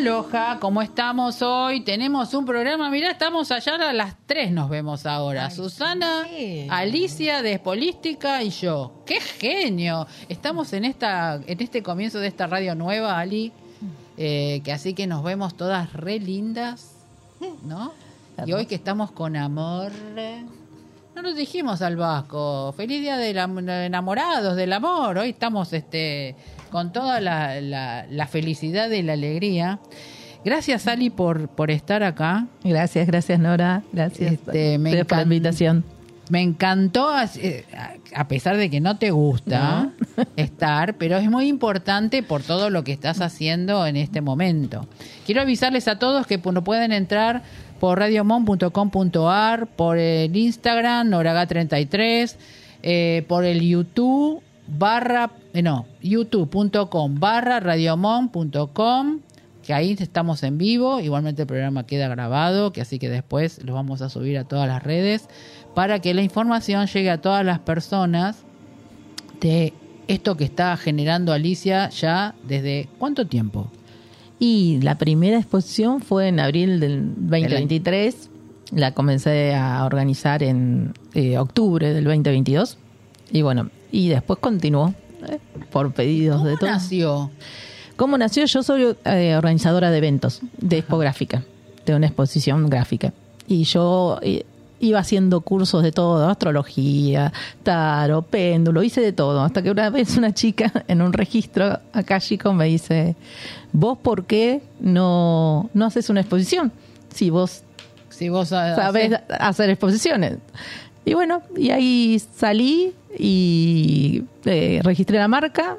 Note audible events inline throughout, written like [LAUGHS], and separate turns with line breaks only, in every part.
Aloha, ¿cómo estamos hoy? Tenemos un programa, mirá, estamos allá a las 3 nos vemos ahora. Susana, Alicia de Espolística y yo. ¡Qué genio! Estamos en esta en este comienzo de esta radio nueva, Ali, eh, que así que nos vemos todas re lindas, ¿no? Y hoy que estamos con amor... No nos dijimos al vasco. Feliz día de la- enamorados, del amor. Hoy estamos este, con toda la, la- la felicidad y la alegría. Gracias, Ali, por, por estar acá.
Gracias, gracias Nora, gracias
Este, me
Gracias por la invitación.
Me encantó, eh, a pesar de que no te gusta estar, pero es muy importante por todo lo que estás haciendo en este momento. Quiero avisarles a todos que no pueden entrar por radiomon.com.ar, por el Instagram, Noraga33, eh, por el YouTube, barra, eh, no, youtube.com, barra radiomon.com, que ahí estamos en vivo, igualmente el programa queda grabado, que así que después lo vamos a subir a todas las redes para que la información llegue a todas las personas de esto que está generando Alicia ya desde cuánto tiempo?
Y la primera exposición fue en abril del 2023. La comencé a organizar en eh, octubre del 2022. Y bueno, y después continuó eh, por pedidos
¿Cómo
de todos.
nació?
¿Cómo nació? Yo soy eh, organizadora de eventos, de expográfica, de una exposición gráfica. Y yo eh, iba haciendo cursos de todo, astrología, tarot, péndulo, hice de todo. Hasta que una vez una chica en un registro acá chico me dice, ¿vos por qué no, no haces una exposición? Si vos
Si vos sa-
sabés hacer exposiciones. Y bueno, y ahí salí y eh, registré la marca,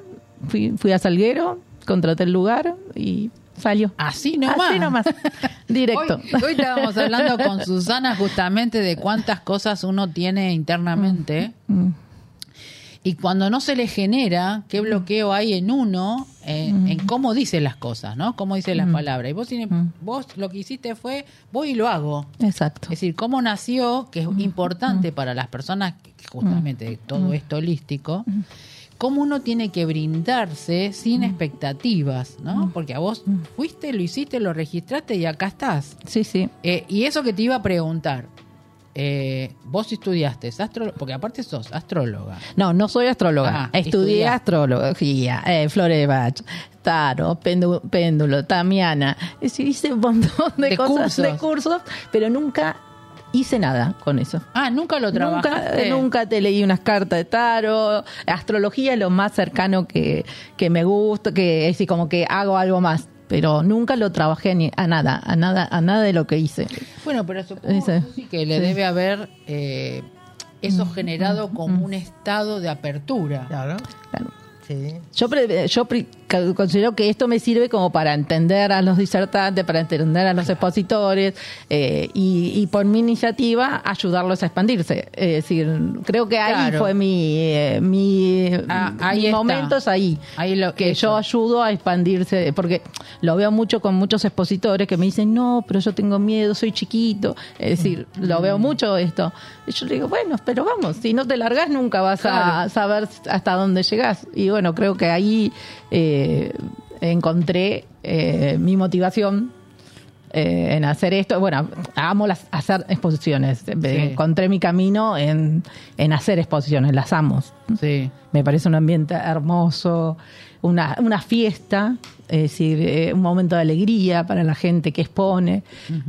fui, fui a Salguero, contraté el lugar y salió.
Así nomás.
Así nomás, [LAUGHS] directo.
Hoy, hoy estábamos hablando con Susana justamente de cuántas cosas uno tiene internamente
Mm.
Y cuando no se le genera, qué bloqueo hay en uno en, en cómo dice las cosas, ¿no? Cómo dice las palabras. Y vos, tiene- vos lo que hiciste fue, voy y lo hago.
Exacto.
Es decir, cómo nació, que es importante para las personas que justamente todo esto holístico, cómo uno tiene que brindarse sin expectativas, ¿no? Porque a vos fuiste, lo hiciste, lo registraste y acá estás.
Sí, sí.
Eh, y eso que te iba a preguntar, eh, vos estudiaste, es astro- porque aparte sos astróloga.
No, no soy astróloga.
Ah,
Estudié astrología, eh, Florebach, Taro, péndu- péndulo, Tamiana. Es decir, hice un montón de,
De
cosas,
cursos.
de cursos, pero nunca hice nada con eso.
Ah, nunca lo trabajaste.
nunca te leí unas cartas de tarot. Astrología es lo más cercano que, que me gusta, que es decir, como que hago algo más. Pero nunca lo trabajé ni a nada, a nada, a nada de lo que hice.
Bueno, pero supongo
Dice.
Susi, que le
Sí.
debe haber eh, eso generado como un estado de apertura.
Claro.
Claro.
Sí.
Yo, pre- yo pre- considero que esto me sirve como para entender a los disertantes, para entender a los expositores eh, y, y por mi iniciativa ayudarlos a expandirse. Es decir, creo que ahí
Claro.
fue mi, eh, mi,
Ah, ahí
mi momento es ahí.
Ahí lo-
que
eso.
yo ayudo a expandirse, porque lo veo mucho con muchos expositores que me dicen, no, pero yo tengo miedo, soy chiquito. Es decir, lo veo mucho esto. Y yo le digo, bueno, pero vamos, si no te largas nunca vas a saber hasta dónde llegas. Y bueno, creo que ahí eh, encontré eh, mi motivación eh, en hacer esto. Bueno, amo las, hacer exposiciones. Encontré mi camino en, en hacer exposiciones, las amo.
Sí.
Me parece un ambiente hermoso, una, una fiesta, es decir, eh, un momento de alegría para la gente que expone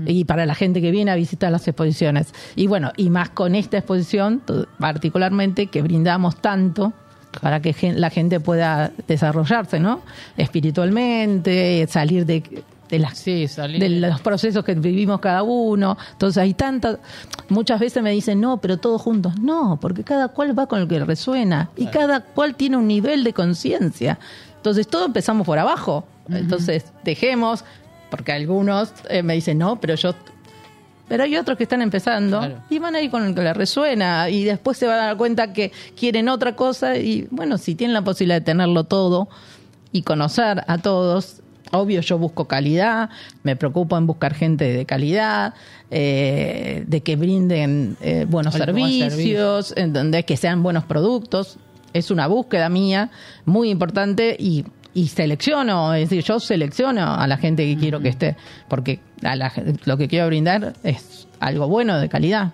y para la gente que viene a visitar las exposiciones. Y bueno, y más con esta exposición, particularmente, que brindamos tanto para que la gente pueda desarrollarse, ¿no? Espiritualmente, salir de, de las
Sí, salir
de los procesos que vivimos cada uno. Entonces hay tantas, muchas veces me dicen, no, pero todos juntos. No, porque cada cual va con el que resuena y cada cual tiene un nivel de conciencia. Entonces todos empezamos por abajo. Entonces dejemos, porque algunos eh, me dicen, no, pero yo... Pero hay otros que están empezando
Claro.
y van a ir con el que les resuena y después se van a dar cuenta que quieren otra cosa y bueno, si tienen la posibilidad de tenerlo todo, y conocer a todos. Obvio, yo busco calidad, me preocupo en buscar gente de calidad, eh, de que brinden eh, buenos servicios, en donde que sean buenos productos. Es una búsqueda mía muy importante y, y selecciono, es decir, yo selecciono a la gente que quiero que esté, porque a la lo que quiero brindar es algo bueno, de calidad.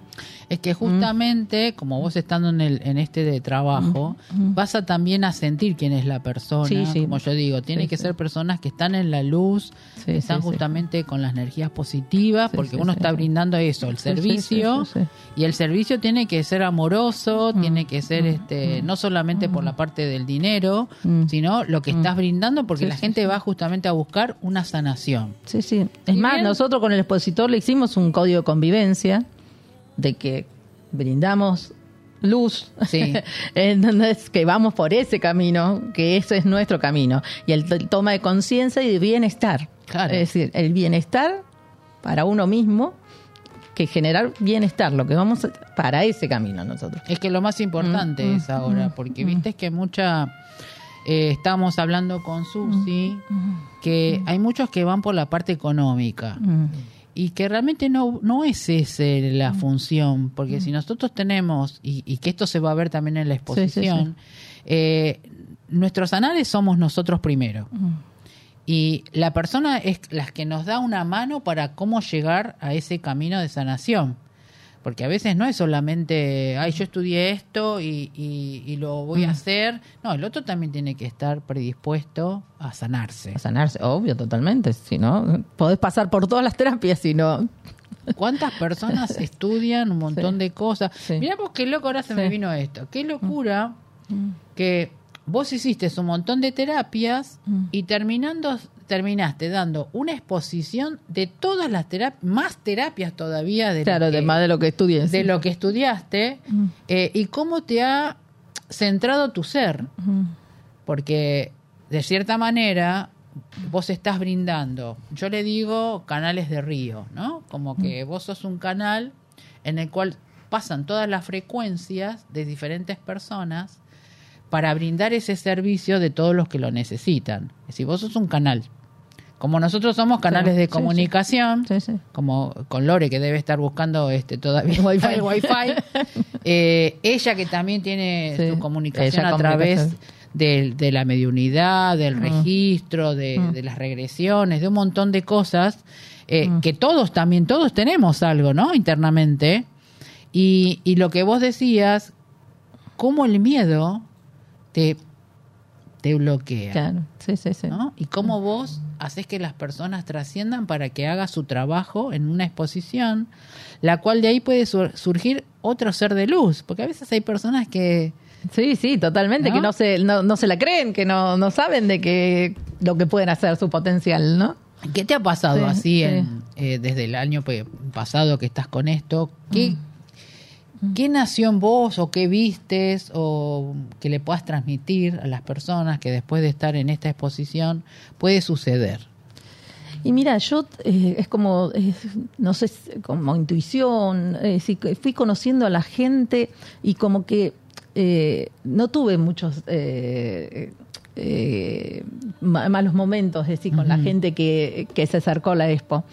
Es que justamente, como vos estando en, el, en este de trabajo, vas a también a sentir quién es la persona.
Sí, sí.
Como yo digo, tiene
Sí,
que ser personas que están en la luz, que están justamente con las energías positivas, porque uno está brindando eso, el servicio, y el servicio tiene que ser amoroso, tiene que ser este no solamente por la parte del dinero, sino lo que estás brindando, porque la gente va justamente a buscar una sanación.
Sí, sí. Es más,
bien.
nosotros con el expositor le hicimos un código de convivencia de que brindamos luz,
Sí. [LAUGHS]
entonces que vamos por ese camino, que ese es nuestro camino, y el toma de conciencia y de bienestar.
Claro.
Es decir, el bienestar para uno mismo, que generar bienestar, lo que vamos a- para ese camino nosotros.
Es que lo más importante
Mm,
es ahora, porque viste que mucha... Eh, estábamos hablando con Susi, que hay muchos que van por la parte económica
Mm.
Y que realmente no, no es esa la función, porque si nosotros tenemos, y, y que esto se va a ver también en la exposición, eh, nuestros anales somos nosotros primero. Y la persona es la que nos da una mano para cómo llegar a ese camino de sanación. Porque a veces no es solamente, ay, yo estudié esto y, y- y lo voy a hacer. No, el otro también tiene que estar predispuesto a sanarse.
A sanarse, obvio, totalmente. Si no, podés pasar por todas las terapias, si no.
¿Cuántas personas [LAUGHS] estudian un montón
Sí.
de cosas?
Sí.
Mirá vos qué loco ahora se
Sí.
me vino esto. Qué locura que vos hiciste un montón de terapias
Mm.
y terminando terminaste dando una exposición de todas las terapias, más terapias todavía de,
Claro,
que,
de lo que estudies.
de lo que estudiaste eh, y cómo te ha centrado tu ser. Porque de cierta manera vos estás brindando, yo le digo canales de río, ¿no? Como que vos sos un canal en el cual pasan todas las frecuencias de diferentes personas para brindar ese servicio de todos los que lo necesitan. Es decir, vos sos un canal. Como nosotros somos canales
Sí,
de
sí,
comunicación,
Sí, sí.
como con Lore que debe estar buscando este todavía
Wi-Fi.
el wifi [LAUGHS] [LAUGHS] eh, ella que también tiene
Sí,
su comunicación a través de, de la mediunidad del
Mm.
registro de,
Mm.
de las regresiones de un montón de cosas eh,
Mm.
que todos también todos tenemos algo no internamente y, y lo que vos decías cómo el miedo te te bloquea
Claro, sí, sí, sí.
¿no? Y cómo vos haces que las personas trasciendan para que haga su trabajo en una exposición, la cual de ahí puede sur- surgir otro ser de luz, porque a veces hay personas que
Sí, sí, totalmente,
¿No?
que no se, no, no se la creen, que no, no saben de que lo que pueden hacer, su potencial, ¿no?
¿Qué te ha pasado
Sí,
así
sí.
en, eh, desde el año pasado que estás con esto? ¿Qué,
Mm.
¿Qué nació en vos o qué vistes o que le puedas transmitir a las personas que después de estar en esta exposición puede suceder?
Y mira, yo eh, es como, eh, no sé, como intuición, eh, sí, fui conociendo a la gente y como que eh, no tuve muchos eh, ma- malos momentos, es decir, con la gente que, que se acercó a la expo.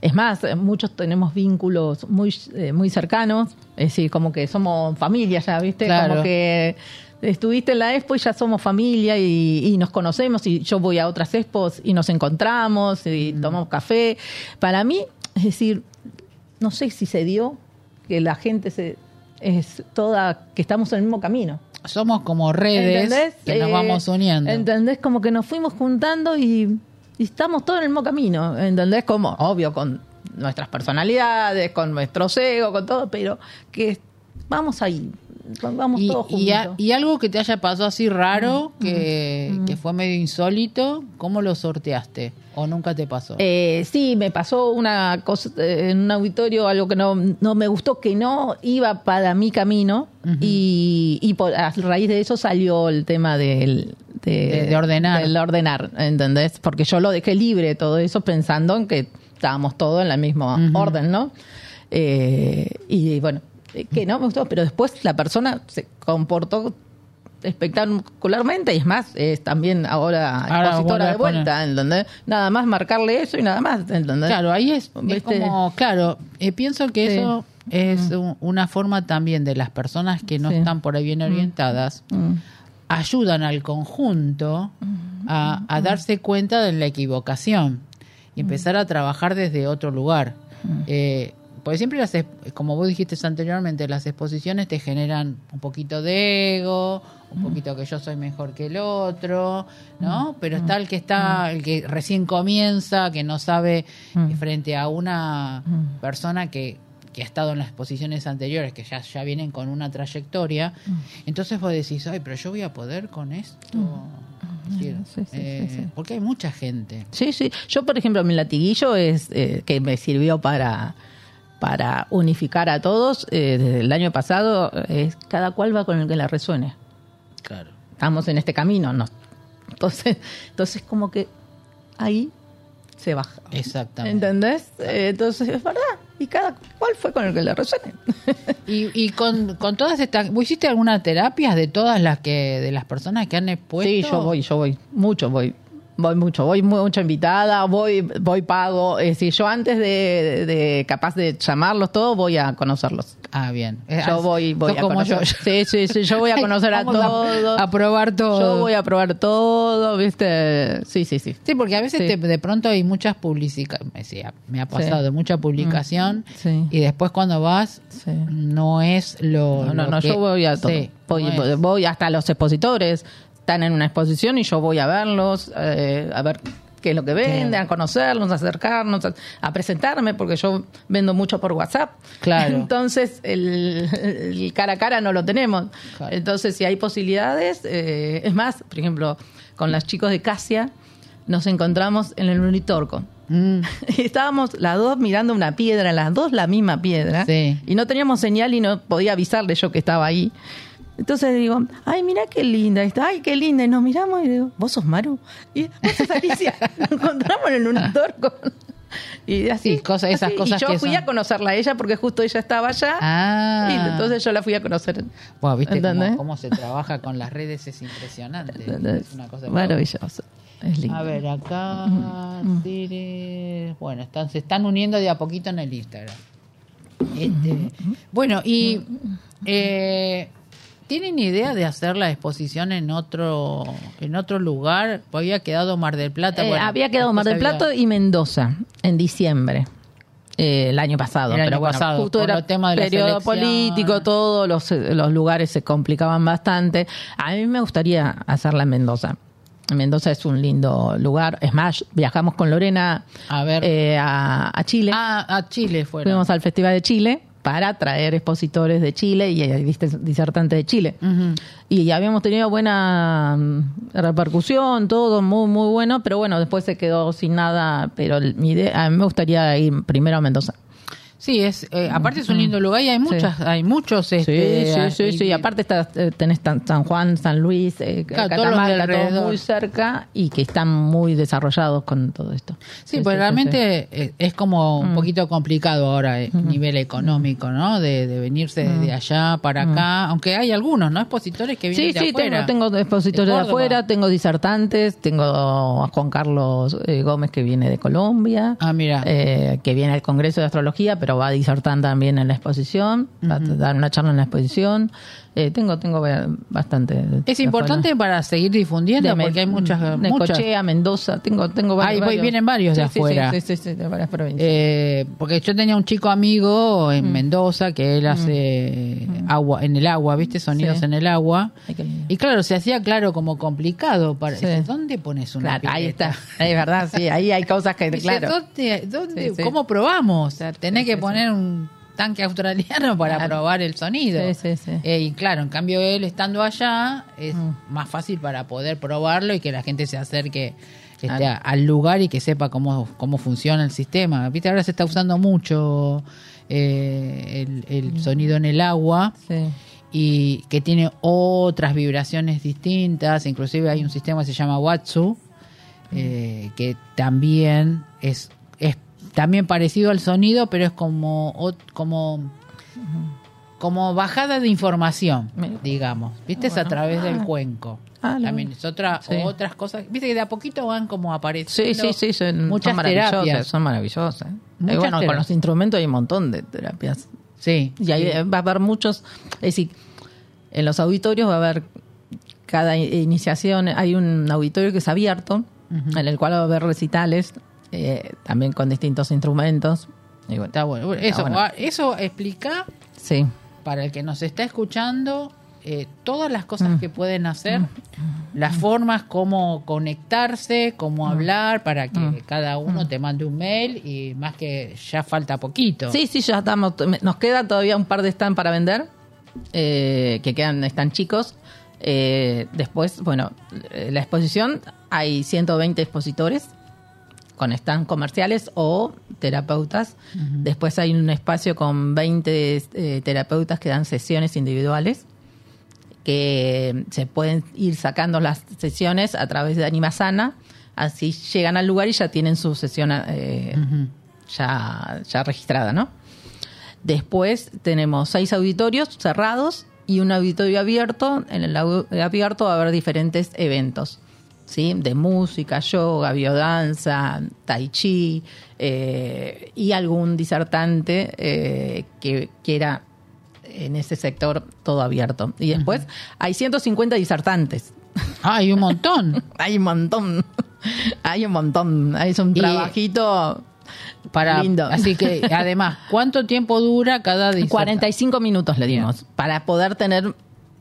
Es más, eh, muchos tenemos vínculos muy, eh, muy cercanos, es decir, como que somos familia ya, ¿viste?
Claro.
Como que estuviste en la expo y ya somos familia y, y nos conocemos y yo voy a otras expos y nos encontramos y tomamos café. Para mí, es decir, no sé si se dio que la gente se es toda que estamos en el mismo camino.
Somos como redes
¿Entendés?
que nos
Eh,
vamos uniendo.
¿Entendés? Como que nos fuimos juntando y, y estamos todos en el mismo camino. ¿Entendés? Como, obvio, con nuestras personalidades, con nuestro ego, con todo, pero que vamos ahí, vamos
y,
todos juntos.
y a- y algo que te haya pasado así raro, que, que fue medio insólito, ¿cómo lo sorteaste? ¿O nunca te pasó?
Eh, sí, me pasó una cosa eh, en un auditorio, algo que no, no me gustó, que no iba para mi camino y, y por, a raíz de eso salió el tema del,
De- de ordenar.
Del ordenar, ¿entendés? Porque yo lo dejé libre todo eso pensando en que estábamos todos en la misma orden, ¿no? Eh, y bueno, que no me gustó, pero después la persona se comportó espectacularmente y es más, es también ahora,
Ahora
expositora de vuelta, ¿entendés? Nada más marcarle eso y nada más, ¿entendés?
Claro, ahí es, es como, claro, eh, pienso que
Sí.
eso es un- una forma también de las personas que no
Sí.
están por ahí bien orientadas,
Mm.
ayudan al conjunto a, a darse cuenta de la equivocación y empezar a trabajar desde otro lugar. Eh, porque siempre, las, como vos dijiste anteriormente, las exposiciones te generan un poquito de ego, un poquito que yo soy mejor que el otro, ¿no? Pero está el que está, el que recién comienza, que no sabe eh, frente a una persona que, que ha estado en las exposiciones anteriores, que ya, ya vienen con una trayectoria. Entonces vos decís, ay, pero yo voy a poder con esto.
Sí, sí, sí,
eh,
sí.
Porque hay mucha gente.
Sí, sí. Yo, por ejemplo, mi latiguillo es eh, que me sirvió para para unificar a todos eh, desde el año pasado es cada cual va con el que le resuene.
Claro.
Estamos en este camino, ¿no? Entonces, entonces como que ahí se baja.
Exactamente.
¿Entendés? Eh, entonces es verdad. Y cada cual fue con el que le resuene. [LAUGHS]
Y, y con, con todas estas, ¿vos hiciste alguna terapia de todas las que, de las personas que han expuesto?
Sí, yo voy, yo voy, mucho voy. Voy mucho, voy mucho invitada, voy, voy pago. Es decir, yo antes de, de capaz de llamarlos todos, voy a conocerlos.
Ah, bien. Eh,
Yo
ah,
voy, voy a
como
conocer.
yo.
Sí, sí, sí, yo voy a [LAUGHS] conocer a todos.
A, probar todo.
Yo voy a probar todo, ¿viste? Sí, sí, sí.
Sí, porque a veces
Sí.
te- de pronto hay muchas publicaciones, me ha pasado, mucha publicación,
Mm, sí.
y después cuando vas,
Sí.
no es lo...
No, no,
lo
no,
que-
yo voy a todo.
Sí,
voy,
no es.
voy- voy hasta los expositores, están en una exposición y yo voy a verlos, eh, a ver qué es lo que venden, a conocerlos, a acercarnos, a, a presentarme, porque yo vendo mucho por WhatsApp.
Claro. [LAUGHS]
Entonces, el, el cara a cara no lo tenemos.
Claro.
Entonces, si hay posibilidades, eh, es más, por ejemplo, con los chicos de Casia, nos encontramos en el Unitorco.
Mm, [LAUGHS]
estábamos las dos mirando una piedra, las dos la misma piedra,
Sí.
y no teníamos señal y no podía avisarle yo que estaba ahí. Entonces digo, ay, mira qué linda está, ay, qué linda. Y nos miramos y digo, ¿vos sos Maru? Y vos sos Alicia. [LAUGHS] Nos encontramos en un torco. Y así.
Sí, cosa- esas
así.
cosas
Y yo
que
fui
son-
a conocerla a ella porque justo ella estaba allá.
Ah.
Y entonces yo la fui a conocer.
Bueno, viste cómo,
¿Entendés?
cómo se trabaja con las redes, es impresionante. Es una cosa
Maravilloso. Es lindo.
A ver, acá, bueno, están, se están uniendo de a poquito en el Instagram. Este, bueno, y eh, ¿tienen idea de hacer la exposición en otro en otro lugar? Había quedado Mar del Plata.
Eh, había quedado Mar del
había-
Plata y Mendoza en diciembre. eh, el año pasado,
El año
pero bueno,
pasado,
justo era
los temas de las
periodo político, todos los, los lugares se complicaban bastante. A mí me gustaría hacerla en Mendoza. Mendoza es un lindo lugar. Es más, viajamos con Lorena
A ver.
eh, a, a Chile.
Ah, a Chile fueron.
Fuimos al Festival de Chile para traer expositores de Chile y eh, viste, disertantes de Chile. Y habíamos tenido buena mm, repercusión, todo muy, muy bueno, pero bueno, después se quedó sin nada. Pero mi idea, a mí me gustaría ir primero a Mendoza.
Sí, es eh, aparte es un lindo lugar y hay muchas, hay muchos.
Sí,
Este,
sí, sí, sí. Aparte está, eh, tenés San Juan, San Luis, eh,
Claro, todos
Catamarca, todo
alrededor.
muy cerca y que están muy desarrollados con todo esto.
Sí, pues realmente eh, es como
Mm.
un poquito complicado ahora eh, a nivel económico, ¿no? De, de venirse
Mm.
de allá para acá, aunque hay algunos, ¿no? Expositores que vienen
Sí,
de
sí,
afuera.
tengo, tengo expositores
De
afuera, tengo disertantes, tengo a Juan Carlos eh, Gómez que viene de Colombia,
Ah, mira.
eh, que viene al Congreso de Astrología, pero va a disertar también en la exposición, va a dar una charla en la exposición. Eh, tengo tengo bastante.
Es importante
afuera.
para seguir difundiendo
De
porque hay muchas...
de
muchas
Cochea, Mendoza, tengo tengo
Ahí
varios.
voy- vienen varios de
Sí,
afuera.
Sí, sí, sí, de varias provincias.
Eh, porque yo tenía un chico amigo
Mm.
en Mendoza que él hace agua en el agua, ¿viste? Sonidos
Sí.
en el agua. Y claro, se hacía claro como complicado para
Sí.
¿dónde pones una
Claro, ahí está, es verdad, sí, ahí hay cosas que, [LAUGHS] claro.
¿dónde, dónde-
Sí, sí.
¿Cómo probamos? O sea, tenés
Sí,
que poner un tanque australiano [LAUGHS] para
Claro.
probar el sonido.
Sí, sí, sí.
Eh, y claro, en cambio él estando allá es
Mm.
más fácil para poder probarlo y que la gente se acerque este,
Claro.
a- al lugar y que sepa cómo, cómo funciona el sistema. Viste, ahora se está usando mucho eh, el, el sonido en el agua y que tiene otras vibraciones distintas, inclusive hay un sistema que se llama Watsu, eh, que también es, es también parecido al sonido, pero es como, como, como bajada de información, digamos. ¿Viste? Es a través del
Ah.
cuenco.
Ah,
También es otra,
Sí.
otras cosas. Viste que de a poquito van como
Sí,
apareciendo
sí, sí, son,
muchas
son maravillosas.
terapias.
Son maravillosas.
Muchas
y bueno, con los instrumentos hay un montón de terapias.
Sí.
Y ahí
sí.
va a haber muchos, es decir, en los auditorios va a haber cada iniciación, hay un auditorio que es abierto, en el cual va a haber recitales, eh, también con distintos instrumentos. Y bueno,
Está bueno. Eso,
bueno.
ah, eso explica
sí.
para el que nos está escuchando eh, todas las cosas
Mm.
que pueden hacer, las formas, cómo conectarse, cómo hablar, para que
Mm.
cada uno te mande un mail y más que ya falta poquito.
Sí, sí, ya estamos. Nos queda todavía un par de stand para vender, eh, que quedan, están chicos. Eh, después, bueno, eh, la exposición, hay 120 expositores con stand comerciales o terapeutas. Después hay un espacio con 20 eh, terapeutas que dan sesiones individuales que se pueden ir sacando las sesiones a través de Anima Sana. Así llegan al lugar y ya tienen su sesión eh, ya, ya registrada, ¿no? Después tenemos seis auditorios cerrados y un auditorio abierto. En el abierto va a haber diferentes eventos, ¿sí? De música, yoga, biodanza, tai chi eh, y algún disertante eh, que quiera en ese sector todo abierto. Y después hay 150 disertantes.
Ah, [LAUGHS] hay un montón.
Hay un montón. Hay un montón. Es un
Y-
trabajito
Para,
Lindo.
Así que, además, ¿cuánto tiempo dura cada disertación?
45 minutos le dimos para poder tener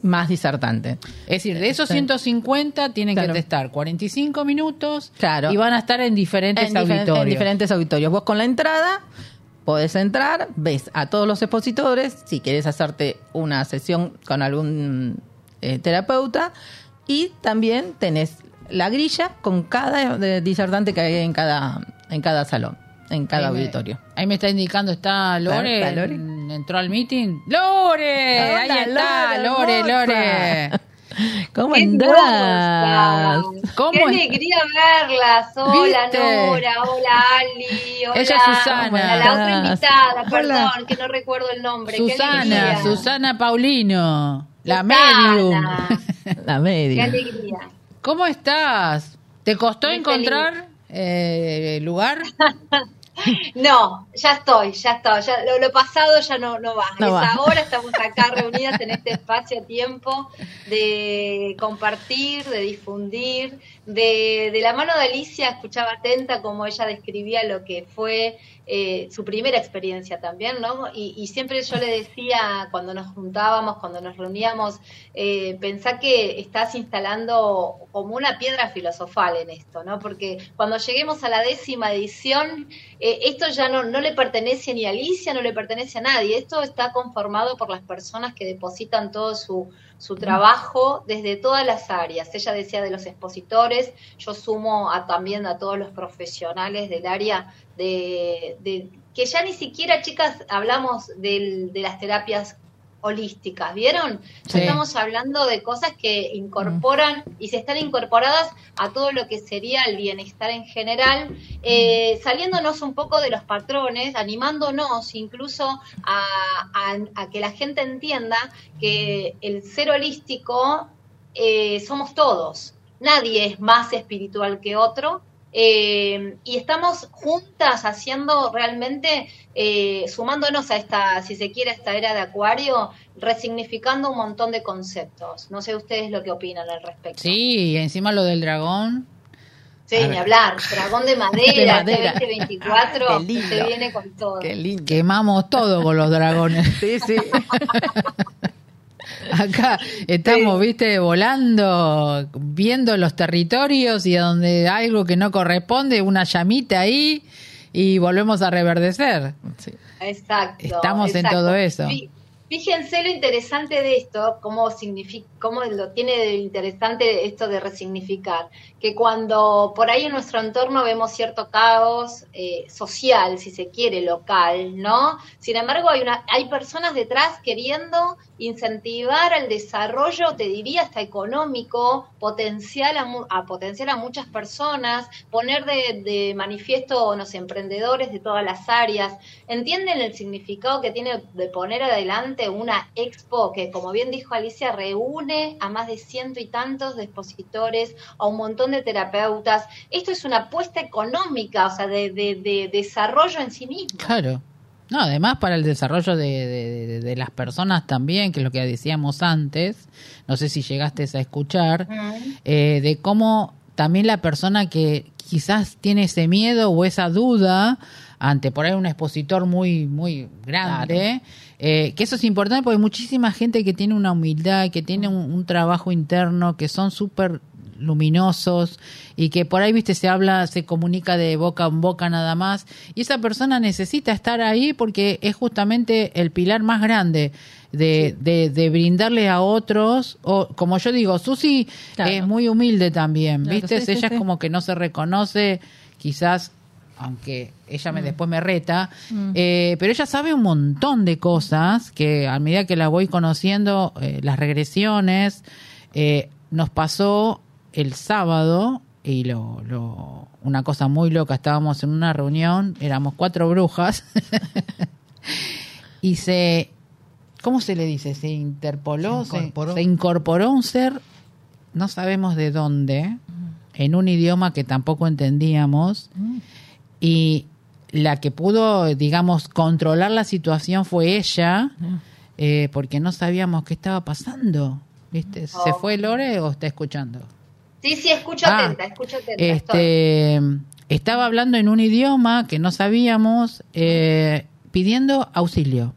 más disertante.
Es decir, de esos
Sí.
150 tienen
Claro.
que estar 45 minutos
Claro.
y van a estar en diferentes
En, diferen-
auditorios.
en diferentes auditorios. Vos con la entrada podés entrar, ves a todos los expositores, si querés hacerte una sesión con algún eh, terapeuta y también tenés la grilla con cada eh, disertante que hay en cada, en cada salón, en cada
Ahí me-
auditorio.
ahí me está indicando, está Lore,
¿Está Lore?
en- entró al meeting. ¡Lore! Ahí está, Lore,
Lore. [LAUGHS] ¿Cómo
¡Qué
andás?
¿Cómo
¡Qué alegría verlas! Hola
¿Viste?
Nora, hola Ali, hola,
Ella es Susana.
hola, la otra invitada,
Hola.
perdón, que no recuerdo el nombre. ¡Qué
Susana! Susana Paulino, la medium.
La [LAUGHS]
¡Qué
media.
alegría!
¿Cómo estás? ¿Te costó
Muy
encontrar eh, lugar? [LAUGHS]
No, ya estoy, ya estoy. Ya, lo, lo pasado ya no, no va.
No
es ahora, estamos acá [LAUGHS] reunidas en este espacio-tiempo de compartir, de difundir. De, de la mano de Alicia escuchaba atenta como ella describía lo que fue eh, su primera experiencia también, ¿no? Y, y siempre yo le decía cuando nos juntábamos, cuando nos reuníamos, eh, pensá que estás instalando como una piedra filosofal en esto, ¿no? Porque cuando lleguemos a la décima edición, eh, esto ya no, no le pertenece ni a Alicia, no le pertenece a nadie. Esto está conformado por las personas que depositan todo su, su trabajo desde todas las áreas. Ella decía de los expositores, yo sumo a, también a todos los profesionales del área de, de- que ya ni siquiera, chicas, hablamos del- de las terapias holísticas, ¿vieron? Ya
Sí.
Estamos hablando de cosas que incorporan y se están incorporadas a todo lo que sería el bienestar en general, eh, saliéndonos un poco de los patrones, animándonos incluso a, a- a que la gente entienda que el ser holístico eh, somos todos. Nadie es más espiritual que otro. Eh, y estamos juntas haciendo realmente, eh, sumándonos a esta, si se quiere, a esta era de Acuario, resignificando un montón de conceptos. No sé ustedes lo que opinan al respecto.
Sí, y encima lo del dragón.
Sí,
A
ni hablar. Dragón de [LAUGHS] madera,
De madera.
este [LAUGHS] 2024
qué lindo.
se viene con todo.
Qué lindo.
Quemamos todo con los dragones.
Sí, sí. [LAUGHS] [LAUGHS]
Acá estamos, viste, volando, viendo los territorios y a donde algo que no corresponde, una llamita ahí y volvemos a reverdecer.
Sí.
Exacto.
Estamos en todo eso.
Fí- Fíjense lo interesante de esto, cómo, significa, cómo lo tiene de interesante esto de resignificar, que cuando por ahí en nuestro entorno vemos cierto caos eh, social, si se quiere, local, ¿no? Sin embargo, hay, personas detrás queriendo incentivar al desarrollo, te diría hasta económico, potencial a, a potenciar a muchas personas, poner de, de manifiesto los emprendedores de todas las áreas. ¿Entienden el significado que tiene de poner adelante una expo que, como bien dijo Alicia, reúne a más de ciento y tantos de expositores, a un montón de terapeutas. Esto es una apuesta económica, o sea, de, de desarrollo en sí mismo.
Claro. No, además para el desarrollo de, de, las personas también, que es lo que decíamos antes, no sé si llegaste a escuchar, eh, de cómo también la persona que quizás tiene ese miedo o esa duda ante por ahí un expositor muy muy grande, eh, que eso es importante porque hay muchísima gente que tiene una humildad, que tiene un trabajo interno, que son súper luminosos y que por ahí, viste, se habla, se comunica de boca en boca nada más. Y esa persona necesita estar ahí porque es justamente el pilar más grande de, de, brindarle a otros. O, como yo digo, Susi es muy humilde también, viste, ella es como que no se reconoce, quizás aunque ella me mm. después me reta, mm. eh, pero ella sabe un montón de cosas que a medida que la voy conociendo, eh, las regresiones, eh, nos pasó el sábado, y lo, lo, una cosa muy loca, estábamos en una reunión, éramos cuatro brujas, [LAUGHS] y se, ¿cómo se le dice? Se interpoló, se incorporó. un ser, no sabemos de dónde, en un idioma que tampoco entendíamos, y la que pudo, digamos, controlar la situación fue ella, eh, porque no sabíamos qué estaba pasando. ¿Viste? ¿Se fue Lore o está escuchando?
Sí, sí, escucho ah, atenta, escucho atenta.
Este, estaba hablando en un idioma que no sabíamos, eh, pidiendo auxilio.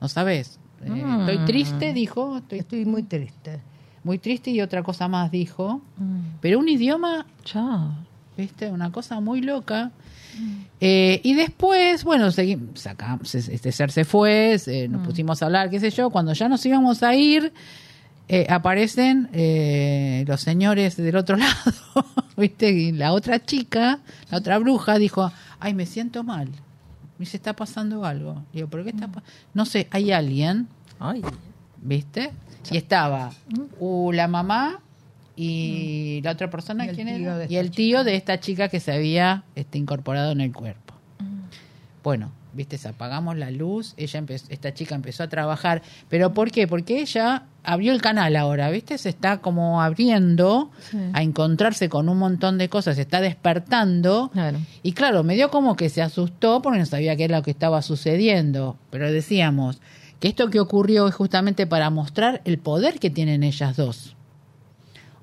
¿No sabes? Eh, mm. Estoy triste, dijo.
Estoy, muy triste.
Muy triste y otra cosa más dijo. Mm. Pero un idioma,
Chao.
¿Viste? Una cosa muy loca. Eh, y después, bueno, seguimos, sacamos, este ser se fue, nos mm. pusimos a hablar, qué sé yo. Cuando ya nos íbamos a ir, eh, aparecen eh, los señores del otro [LAUGHS] lado, ¿viste? Y la otra chica, la otra bruja, dijo, ay, me siento mal, me se está pasando algo. Digo, ¿pero qué está pasando? No sé, hay alguien, ay. ¿viste? Y estaba uh, la mamá y mm. la otra persona, ¿quién era? Y el tío de esta chica que se había este, incorporado en el cuerpo. Mm. Bueno, viste, apagamos la luz, ella esta chica empezó a trabajar, pero ¿por qué? Porque ella abrió el canal ahora, viste, se está como abriendo a encontrarse con un montón de cosas, se está despertando y claro, me dio como que se asustó porque no sabía qué era lo que estaba sucediendo, pero decíamos que esto que ocurrió es justamente para mostrar el poder que tienen ellas dos.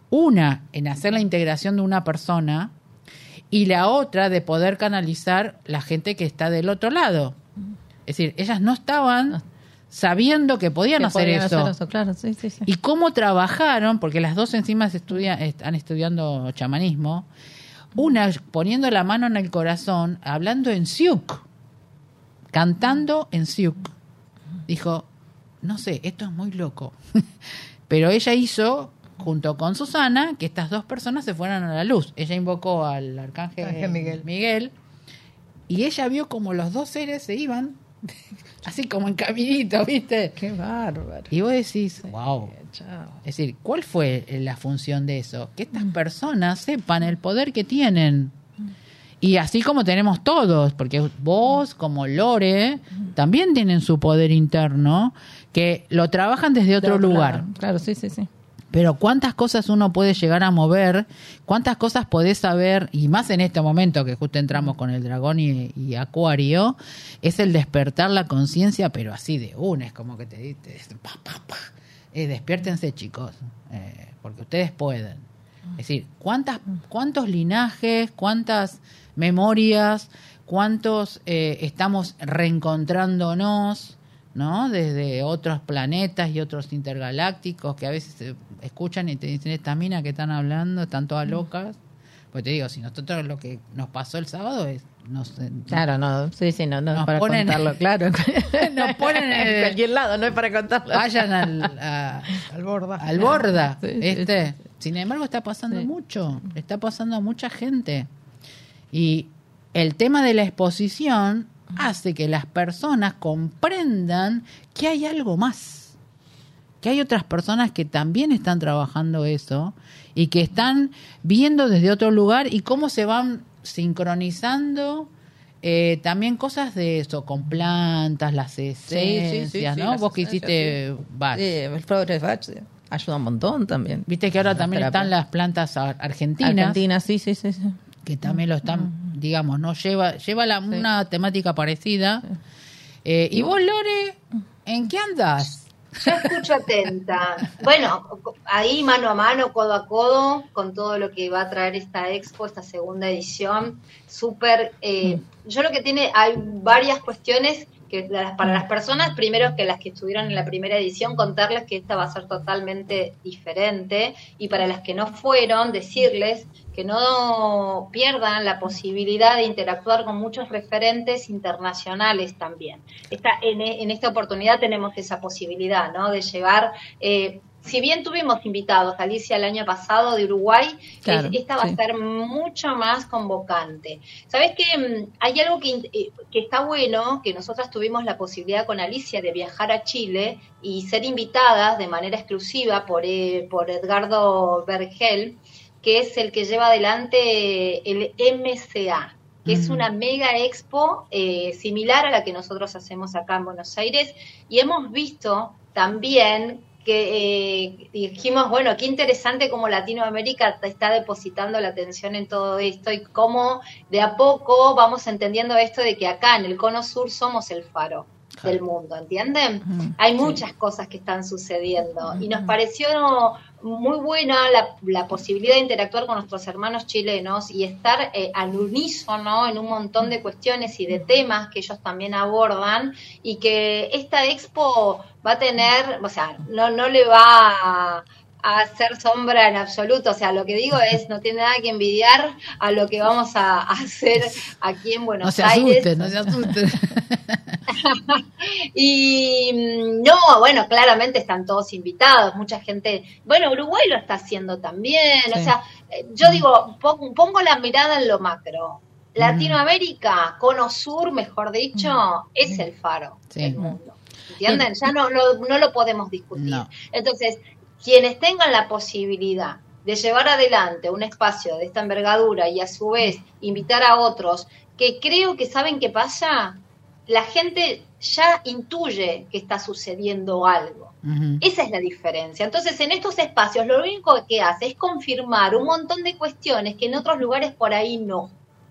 Una en hacer la integración de una persona, y la otra de poder canalizar la gente que está del otro lado. Es decir, ellas no estaban sabiendo que podían, hacer, eso. Y cómo trabajaron, porque las dos encima están estudiando chamanismo, una poniendo la mano en el corazón, hablando en Siuk, cantando en Siuk. Dijo, no sé, esto es muy loco. [LAUGHS] Pero ella hizo junto con Susana, que estas dos personas se fueran a la luz. Ella invocó al arcángel Miguel. y ella vio como los dos seres se iban, [LAUGHS] así como en caminito, ¿viste?
Qué bárbaro.
Y vos decís, wow. Es decir, ¿cuál fue la función de eso? Que estas mm. personas sepan el poder que tienen. Y así como tenemos todos, porque vos como Lore mm. también tienen su poder interno, que lo trabajan desde otro, lugar.
Claro, sí, sí, sí.
Pero cuántas cosas uno puede llegar a mover, cuántas cosas podés saber, y más en este momento que justo entramos con el dragón y, Acuario, es el despertar la conciencia, pero así de una, es como que te dices, eh, despiértense chicos, eh, porque ustedes pueden. Es decir, ¿cuántas, cuántos linajes, cuántas memorias, cuántos eh, estamos reencontrándonos, ¿no? Desde otros planetas y otros intergalácticos que a veces escuchan y te dicen, esta mina que están hablando, están todas mm. locas. Pues te digo, si nosotros lo que nos pasó el sábado es... Nos,
claro, no, sí, sí, no, no es para contarlo, [LAUGHS] claro.
nos ponen [LAUGHS]
en cualquier lado, no es para contarlo.
Vayan al, [LAUGHS] al borda. Al borda, este. Sin embargo, está pasando mucho, está pasando a mucha gente. Y el tema de la exposición hace que las personas comprendan que hay algo más, que hay otras personas que también están trabajando eso y que están viendo desde otro lugar y cómo se van sincronizando Eh, también cosas de eso, con plantas, las esencias, ¿no? Vos que hiciste
sí.
Bach.
Sí, el Bach sí, ayuda un montón también.
Viste que ahora también están las plantas ar- argentinas,
Argentina, sí, sí, sí. sí.
que también lo están, digamos, no lleva lleva la, una temática parecida. Eh, ¿Y vos, Lore, en qué andas?
Yo escucho atenta. Bueno, ahí mano a mano, codo a codo, con todo lo que va a traer esta expo, esta segunda edición. Súper. eh, yo lo que tiene, hay varias cuestiones que para las personas, primero que las que estuvieron en la primera edición, contarles que esta va a ser totalmente diferente. Y para las que no fueron, decirles que no pierdan la posibilidad de interactuar con muchos referentes internacionales también. Esta, en, en esta oportunidad tenemos esa posibilidad, ¿no? De llevar, eh, si bien tuvimos invitados, Alicia el año pasado de Uruguay,
Claro,
esta va
sí.
a ser mucho más convocante. ¿Sabes que mm, Hay algo que, eh, que está bueno, que nosotras tuvimos la posibilidad con Alicia de viajar a Chile y ser invitadas de manera exclusiva por, eh, por Edgardo Vergel, que es el que lleva adelante el MCA, que es una mega expo eh, similar a la que nosotros hacemos acá en Buenos Aires, y hemos visto también que eh, dijimos, bueno, qué interesante cómo Latinoamérica está depositando la atención en todo esto y cómo de a poco vamos entendiendo esto de que acá en el Cono Sur somos el faro del mundo, ¿entienden? Hay
sí.
muchas cosas que están sucediendo y nos pareció muy buena la, la posibilidad de interactuar con nuestros hermanos chilenos y estar eh, al unísono en un montón de cuestiones y de temas que ellos también abordan y que esta expo va a tener, o sea, no, no le va a, a hacer sombra en absoluto, o sea, lo que digo es, no tiene nada que envidiar a lo que vamos a, a hacer aquí en Buenos
No se
Aires.
asusten, no se [LAUGHS] asusten. [LAUGHS]
Y mm, no, bueno, claramente están todos invitados, mucha gente, bueno, Uruguay lo está haciendo también, o sea, eh, yo digo, pon- pongo la mirada en lo macro. Latinoamérica, Cono Sur, mejor dicho, es el faro
Sí.
del mundo. ¿Entienden? Ya no, no, no lo podemos discutir.
No.
Entonces, quienes tengan la posibilidad de llevar adelante un espacio de esta envergadura y a su vez invitar a otros, que creo que saben qué pasa, la gente ya intuye que está sucediendo algo. Esa es la diferencia. Entonces, en estos espacios, lo único que hace es confirmar un montón de cuestiones que en otros lugares por ahí no.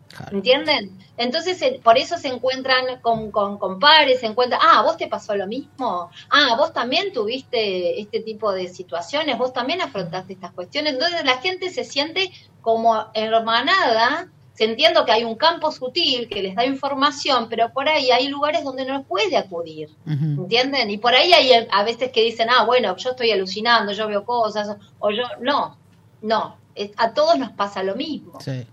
Claro.
¿Entienden? Entonces, eh, por eso se encuentran con, con, con pares, se encuentran, ah, vos te pasó lo mismo, ah, vos también tuviste este tipo de situaciones, vos también afrontaste estas cuestiones. Entonces, la gente se siente como hermanada, se entiendo que hay un campo sutil que les da información, pero por ahí hay lugares donde no puede acudir. ¿Entienden? Y por ahí hay a veces que dicen, ah, bueno, yo estoy alucinando, yo veo cosas, o yo, no, no, a todos nos pasa lo mismo.
Sí.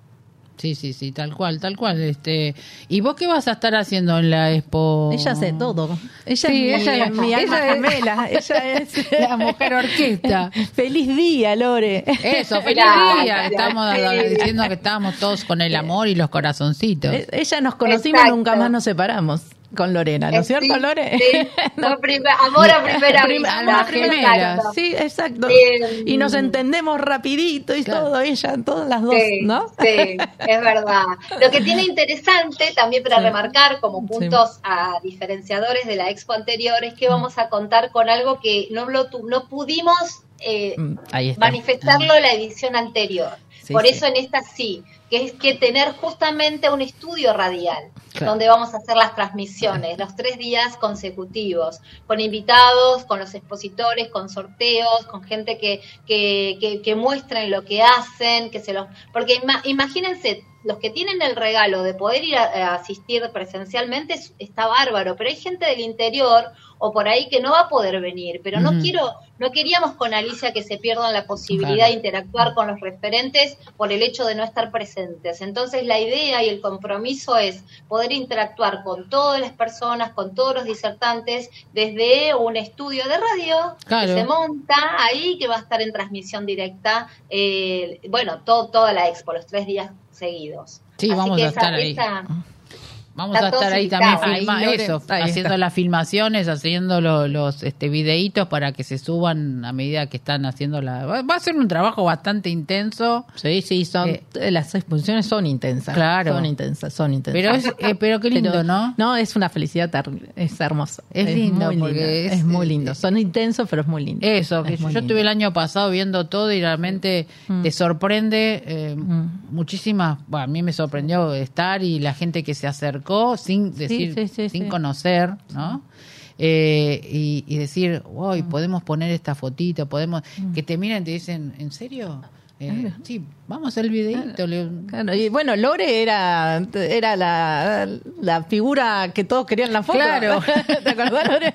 Sí, sí, sí, tal cual, tal cual. Este, ¿y vos qué vas a estar haciendo en la expo?
Ella hace todo. Ella
Sí,
es mi,
ella es-
mi alma
ella es-
gemela. Ella es [LAUGHS]
La mujer orquesta. [LAUGHS]
Feliz día, Lore.
Eso, feliz día. Estamos diciendo que estábamos todos con el amor y los corazoncitos.
Ella nos conocimos,
Exacto.
nunca más nos separamos con Lorena, ¿no
Eh,
es cierto,
sí,
Lore?
sí. [LAUGHS] Prim- amor a [LAUGHS] primera
Prim-
vista.
alma gemela.
Exacto.
Sí, exacto.
Eh,
y nos entendemos rapidito y
Claro.
todo, ella, todas las dos,
Sí,
¿no?
sí, es verdad. Lo que tiene interesante también para
Sí.
remarcar como puntos a diferenciadores de la expo anterior es que vamos a contar con algo que no, lo tu- no pudimos eh,
Mm,
manifestarlo en la edición anterior.
Sí,
Por
sí.
eso en esta sí, que es que tener justamente un estudio radial,
Claro.
donde vamos a hacer las transmisiones, los tres días consecutivos, con invitados, con los expositores, con sorteos, con gente que, que, que, que muestren lo que hacen, que se los... Porque ima- imagínense, los que tienen el regalo de poder ir a, a asistir presencialmente es- está bárbaro, pero hay gente del interior o por ahí que no va a poder venir, pero no quiero, no queríamos con Alicia que se pierdan la posibilidad
Claro.
de interactuar con los referentes por el hecho de no estar presentes. Entonces la idea y el compromiso es poder interactuar con todas las personas, con todos los disertantes, desde un estudio de radio
Claro.
que se monta ahí, que va a estar en transmisión directa, eh, bueno, todo, toda la expo, los tres días seguidos.
Sí,
Así
vamos
que
a
esa-
estar ahí.
esa-
Vamos
Está
a estar ahí también filma
Ahí,
eso,
ahí
haciendo
está.
las filmaciones, haciendo lo- los este videitos para que se suban a medida que están haciendo la va va a ser un trabajo bastante intenso.
Sí, sí, son
Eh,
eh, las exposiciones son intensas.
Claro.
Son intensas, son intensas.
Pero es eh, pero qué lindo,
Pero-
¿no?
No, es una felicidad terrible, es hermoso.
Es lindo,
muy
porque
lindo,
es-
es, muy lindo. Son intensos, pero es muy lindo.
Eso, que
Es
yo, estuve el año pasado viendo todo y realmente te sorprende eh, muchísimas, bueno, a mí me sorprendió estar y la gente que se acercó sin decir,
sí, sí,
sin conocer, ¿no? Eh, y, y decir, hoy podemos poner esta fotito, podemos, que te miran y te dicen, ¿en serio? Eh, sí, vamos a hacer el videito.
Claro, y bueno, Lore era, era la, la figura que todos querían la foto.
Claro. [LAUGHS]
¿Te acordás, Lore?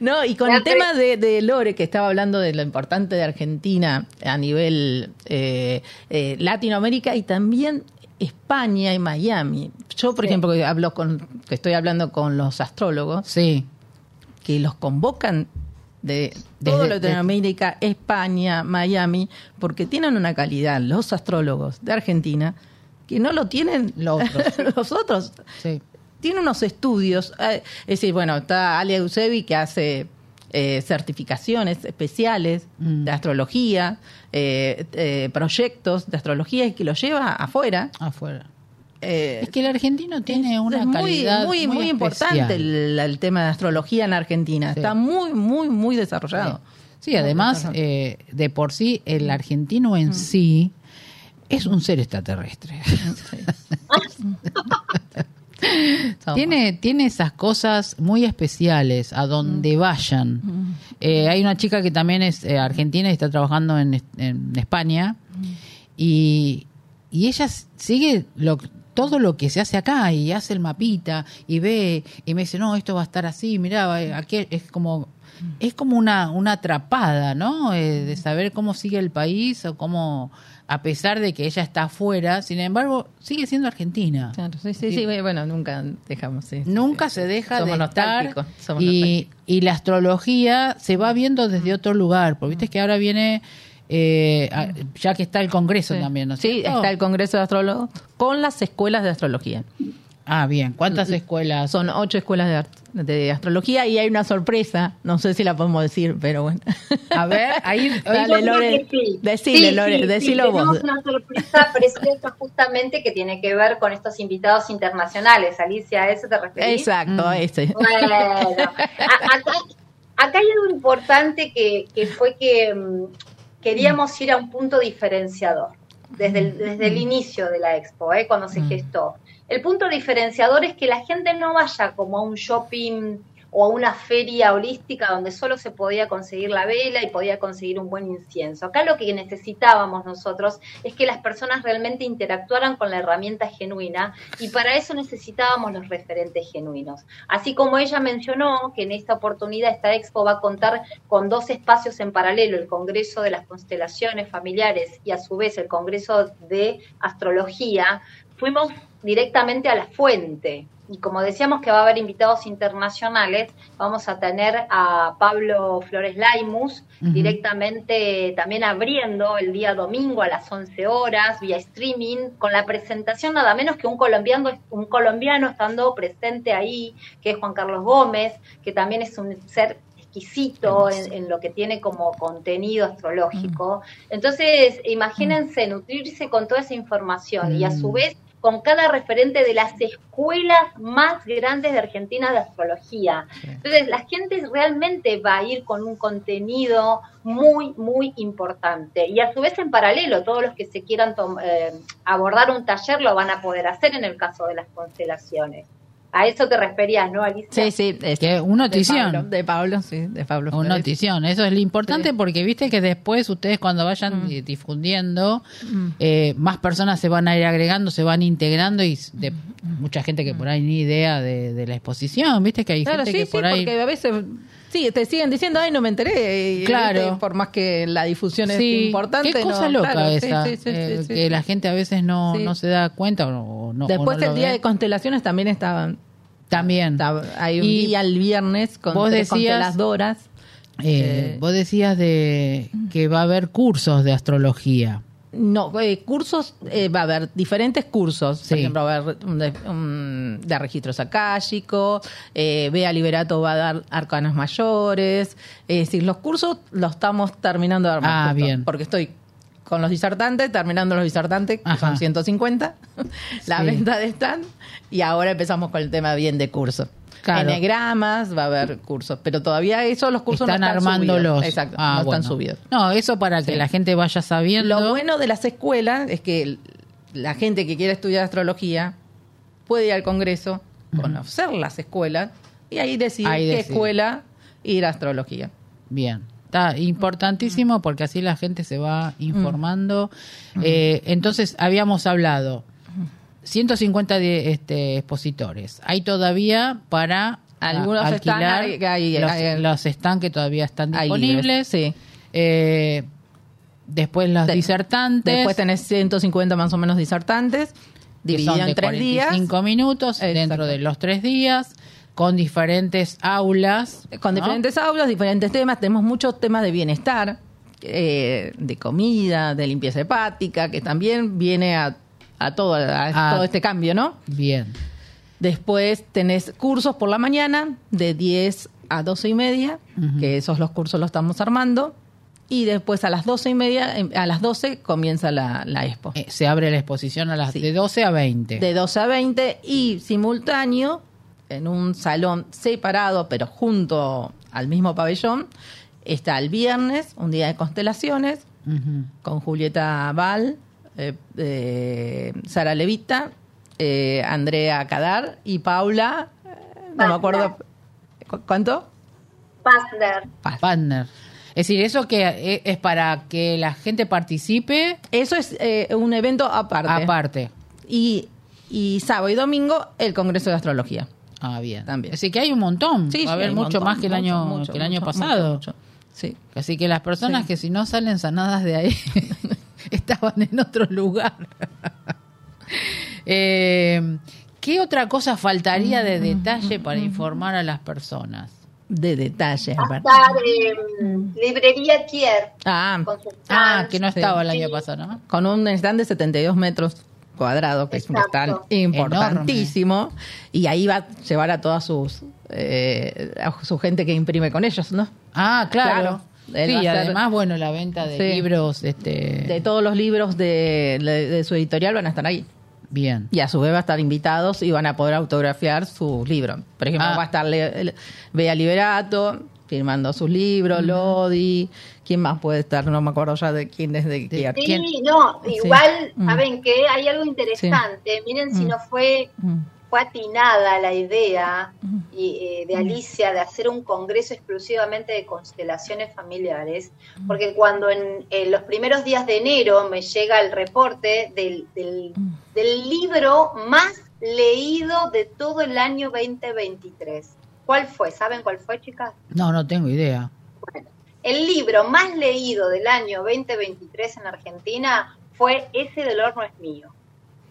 No, y con
La
el tema de, de Lore, que estaba hablando de lo importante de Argentina a nivel eh, eh, Latinoamérica y también España y Miami. Yo, por
Sí.
ejemplo, que hablo con, que estoy hablando con los astrólogos,
Sí,
que los convocan de
Desde-
toda Latinoamérica, España, Miami, porque tienen una calidad, los astrólogos de Argentina, que no lo tienen
Los otros. [LAUGHS]
los otros.
sí.
Tiene unos estudios, eh, es decir, bueno, está Alia Eusebi que hace eh, certificaciones especiales
Mm.
de astrología, eh, eh, proyectos de astrología y que lo lleva afuera.
afuera.
Eh,
Es que el argentino tiene
es-
una
es muy,
calidad
muy, muy, importante
especial.
el, el tema de astrología en Argentina.
Sí.
Está muy, muy, muy desarrollado.
Sí, además,
Muy
eh, de por sí, el argentino en sí es un ser extraterrestre. [LAUGHS] [LAUGHS] tiene, tiene esas cosas muy especiales a donde vayan. Eh, hay una chica que también es eh, argentina y está trabajando en, en España. Y, y ella sigue lo, todo lo que se hace acá y hace el mapita y ve y me dice, no, esto va a estar así, mirá, eh, aquí es como... Es como una, una atrapada, ¿no? Eh, de saber cómo sigue el país o cómo, a pesar de que ella está afuera, sin embargo, sigue siendo argentina.
Claro, sí, sí, sí, bueno, nunca dejamos. sí,
Nunca
sí.
se deja
Somos
de estar
somos
y, y la astrología se va viendo desde otro lugar, porque viste que ahora viene, eh, ya que está el Congreso
Sí.
también, ¿no
Sí, está el Congreso de Astrólogos con las escuelas de astrología.
Ah, bien, ¿cuántas escuelas?
Son ocho escuelas de, art- de astrología y hay una sorpresa, no sé si la podemos decir, pero bueno.
A ver, ahí... [LAUGHS]
Dale, Lore.
Sí.
Decile,
Sí,
Lore,
sí,
decilo
sí,
vos.
Tenemos una sorpresa preciosa justamente que tiene que ver con estos invitados internacionales. Alicia, ¿a eso te referís?
Exacto,
Mm.
ese.
Bueno, a- acá, acá hay algo importante que, que fue que mm, queríamos ir a un punto diferenciador desde el, desde el inicio de la expo, ¿eh? cuando se gestó. El punto diferenciador es que la gente no vaya como a un shopping o a una feria holística donde solo se podía conseguir la vela y podía conseguir un buen incienso. Acá lo que necesitábamos nosotros es que las personas realmente interactuaran con la herramienta genuina y para eso necesitábamos los referentes genuinos. Así como ella mencionó que en esta oportunidad esta expo va a contar con dos espacios en paralelo, el Congreso de las Constelaciones Familiares y a su vez el Congreso de Astrología, fuimos directamente a la fuente. Y como decíamos que va a haber invitados internacionales, vamos a tener a Pablo Flores Laimus directamente también abriendo el día domingo a las 11 horas vía streaming con la presentación nada menos que un colombiano, un colombiano estando presente ahí, que es Juan Carlos Gómez, que también es un ser exquisito en, en lo que tiene como contenido astrológico. Entonces, imagínense nutrirse con toda esa información y a su
Mm.
vez con cada referente de las escuelas más grandes de Argentina de astrología. Entonces, la gente realmente va a ir con un contenido muy, muy importante. Y a su vez, en paralelo, todos los que se quieran eh, abordar un taller lo van a poder hacer en el caso de las constelaciones. A eso te referías, ¿no, Alicia?
Sí, sí. es-
Que una
de
notición.
Pablo, de Pablo, sí, de Pablo.
Una notición, eso es lo importante
Sí.
porque viste que después ustedes cuando vayan di- difundiendo, eh, más personas se van a ir agregando, se van integrando y de mucha gente que por ahí ni idea de, de la exposición, viste que hay
Claro,
gente
sí,
que
sí,
por ahí...
porque a veces sí, te siguen diciendo, ay, no me enteré.
Claro.
Por más que la difusión es
Sí,
importante.
qué cosa
no,
loca
claro, sí,
esa,
sí, sí,
eh,
sí, sí,
que la gente a veces no, no se da cuenta o, o no. o
Después
no
el día
ve.
de constelaciones también estaban.
También.
estaba- hay un
Y
día el viernes con
vos
tres
decías-
consteladoras.
Eh,
Eh,
vos decías de que va a haber cursos de astrología.
No, eh, cursos, eh, va a haber diferentes cursos.
Sí.
Por ejemplo, va a haber un de, un de registros eh, Bea Liberato va a dar arcanos mayores. Es decir, los cursos los estamos terminando de armar.
Ah,
justo,
bien.
Porque estoy con los disertantes, terminando los disertantes, que
Ajá.
son [LAUGHS] 150, la
Sí.
venta de stand, y ahora empezamos con el tema bien de curso.
Claro.
Va a haber cursos, pero todavía eso, los cursos
están
no están
armándolos.
subidos. Exacto,
Ah,
no
bueno.
están subidos.
No, eso para que
Sí.
la gente vaya sabiendo.
Lo bueno de las escuelas es que la gente que quiere estudiar astrología puede ir al Congreso, conocer las escuelas y ahí decidir
Ahí
qué
decide.
escuela ir a astrología.
Bien. Está importantísimo porque así la gente se va informando. Eh, entonces, habíamos hablado 150 de, este, expositores. Hay todavía para
Algunos
a- alquilar
están, hay- hay-
los,
hay-
los stands que todavía están disponibles.
sí.
Eh, después los
De-
disertantes.
Después tenés 150 más o menos disertantes,
que
dividido
son de
en tres días.
45 minutos
Exacto.
dentro de los tres días, con diferentes aulas.
Con
¿no?
diferentes aulas, diferentes temas. Tenemos muchos temas de bienestar, eh, de comida, de limpieza hepática, que también viene a, a todo, a
Ah.
todo este cambio, ¿no?
Bien.
Después tenés cursos por la mañana de 10 a 12 y media,
Ujú.
que esos los cursos los estamos armando. Y después a las 12 y media, em, a las 12 comienza la, la expo.
Eh, se abre la exposición a las
Sí.
de 12 a 20.
De 12 a 20 y simultáneo, en un salón separado, pero junto al mismo pabellón, está el viernes, un día de constelaciones,
Ujú.
con Julieta Val, eh, eh, Sara Levita, eh, Andrea Cadar y Paula, eh, no me acuerdo, ¿cu- ¿cuánto?
Pazner.
Paz.
Partner. Es decir, eso que es para que la gente participe
Eso es eh, un evento aparte.
aparte.
Y, y sábado y domingo el Congreso de Astrología.
Ah, bien.
También.
Así que hay un montón.
Sí,
Va a haber mucho
montón,
más que el
mucho,
año,
mucho,
que el año
mucho,
pasado.
mucho, mucho. Sí.
Así que las personas
Sí.
que si no salen sanadas de ahí [LAUGHS] [LAUGHS] estaban en otro lugar. [LAUGHS] Eh, ¿Qué otra cosa faltaría de detalle para informar a las personas?
De detalle.
En Librería Kier.
Ah,
Ah, que no
Sí.
estaba el año
Sí.
pasado, ¿no?
con un stand de 72 metros cuadrados, que es un stand importantísimo. Y ahí va a llevar a todas sus eh, a su gente que imprime con ellos, ¿no?
Ah, claro.
Claro. Él
Sí,
va a
además, bueno, la venta de
Sí.
libros, este,
De todos los libros de, de- de su editorial van a estar ahí.
bien.
Y a su vez va a estar invitados y van a poder autografiar sus libros. Por ejemplo,
Ah.
va a estar Le- Le- Bea Liberato firmando sus libros, Lodi. ¿Quién más puede estar? No me acuerdo ya de quién es de quién.
Sí,
¿Quién?
no, igual,
Mm.
saben que hay algo interesante. Miren si
Mm.
no fue
Mm.
Fue atinada la idea y, eh, de Alicia de hacer un congreso exclusivamente de constelaciones familiares, porque cuando en, en los primeros días de enero me llega el reporte del, del, del libro más leído de todo el año 2023. ¿Cuál fue? ¿Saben cuál fue, chicas?
No, no tengo idea.
Bueno, el libro más leído del año 2023 en Argentina fue Ese dolor no es mío.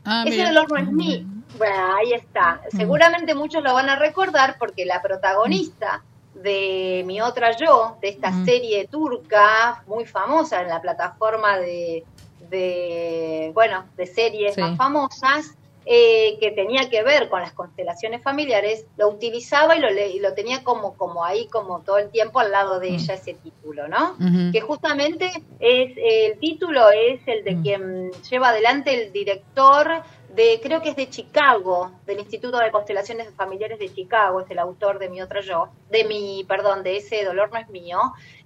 Ah,
Ese
mira.
dolor no es mío. Bueno, ahí está. Seguramente muchos lo van a recordar porque la protagonista de Mi Otra Yo, de esta
Mm.
serie turca muy famosa en la plataforma de, de bueno, de series
Sí.
más famosas, eh, que tenía que ver con las constelaciones familiares, lo utilizaba y lo, y lo tenía como, como ahí, como todo el tiempo al lado de
Mm.
ella ese título, ¿no? Que justamente es el título es el de
Mm.
quien lleva adelante el director de creo que es de Chicago del Instituto de Constelaciones Familiares de Chicago es el autor de mi otra yo de mi perdón de ese dolor no es mío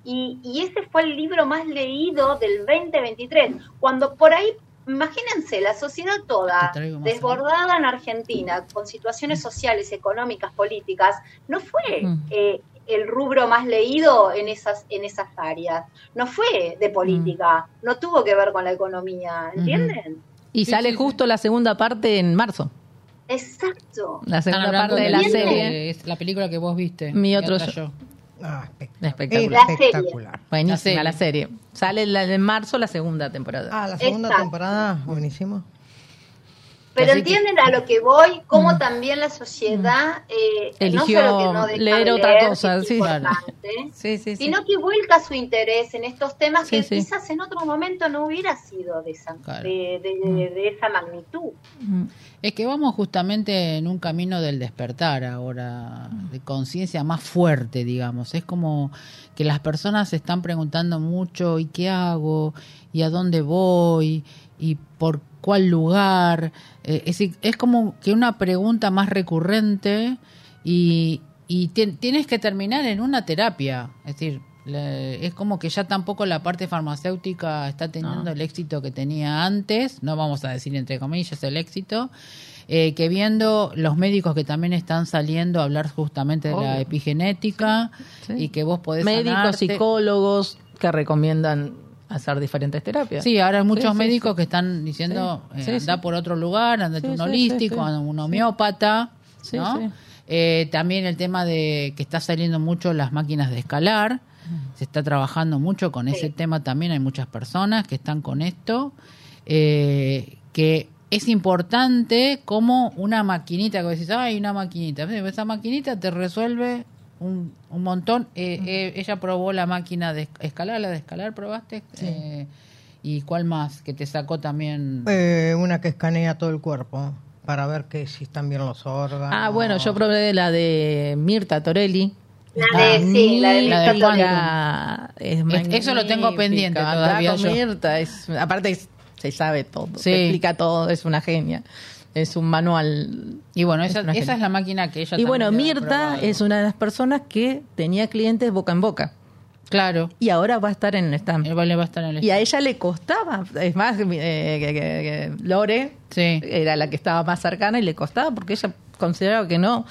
y, y ese fue el libro más leído del 2023 cuando por ahí Imagínense, la sociedad toda desbordada en Argentina, con situaciones sociales, económicas, políticas, no fue
Mm.
eh, el rubro más leído en esas, en esas áreas. No fue de política, no tuvo que ver con la economía, ¿entienden?
Y
Sí,
sale
sí, sí.
justo la segunda parte en marzo.
Exacto.
La segunda parte de la serie.
es la película que vos viste.
Mi otro yo.
Ah, espectacular.
Espectacular.
La serie.
Espectacular.
Buenísima
La
la serie. Sale la- en marzo la segunda temporada.
Ah, la segunda
Exacto.
temporada, buenísimo.
Pero
Así que-
entienden a lo que voy, cómo también la sociedad eh,
Eligió
no solo que no deja
leer otra cosa, sí, claro. Sí, sí,
sino que vuelca su interés en estos temas que quizás en otro momento no hubiera sido de esa,
Claro.
de, de- de esa magnitud.
Mm.
Es que vamos justamente en un camino del despertar ahora, de conciencia más fuerte, digamos. Es como que las personas se están preguntando mucho, ¿y qué hago? ¿Y a dónde voy? ¿Y por cuál lugar? Eh, es, decir, es como que una pregunta más recurrente y, y tien- tienes que terminar en una terapia. Es decir, le- es como que ya tampoco la parte farmacéutica está teniendo el éxito que tenía antes, no vamos a decir entre comillas el éxito, eh, que viendo los médicos que también están saliendo a hablar justamente de la epigenética
Sí.
y que vos podés
Médicos,
sanarte.
psicólogos que recomiendan hacer diferentes terapias.
Sí, ahora hay muchos
Sí,
médicos
sí.
que están diciendo, eh, anda por otro lugar, andate un holístico, un homeópata, ¿no? Eh, también el tema de que está saliendo mucho las máquinas de escalar, se está trabajando mucho con ese tema también, hay muchas personas que están con esto, eh, que es importante como una maquinita, que decís, ay, una maquinita, esa maquinita te resuelve un, un montón. Eh, eh, ella probó la máquina de escalar, la de escalar probaste. Eh, ¿Y cuál más? Que te sacó también.
Eh, una que escanea todo el cuerpo para ver que si están bien los órganos.
Ah, bueno, yo probé la de Mirta Torelli.
La de, sí, la de
la de
Mirta Torelli.
Es
Es- eso lo tengo pendiente todavía.
Mirta, es, aparte es- se sabe todo,
Sí.
se explica todo, es una genia. Es un manual.
Y bueno,
Es
esa,
una
esa es la máquina que ella
Y bueno, Mirta es una de las personas que tenía clientes boca en boca.
Claro.
Y ahora va a estar en el stand.
Vale va a estar en el.
Y a ella le costaba, es más, eh, que, que- que Lore
Sí.
era la que estaba más cercana y le costaba porque ella consideraba que no,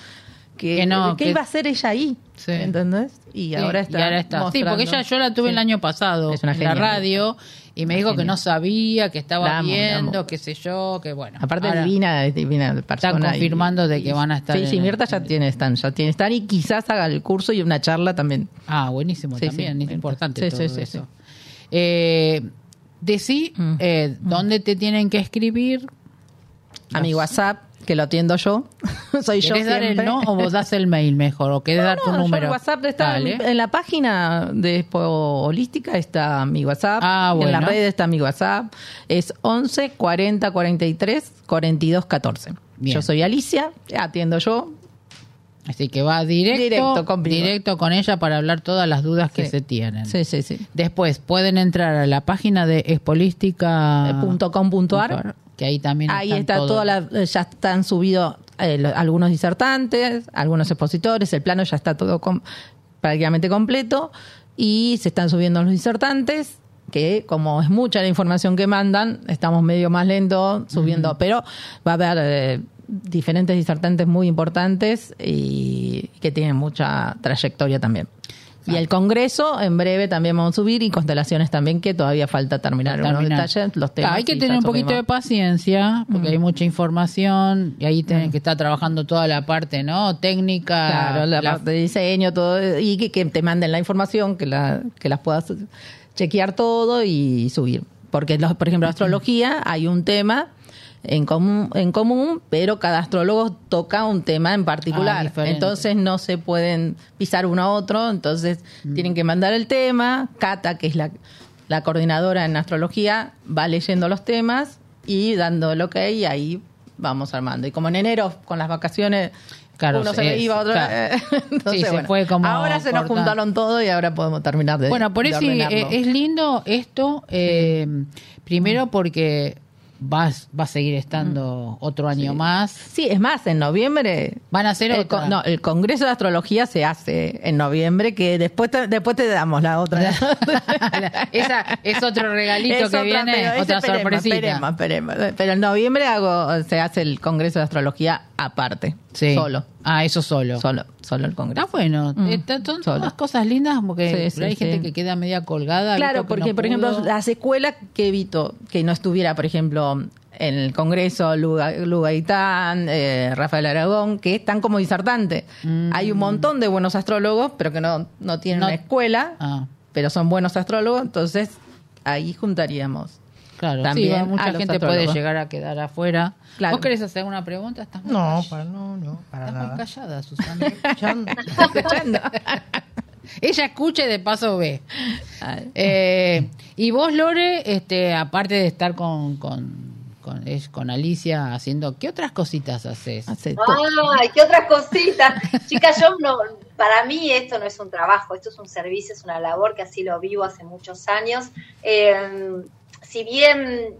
que,
Que no,
¿qué
que-
iba a hacer ella ahí,
Sí.
¿entendés? Y
Sí,
ahora está.
y ahora está. Sí, porque ella yo la tuve
Sí.
el año pasado
Es
en la radio y me dijo que no sabía, que estaba
La amo, la
viendo, qué sé yo, que bueno.
Aparte
ahora-
divina, divina persona.
Están confirmando de
y-
que van a estar
Sí, sí, Mirta ya tiene stand, ya tiene stand y quizás haga el curso y una charla también.
Ah, buenísimo
Sí,
también,
sí.
es importante
Sí,
todo
sí,
eso. Eh, decí
Mm.
eh, dónde te tienen que escribir.
A mi WhatsApp, que lo atiendo yo. [LAUGHS] Soy yo
¿Querés dar el no o vos das el mail mejor? ¿O querés dar tu
No, yo
número?
el WhatsApp está en, en la página de Expo Holística está mi WhatsApp.
Ah,
En
bueno.
las redes está mi WhatsApp. Es 11 40 43 42 14.
Bien.
Yo soy Alicia, atiendo yo.
Así que va directo,
Directo conmigo.
directo con ella para hablar todas las dudas que
Sí.
se tienen.
Sí, sí, sí.
Después pueden entrar a la página de Expolística Que ahí también
Ahí
están
está
todos.
toda la, eh, ya están subidos eh, lo- algunos disertantes, algunos expositores, el plano ya está todo com- prácticamente completo y se están subiendo los disertantes que como es mucha la información que mandan, estamos medio más lentos subiendo, pero va a haber eh, diferentes disertantes muy importantes y que tienen mucha trayectoria también. Y el Congreso, en breve también vamos a subir, y constelaciones también, que todavía falta terminar
terminar.
detalles, los temas.
Claro, hay que tener un poquito de paciencia porque hay mucha información y ahí tienen que estar trabajando toda la parte no técnica
Claro, la,
la-
parte de diseño, todo, y que, que te manden la información, que, la, que las puedas chequear todo y subir. Porque, los, por ejemplo, astrología, hay un tema en común, en común, pero cada astrólogo toca un tema en
Ah,
particular.
diferente.
entonces no se pueden pisar uno a otro, entonces tienen que mandar el tema. Cata, que es la, la coordinadora en astrología, va leyendo los temas y dando el ok, y ahí vamos armando. Y como en enero, con las vacaciones,
Claro,
uno se
es-
iba, otro
claro. [LAUGHS]
Entonces,
Sí, se
bueno,
fue como
ahora se nos juntaron todo y ahora podemos terminar de
bueno por eso eh, es lindo esto eh, primero porque vas va a seguir estando otro año más.
Sí, es más, en noviembre...
van a hacer
el,
otra.
no, el Congreso de Astrología se hace en noviembre, que después te, después te damos la otra. [LAUGHS]
esa es otro regalito
Es
que
otra,
viene otra
esperemos,
sorpresita.
esperemos, esperemos. Pero en noviembre hago, se hace el Congreso de Astrología aparte,
Sí.
solo,
ah eso solo
solo, solo el Congreso.
Está bueno,
Mm,
Está- son
solo.
todas cosas lindas porque
Sí,
hay gente que queda media colgada.
Claro, porque
no
por ejemplo
pudo.
las escuelas que evito que no estuviera, por ejemplo, en el Congreso Luga, Lugaitán, eh, Rafael Aragón, que están como disertantes. Hay un montón de buenos astrólogos, pero que no, no tienen
No-
una escuela,
Ah,
pero son buenos astrólogos, entonces ahí juntaríamos.
Claro,
También
sí, mucha
los
gente puede llegar a quedar afuera.
Claro.
¿Vos querés hacer una pregunta? Estás muy,
No, para, no, no, para
estás muy
nada.
callada, Susana. [LAUGHS]
Escuchando. [LAUGHS]
Ella escucha y de paso ve. Eh, y vos, Lore, este, aparte de estar con, con, con, es- con Alicia haciendo, ¿qué otras cositas haces?
Hace.
Ay, qué otras cositas. [LAUGHS] Chicas, yo no, para mí esto no es un trabajo, esto es un servicio, es una labor que así lo vivo hace muchos años. Eh, si bien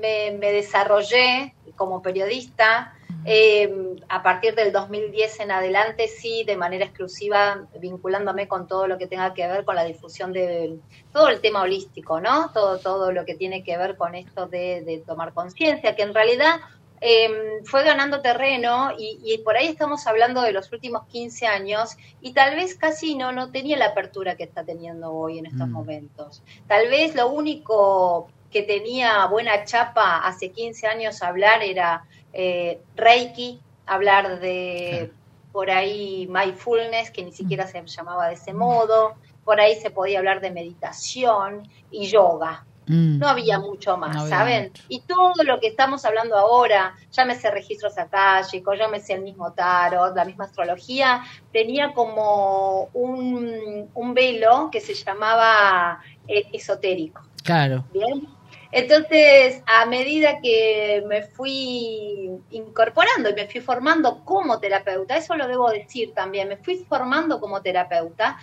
me, me- desarrollé como periodista, eh, a partir del 2010 en adelante, sí, de manera exclusiva, vinculándome con todo lo que tenga que ver con la difusión de todo el tema holístico, ¿no? Todo, todo lo que tiene que ver con esto de, de tomar conciencia, que en realidad eh, fue ganando terreno y, y por ahí estamos hablando de los últimos 15 años y tal vez casi no, no tenía la apertura que está teniendo hoy en estos
Mm.
momentos. Tal vez lo único que tenía buena chapa hace 15 años hablar era eh, Reiki, hablar de por ahí mindfulness, que ni siquiera se llamaba de ese modo, por ahí se podía hablar de meditación y yoga.
Mm.
No había mucho más,
No había
¿saben?
mucho.
Y todo lo que estamos hablando ahora, llámese registros acálicos, llámese el mismo tarot, la misma astrología, tenía como un, un velo que se llamaba eh, esotérico.
Claro.
Bien. Entonces, a medida que me fui incorporando y me fui formando como terapeuta, eso lo debo decir también, me fui formando como terapeuta,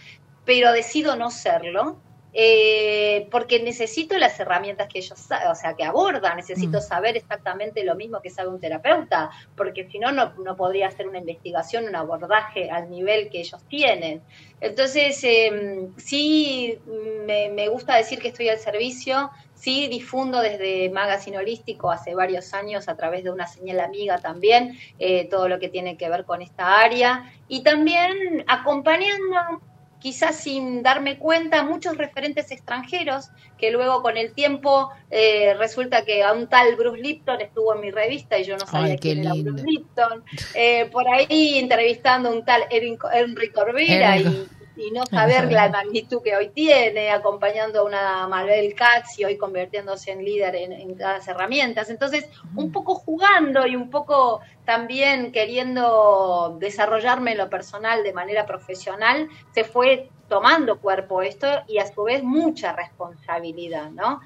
pero decido no serlo, eh, porque necesito las herramientas que ellos, o sea, que abordan, necesito
Mm.
saber exactamente lo mismo que sabe un terapeuta, porque si no, no, no podría hacer una investigación, un abordaje al nivel que ellos tienen. Entonces, eh, sí, me, me gusta decir que estoy al servicio, sí difundo desde Magazine Holístico hace varios años a través de una señal amiga también, eh, todo lo que tiene que ver con esta área, y también acompañando quizás sin darme cuenta, muchos referentes extranjeros que luego con el tiempo eh, resulta que a un tal Bruce Lipton estuvo en mi revista y yo no sabía
Ay,
quién era. Bruce Lipton. Eh, por ahí entrevistando a un tal Henry Corbera
Henry
y, y no saber la magnitud que hoy tiene, acompañando a una Maribel Katz y hoy convirtiéndose en líder en, en las herramientas. Entonces, un poco jugando y un poco también queriendo desarrollarme en lo personal de manera profesional, se fue tomando cuerpo esto y a su vez mucha responsabilidad, ¿no?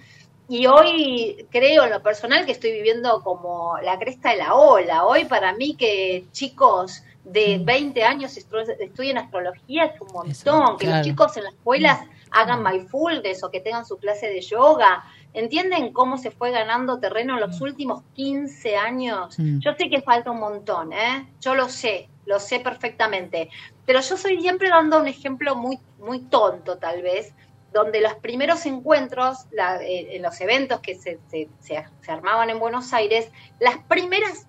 Y hoy creo en lo personal que estoy viviendo como la cresta de la ola. Hoy para mí que chicos de 20 años estudien astrología es un montón.
Eso,
que
claro.
los chicos en las escuelas hagan mindfulness o que tengan su clase de yoga. ¿Entienden cómo se fue ganando terreno en los últimos 15 años?
Mm.
Yo sé que falta un montón, ¿eh? Yo lo sé, lo sé perfectamente. Pero yo soy siempre dando un ejemplo muy, muy tonto, tal vez, donde los primeros encuentros, la- eh, en los eventos que se, se- se- se armaban en Buenos Aires, las primeras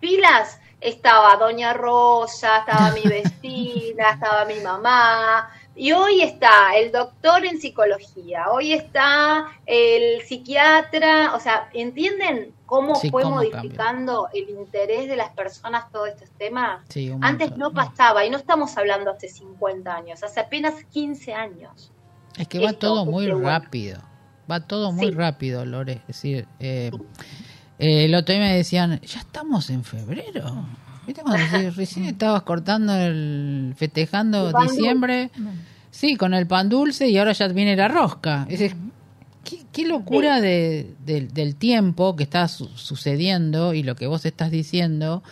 filas estaba Doña Rosa, estaba mi vecina, [LAUGHS] estaba mi mamá, y hoy está el doctor en psicología, hoy está el psiquiatra, o sea, ¿entienden cómo
Sí,
fue
cómo
modificando el interés de las personas todos estos temas?
Sí,
Antes no pasaba, y no estamos hablando hace 50 años, hace apenas 15 años.
Es que va todo muy rápido. Va todo muy
Sí.
rápido, Lore. Es decir, eh, eh, el otro día me decían, ya estamos en febrero. ¿Viste cuando [LAUGHS] recién estabas cortando el, festejando
El
diciembre? Sí, con el pan dulce y ahora ya viene la rosca. Es qué, qué locura de, del- del tiempo que está su- sucediendo y lo que vos estás diciendo.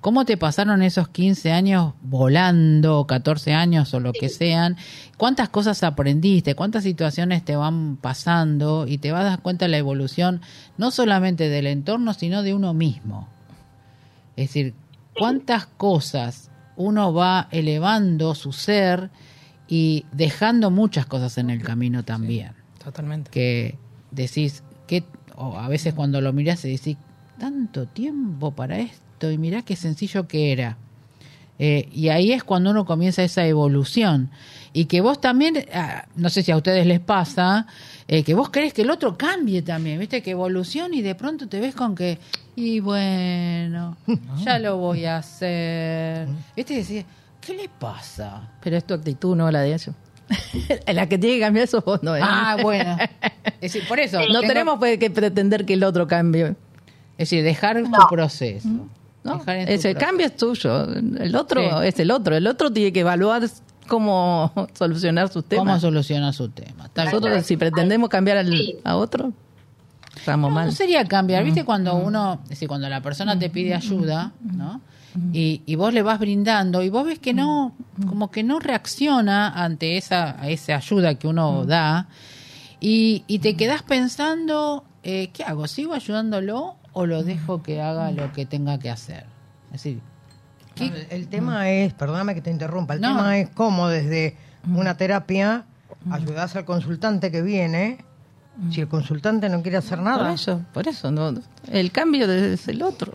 ¿Cómo te pasaron esos 15 años volando, 14 años o lo que sean? ¿Cuántas cosas aprendiste? ¿Cuántas situaciones te van pasando? Y te vas a dar cuenta de la evolución, no solamente del entorno, sino de uno mismo. Es decir, cuántas cosas uno va elevando su ser y dejando muchas cosas en el camino también
Totalmente.
que decís que o a veces cuando lo mirás y decís tanto tiempo para esto y mirá qué sencillo que era Eh, y ahí es cuando uno comienza esa evolución y que vos también ah, no sé si a ustedes les pasa eh, que vos querés que el otro cambie también viste que evolucione y de pronto te ves con que y bueno [LAUGHS] ya lo voy a hacer viste y decís qué le pasa
Pero es tu actitud, no la de ellos. [LAUGHS] la que tiene que cambiar sos vos, no. ¿eh?
Ah, bueno. Es decir, por eso.
no
tengo-
tenemos pues, que pretender que el otro cambie.
Es decir, dejar tu proceso.
¿No? Ese cambio es tuyo. El otro
Sí.
es el otro. El otro tiene que evaluar cómo [LAUGHS] solucionar sus
¿Cómo
temas.
soluciona su tema? Bien.
Nosotros, si pretendemos cambiar al- a otro, estamos
No,
mal.
no sería cambiar, ¿viste? Cuando uno, es decir, cuando la persona te pide ayuda, ¿no? Y, y vos le vas brindando y vos ves que no, como que no reacciona ante esa, a esa ayuda que uno da y, y te quedás pensando, eh, ¿qué hago? ¿Sigo ayudándolo o lo dejo que haga lo que tenga que hacer? Es decir, ¿qué-
El, el tema es, perdóname que te interrumpa, el
No.
tema es cómo desde una terapia ayudás al consultante que viene, si el consultante no quiere hacer
Por
nada.
eso, por eso. No, el cambio es el otro.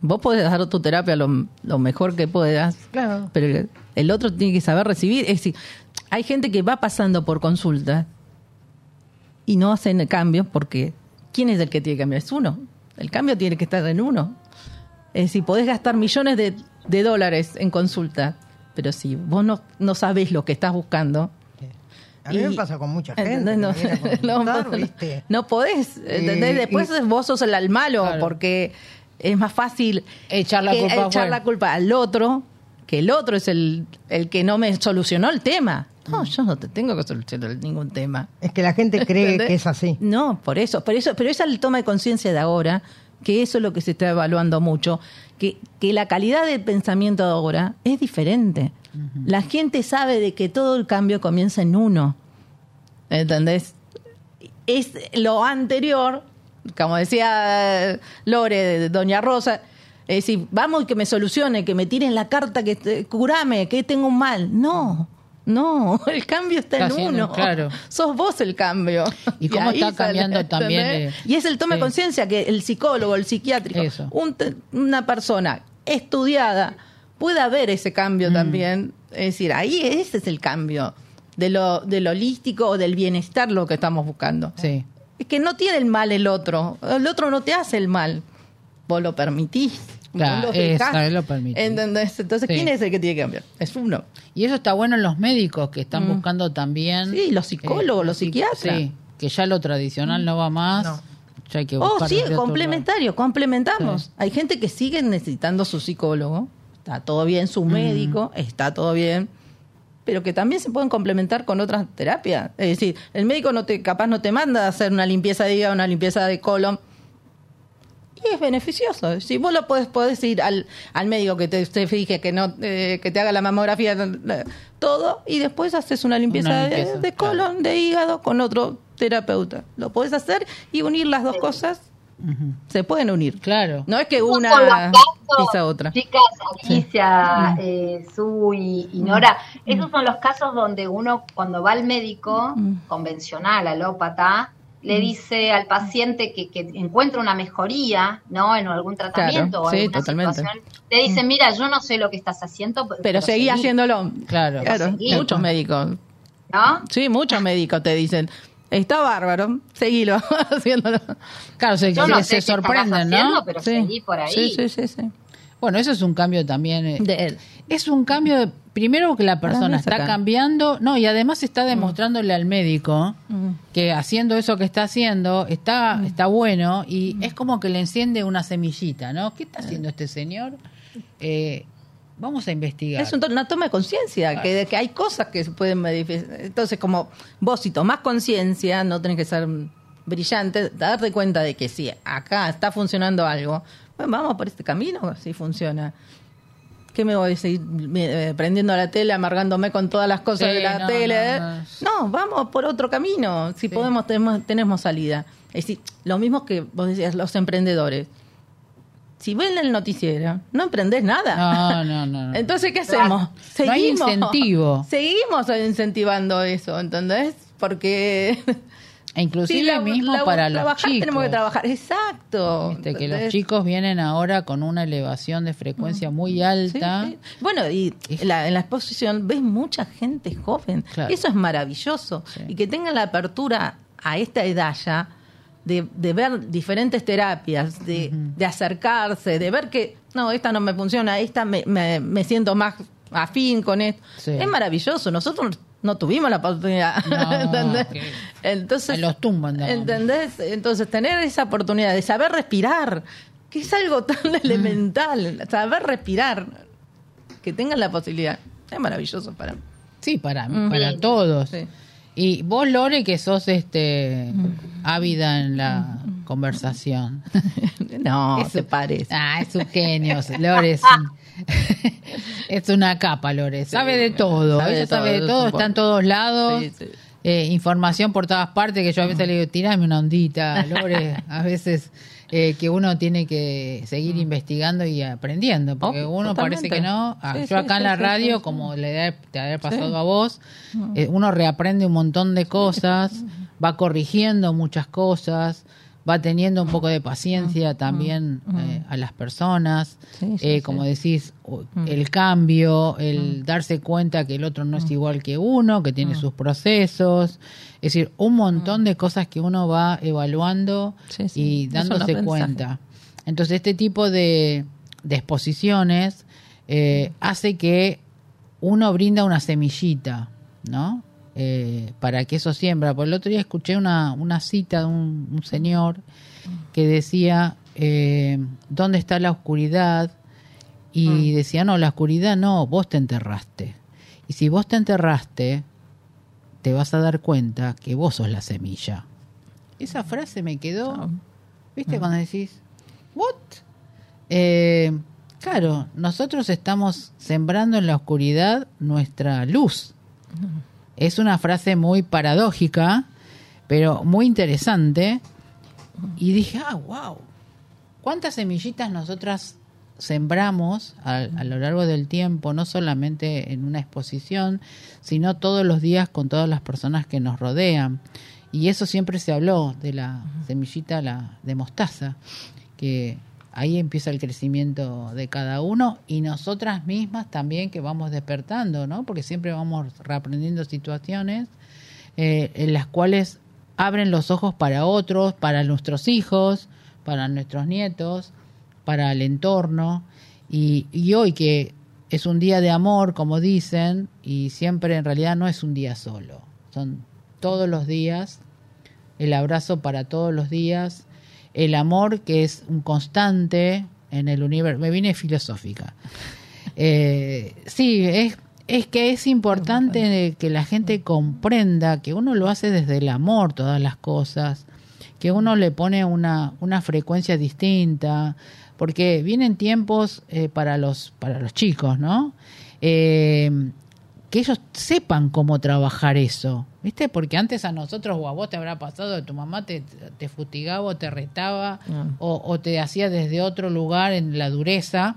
Vos podés dar tu terapia lo, lo mejor que puedas,
Claro.
pero el, el otro tiene que saber recibir. Es decir, hay gente que va pasando por consulta y no hacen cambios porque ¿quién es el que tiene que cambiar? Es uno. El cambio tiene que estar en uno. Es decir, podés gastar millones de, de dólares en consulta, pero si vos no, no sabés lo que estás buscando,
A mí me pasa con mucha gente.
No, [LAUGHS] no,
consultar,
no,
¿viste?
no podés, ¿entendés?
Y-
Después
y-
vos sos el al malo,
Claro.
porque es más fácil
Echar la
que
culpa
echar la culpa al otro, que el otro es el, el que no me solucionó el tema. No,
Mm.
yo no te tengo que solucionar ningún tema.
Es que la gente cree
¿Entendés?
que es así.
No, por eso, por eso, pero esa es el toma de conciencia de ahora, que eso es lo que se está evaluando mucho, que, que la calidad del pensamiento de ahora es diferente. La gente sabe de que todo el cambio comienza en uno. ¿Entendés? Es lo anterior, como decía eh, Lore, de Doña Rosa, es decir, vamos que me solucione, que me tiren la carta, que curame, que tengo un mal. No, no, [LAUGHS] el cambio está en
no,
uno.
claro. [LAUGHS]
Sos vos el cambio. [LAUGHS]
¿Y cómo está cambiando también, eh,
Y es el toma de
sí.
conciencia que el psicólogo, el psiquiátrico, un una persona estudiada pueda ver ese cambio
Mm.
también. Es decir, ahí ese es el cambio de lo, del holístico o del bienestar lo que estamos buscando.
sí.
Es que no tiene el mal el otro. El otro no te hace el mal. Vos lo permitís.
Claro,
lo
permitís.
¿Entendés? Entonces,
Sí.
¿quién es el que tiene que cambiar? Es uno.
Y eso está bueno en los médicos que están buscando también.
Mm. Sí, los psicólogos, los
psic-
psiquiatras.
Sí, que ya lo tradicional no va más.
No.
Ya hay que
Oh,
buscar
sí, complementario, complementamos.
Sí.
Hay gente que sigue necesitando su psicólogo, está todo bien, su médico, está todo bien, pero que también se pueden complementar con otras terapias. Es decir, el médico no te, capaz no te manda a hacer una limpieza de hígado, una limpieza de colon. Es beneficioso. Si vos lo podés, podés ir al, al médico que te, te fije, que no eh, que te haga la mamografía, todo, y después haces una limpieza,
Una
de-
limpieza,
de, colon, de hígado, con otro terapeuta. Lo podés hacer y unir las dos cosas. Se pueden unir.
Claro.
No es que una
casos,
pisa otra.
Chicas, Alicia, eh, Su y, y Nora, esos son los casos donde uno cuando va al médico convencional, alópata, le dice al paciente que, que encuentra una mejoría, ¿no? En algún tratamiento
Claro,
o
sí,
alguna
totalmente.
situación, le dice, mira, yo no sé lo que estás haciendo,
Pero seguí
seguí",
haciéndolo.
Claro.
Claro,
seguí.
muchos médicos.
¿no?
Sí, muchos médicos te dicen, está bárbaro, seguilo [LAUGHS] haciéndolo.
Claro, se,
Yo no sé
se sorprenden, ¿no?
haciendo, pero
Sí.
seguí por ahí.
Sí, sí, sí, sí.
Bueno, eso es un cambio también. eh,
De él.
Es un cambio, de- primero que la persona está cambiando, no, y además está demostrándole al médico
Mm.
que haciendo eso que está haciendo está, está bueno y es como que le enciende una semillita, ¿no? ¿Qué está haciendo este señor? Eh, vamos a investigar.
Es una toma de conciencia, que, que hay cosas que se pueden modificar. Entonces, como vos si tomás conciencia, no tenés que ser brillante, darte cuenta de que si acá está funcionando algo, bueno, vamos por este camino, si funciona. ¿Qué me voy a seguir eh, prendiendo la tele, amargándome con todas las cosas
Sí,
de la
no,
tele?
no, no.
No, vamos por otro camino. Si podemos, tenemos, tenemos salida. Es decir, lo mismo que vos decías, los emprendedores. Si ven el noticiero, no emprendés nada.
No, no, no. no. [LAUGHS]
Entonces, ¿qué hacemos?
No hay incentivo. [LAUGHS]
Seguimos incentivando eso, ¿entendés? Porque...
E inclusive
si la-
mismo
la-
para los
trabajar,
chicos.
tenemos que trabajar. Exacto.
Viste, que los chicos vienen ahora con una elevación de frecuencia muy
Sí,
alta.
sí. Bueno, y la- en la exposición ves mucha gente joven.
Claro.
Eso es maravilloso.
Sí.
Y que tengan la apertura a esta edad ya de, de ver diferentes terapias, de, de acercarse, de ver que, no, esta no me funciona, esta me, me- me siento más afín con esto.
Sí.
Es maravilloso. Nosotros no tuvimos la oportunidad.
No, [LAUGHS]
¿entendés? Entonces,
En los tumbos andábamos.
¿entendés? Entonces, tener esa oportunidad de saber respirar, que es algo tan
Mm.
elemental, saber respirar, que tengan la posibilidad, es maravilloso para mí.
Sí, para,
Mm.
para todos.
Sí.
Y vos, Lore, que sos este ávida en la conversación. [LAUGHS]
No, te parece.
Ah, es un genio. [LAUGHS] Lore es, un- [LAUGHS] es una capa, Lore. Sabe de todo.
sabe de
Ella sabe de
todo,
Está en todos lados.
Sí, sí.
Eh, información por todas partes que yo a veces le digo, tirame una ondita, Lore. [LAUGHS] A veces eh, que uno tiene que seguir investigando y aprendiendo. Porque
Oh,
uno
totalmente.
parece que no. Ah, yo acá en la radio, como le te haber pasado a vos, eh, uno reaprende un montón de cosas, [LAUGHS] va corrigiendo muchas cosas, va teniendo un poco de paciencia también eh, a las personas,
Sí, sí,
eh, como decís, el cambio, el darse cuenta que el otro no es igual que uno, que tiene sus procesos, es decir, un montón de cosas que uno va evaluando
Sí,
y dándose cuenta. Entonces, este tipo de, de exposiciones eh, hace que uno brinda una semillita, ¿no? Eh, para que eso siembra. Por el otro día escuché una, una cita de un, un señor que decía, eh, ¿dónde está la oscuridad? Y decía, no, la oscuridad no, vos te enterraste. Y si vos te enterraste, te vas a dar cuenta que vos sos la semilla. Esa frase me quedó, ¿viste? Cuando decís, ¿what? Eh, claro, nosotros estamos sembrando en la oscuridad nuestra luz. Es una frase muy paradójica, pero muy interesante. Y dije, ah, wow, ¿cuántas semillitas nosotras sembramos a, a lo largo del tiempo, no solamente en una exposición, sino todos los días con todas las personas que nos rodean? Y eso siempre se habló de la semillita la, de mostaza, que ahí empieza el crecimiento de cada uno y nosotras mismas también que vamos despertando, ¿no? Porque siempre vamos reaprendiendo situaciones eh, en las cuales abren los ojos para otros, para nuestros hijos, para nuestros nietos, para el entorno. Y, y hoy que es un día de amor, como dicen, y siempre en realidad no es un día solo, son todos los días, el abrazo para todos los días, el amor que es un constante en el universo. Me vine filosófica. Eh, sí, es, es que es importante que la gente comprenda que uno lo hace desde el amor todas las cosas, que uno le pone una, una frecuencia distinta, porque vienen tiempos eh, para los para los chicos, ¿no? Eh, que ellos sepan cómo trabajar eso, ¿viste? Porque antes a nosotros o a vos te habrá pasado, tu mamá te, te fustigaba o te retaba
Mm.
o, o te hacía desde otro lugar en la dureza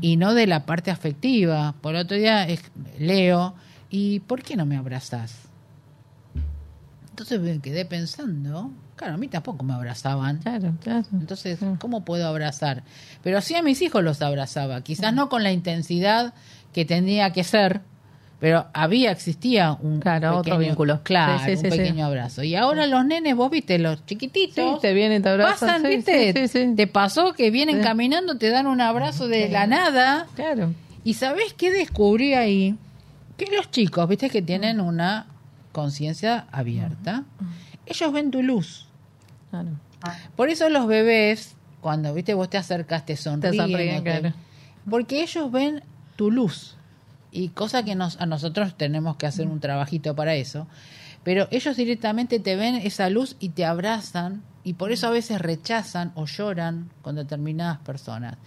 y no de la parte afectiva. Por el otro día es- leo, ¿y por qué no me abrazás? Entonces me quedé pensando, claro, a mí tampoco me abrazaban.
Claro, claro.
Entonces, ¿cómo puedo abrazar? Pero sí a mis hijos los abrazaba, quizás no con la intensidad que tendría que ser, pero había, existía un
Claro, otro vínculo.
Claro,
Sí, sí, sí,
un
sí.
pequeño abrazo. Y ahora los nenes, vos viste, los chiquititos,
te vienen, te abrazan,
pasan, viste, te pasó que vienen caminando, te dan un abrazo de la nada.
Claro.
¿Y sabés qué descubrí ahí? Que los chicos, viste, que tienen una conciencia abierta, ellos ven tu luz.
claro.
Por eso los bebés, cuando viste vos te acercas, te sonríen.
claro.
Porque ellos ven tu luz. Y cosa que nos, a nosotros tenemos que hacer un trabajito para eso. Pero ellos directamente te ven esa luz y te abrazan. Y por eso a veces rechazan o lloran con determinadas personas.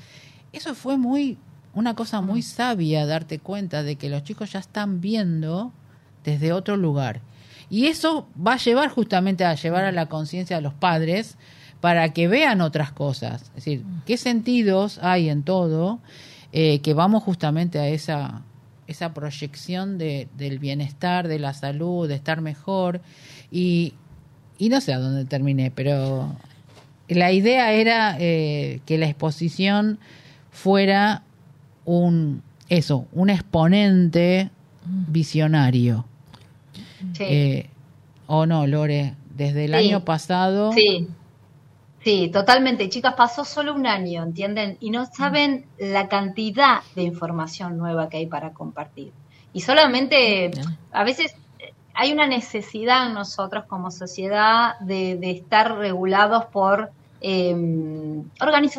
Eso fue muy una cosa muy sabia darte cuenta de que los chicos ya están viendo desde otro lugar. Y eso va a llevar justamente a llevar a la conciencia de los padres para que vean otras cosas. Es decir, qué sentidos hay en todo eh, que vamos justamente a esa, esa proyección de, del bienestar, de la salud, de estar mejor. Y, y no sé a dónde terminé, pero la idea era eh, que la exposición fuera un eso, un exponente visionario.
Sí.
Eh, ¿O no, Lore? Desde el
Sí.
año pasado.
Sí, sí, totalmente. Chicas, pasó solo un año, ¿entienden? Y no saben la cantidad de información nueva que hay para compartir. Y solamente, a veces hay una necesidad en nosotros como sociedad de, de estar regulados por eh,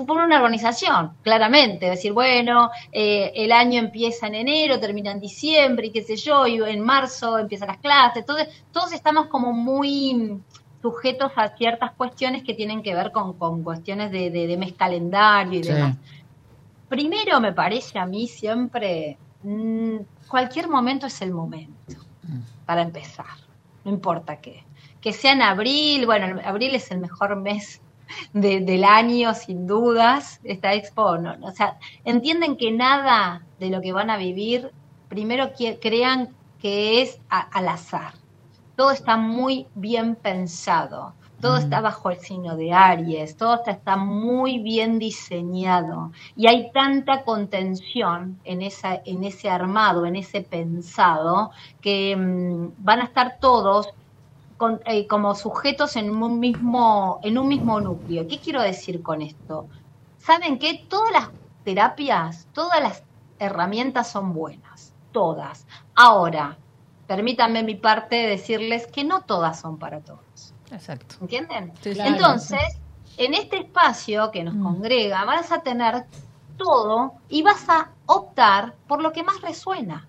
por una organización, claramente, decir, bueno, eh, el año empieza en enero, termina en diciembre y qué sé yo, y en marzo empiezan las clases, entonces todos estamos como muy sujetos a ciertas cuestiones que tienen que ver con, con cuestiones de, de, mes calendario y demás. Primero me parece a mí siempre, mmm, cualquier momento es el momento para empezar, no importa qué. Que sea en abril, bueno, abril es el mejor mes del año, sin dudas, esta expo. No, o sea, entienden que nada de lo que van a vivir, primero que, crean que es al azar. Todo está muy bien pensado, todo está bajo el signo de Aries, todo está, está, muy bien diseñado y hay tanta contención en, esa, en ese armado, en ese pensado, que mmm, van a estar todos eh, como sujetos en un mismo en un mismo núcleo. ¿Qué quiero decir con esto? Saben que todas las terapias, todas las herramientas son buenas, todas. Ahora, permítanme mi parte decirles que no todas son para todos.
Exacto.
¿Entienden? Entonces, en este espacio que nos mm. congrega, vas a tener todo y vas a optar por lo que más resuena.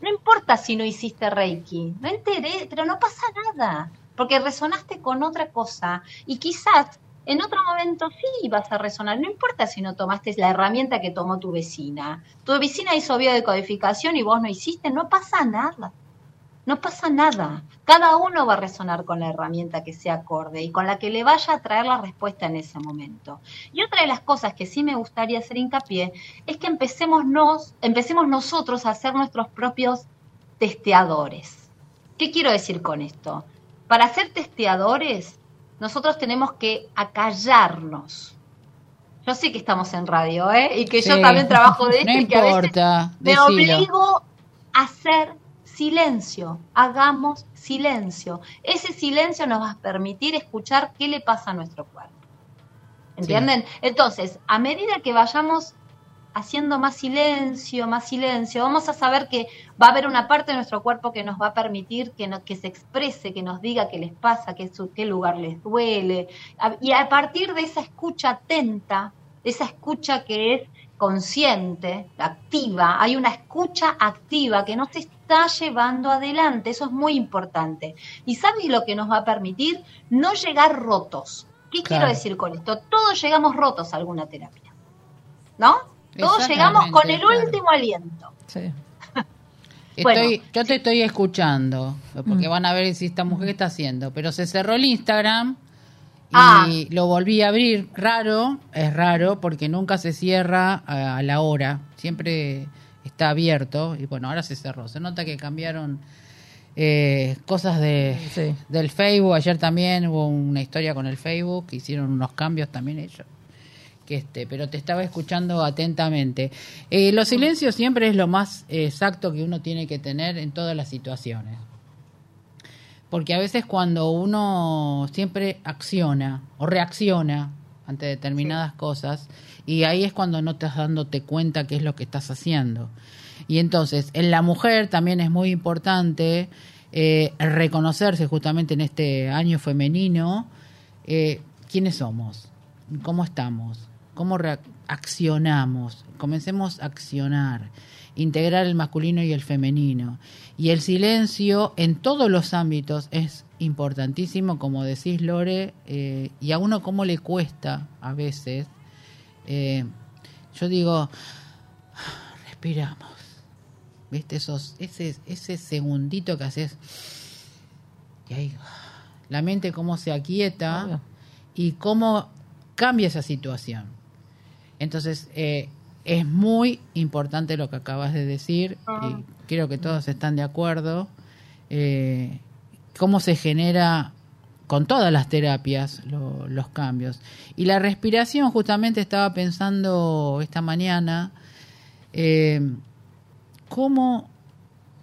No importa si no hiciste Reiki, no enteré, pero no pasa nada, porque resonaste con otra cosa y quizás en otro momento sí vas a resonar, no importa si no tomaste la herramienta que tomó tu vecina. Tu vecina hizo biodecodificación y vos no hiciste, no pasa nada. No pasa nada. Cada uno va a resonar con la herramienta que sea acorde y con la que le vaya a traer la respuesta en ese momento. Y otra de las cosas que sí me gustaría hacer hincapié es que empecemos, nos, empecemos nosotros a ser nuestros propios testeadores. ¿Qué quiero decir con esto? Para ser testeadores, nosotros tenemos que acallarnos. Yo sé que estamos en radio, ¿eh? Y que yo también trabajo de [LAUGHS] esto y que a veces me obligo a ser silencio, hagamos silencio. Ese silencio nos va a permitir escuchar qué le pasa a nuestro cuerpo. ¿Entienden? Entonces, a medida que vayamos haciendo más silencio, más silencio, vamos a saber que va a haber una parte de nuestro cuerpo que nos va a permitir que, que se exprese, que nos diga qué les pasa, qué, qué lugar les duele. Y a partir de esa escucha atenta, esa escucha que es consciente, activa, hay una escucha activa que no se está llevando adelante, eso es muy importante. ¿Y sabes lo que nos va a permitir? No llegar rotos. ¿Qué quiero decir con esto? Todos llegamos rotos a alguna terapia, ¿no? Todos llegamos con el último aliento.
Sí. [LAUGHS] Estoy, yo te estoy escuchando, porque mm. van a ver si esta mujer está haciendo, pero se cerró el Instagram y ah. lo volví a abrir. Raro, es raro, porque nunca se cierra a, la hora, siempre está abierto y bueno, ahora se cerró. Se nota que cambiaron eh, cosas de, del Facebook. Ayer también hubo una historia con el Facebook, hicieron unos cambios también ellos. Que este, pero te estaba escuchando atentamente. Eh, los silencios siempre es lo más exacto que uno tiene que tener en todas las situaciones. Porque a veces cuando uno siempre acciona o reacciona ante determinadas cosas, y ahí es cuando no estás dándote cuenta qué es lo que estás haciendo. Y entonces, en la mujer también es muy importante eh, reconocerse justamente en este año femenino eh, quiénes somos, cómo estamos, cómo reaccionamos, comencemos a accionar integrar el masculino y el femenino. Y el silencio en todos los ámbitos es importantísimo, como decís Lore, eh, y a uno cómo le cuesta a veces. Eh, yo digo, respiramos. ¿Viste? Esos, ese, ese segundito que haces. Y ahí, la mente cómo se aquieta y cómo cambia esa situación. Entonces, eh, es muy importante lo que acabas de decir y ah. creo que todos están de acuerdo. Eh, cómo se genera con todas las terapias los cambios. Y la respiración, justamente estaba pensando esta mañana, eh, cómo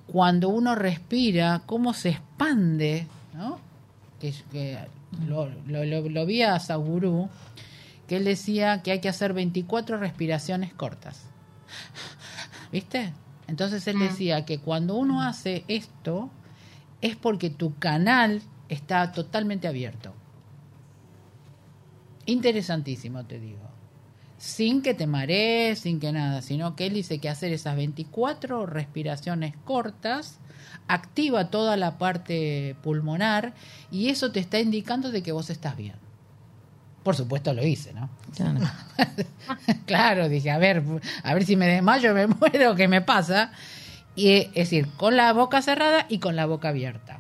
cuando uno respira, cómo se expande, ¿no? Que, lo, lo, lo, vi a Saburu, que él decía que hay que hacer 24 respiraciones cortas. ¿Viste? Entonces él
Mm.
decía que cuando uno hace esto es porque tu canal está totalmente abierto. Interesantísimo, te digo. Sin que te marees, sin que nada, sino que él dice que hacer esas 24 respiraciones cortas activa toda la parte pulmonar y eso te está indicando de que vos estás bien. Por supuesto lo hice, ¿no?
Claro. [LAUGHS]
claro, dije, a ver, a ver si me desmayo, me [LAUGHS] muero, ¿qué me pasa? Y eh, es decir, con la boca cerrada y con la boca abierta.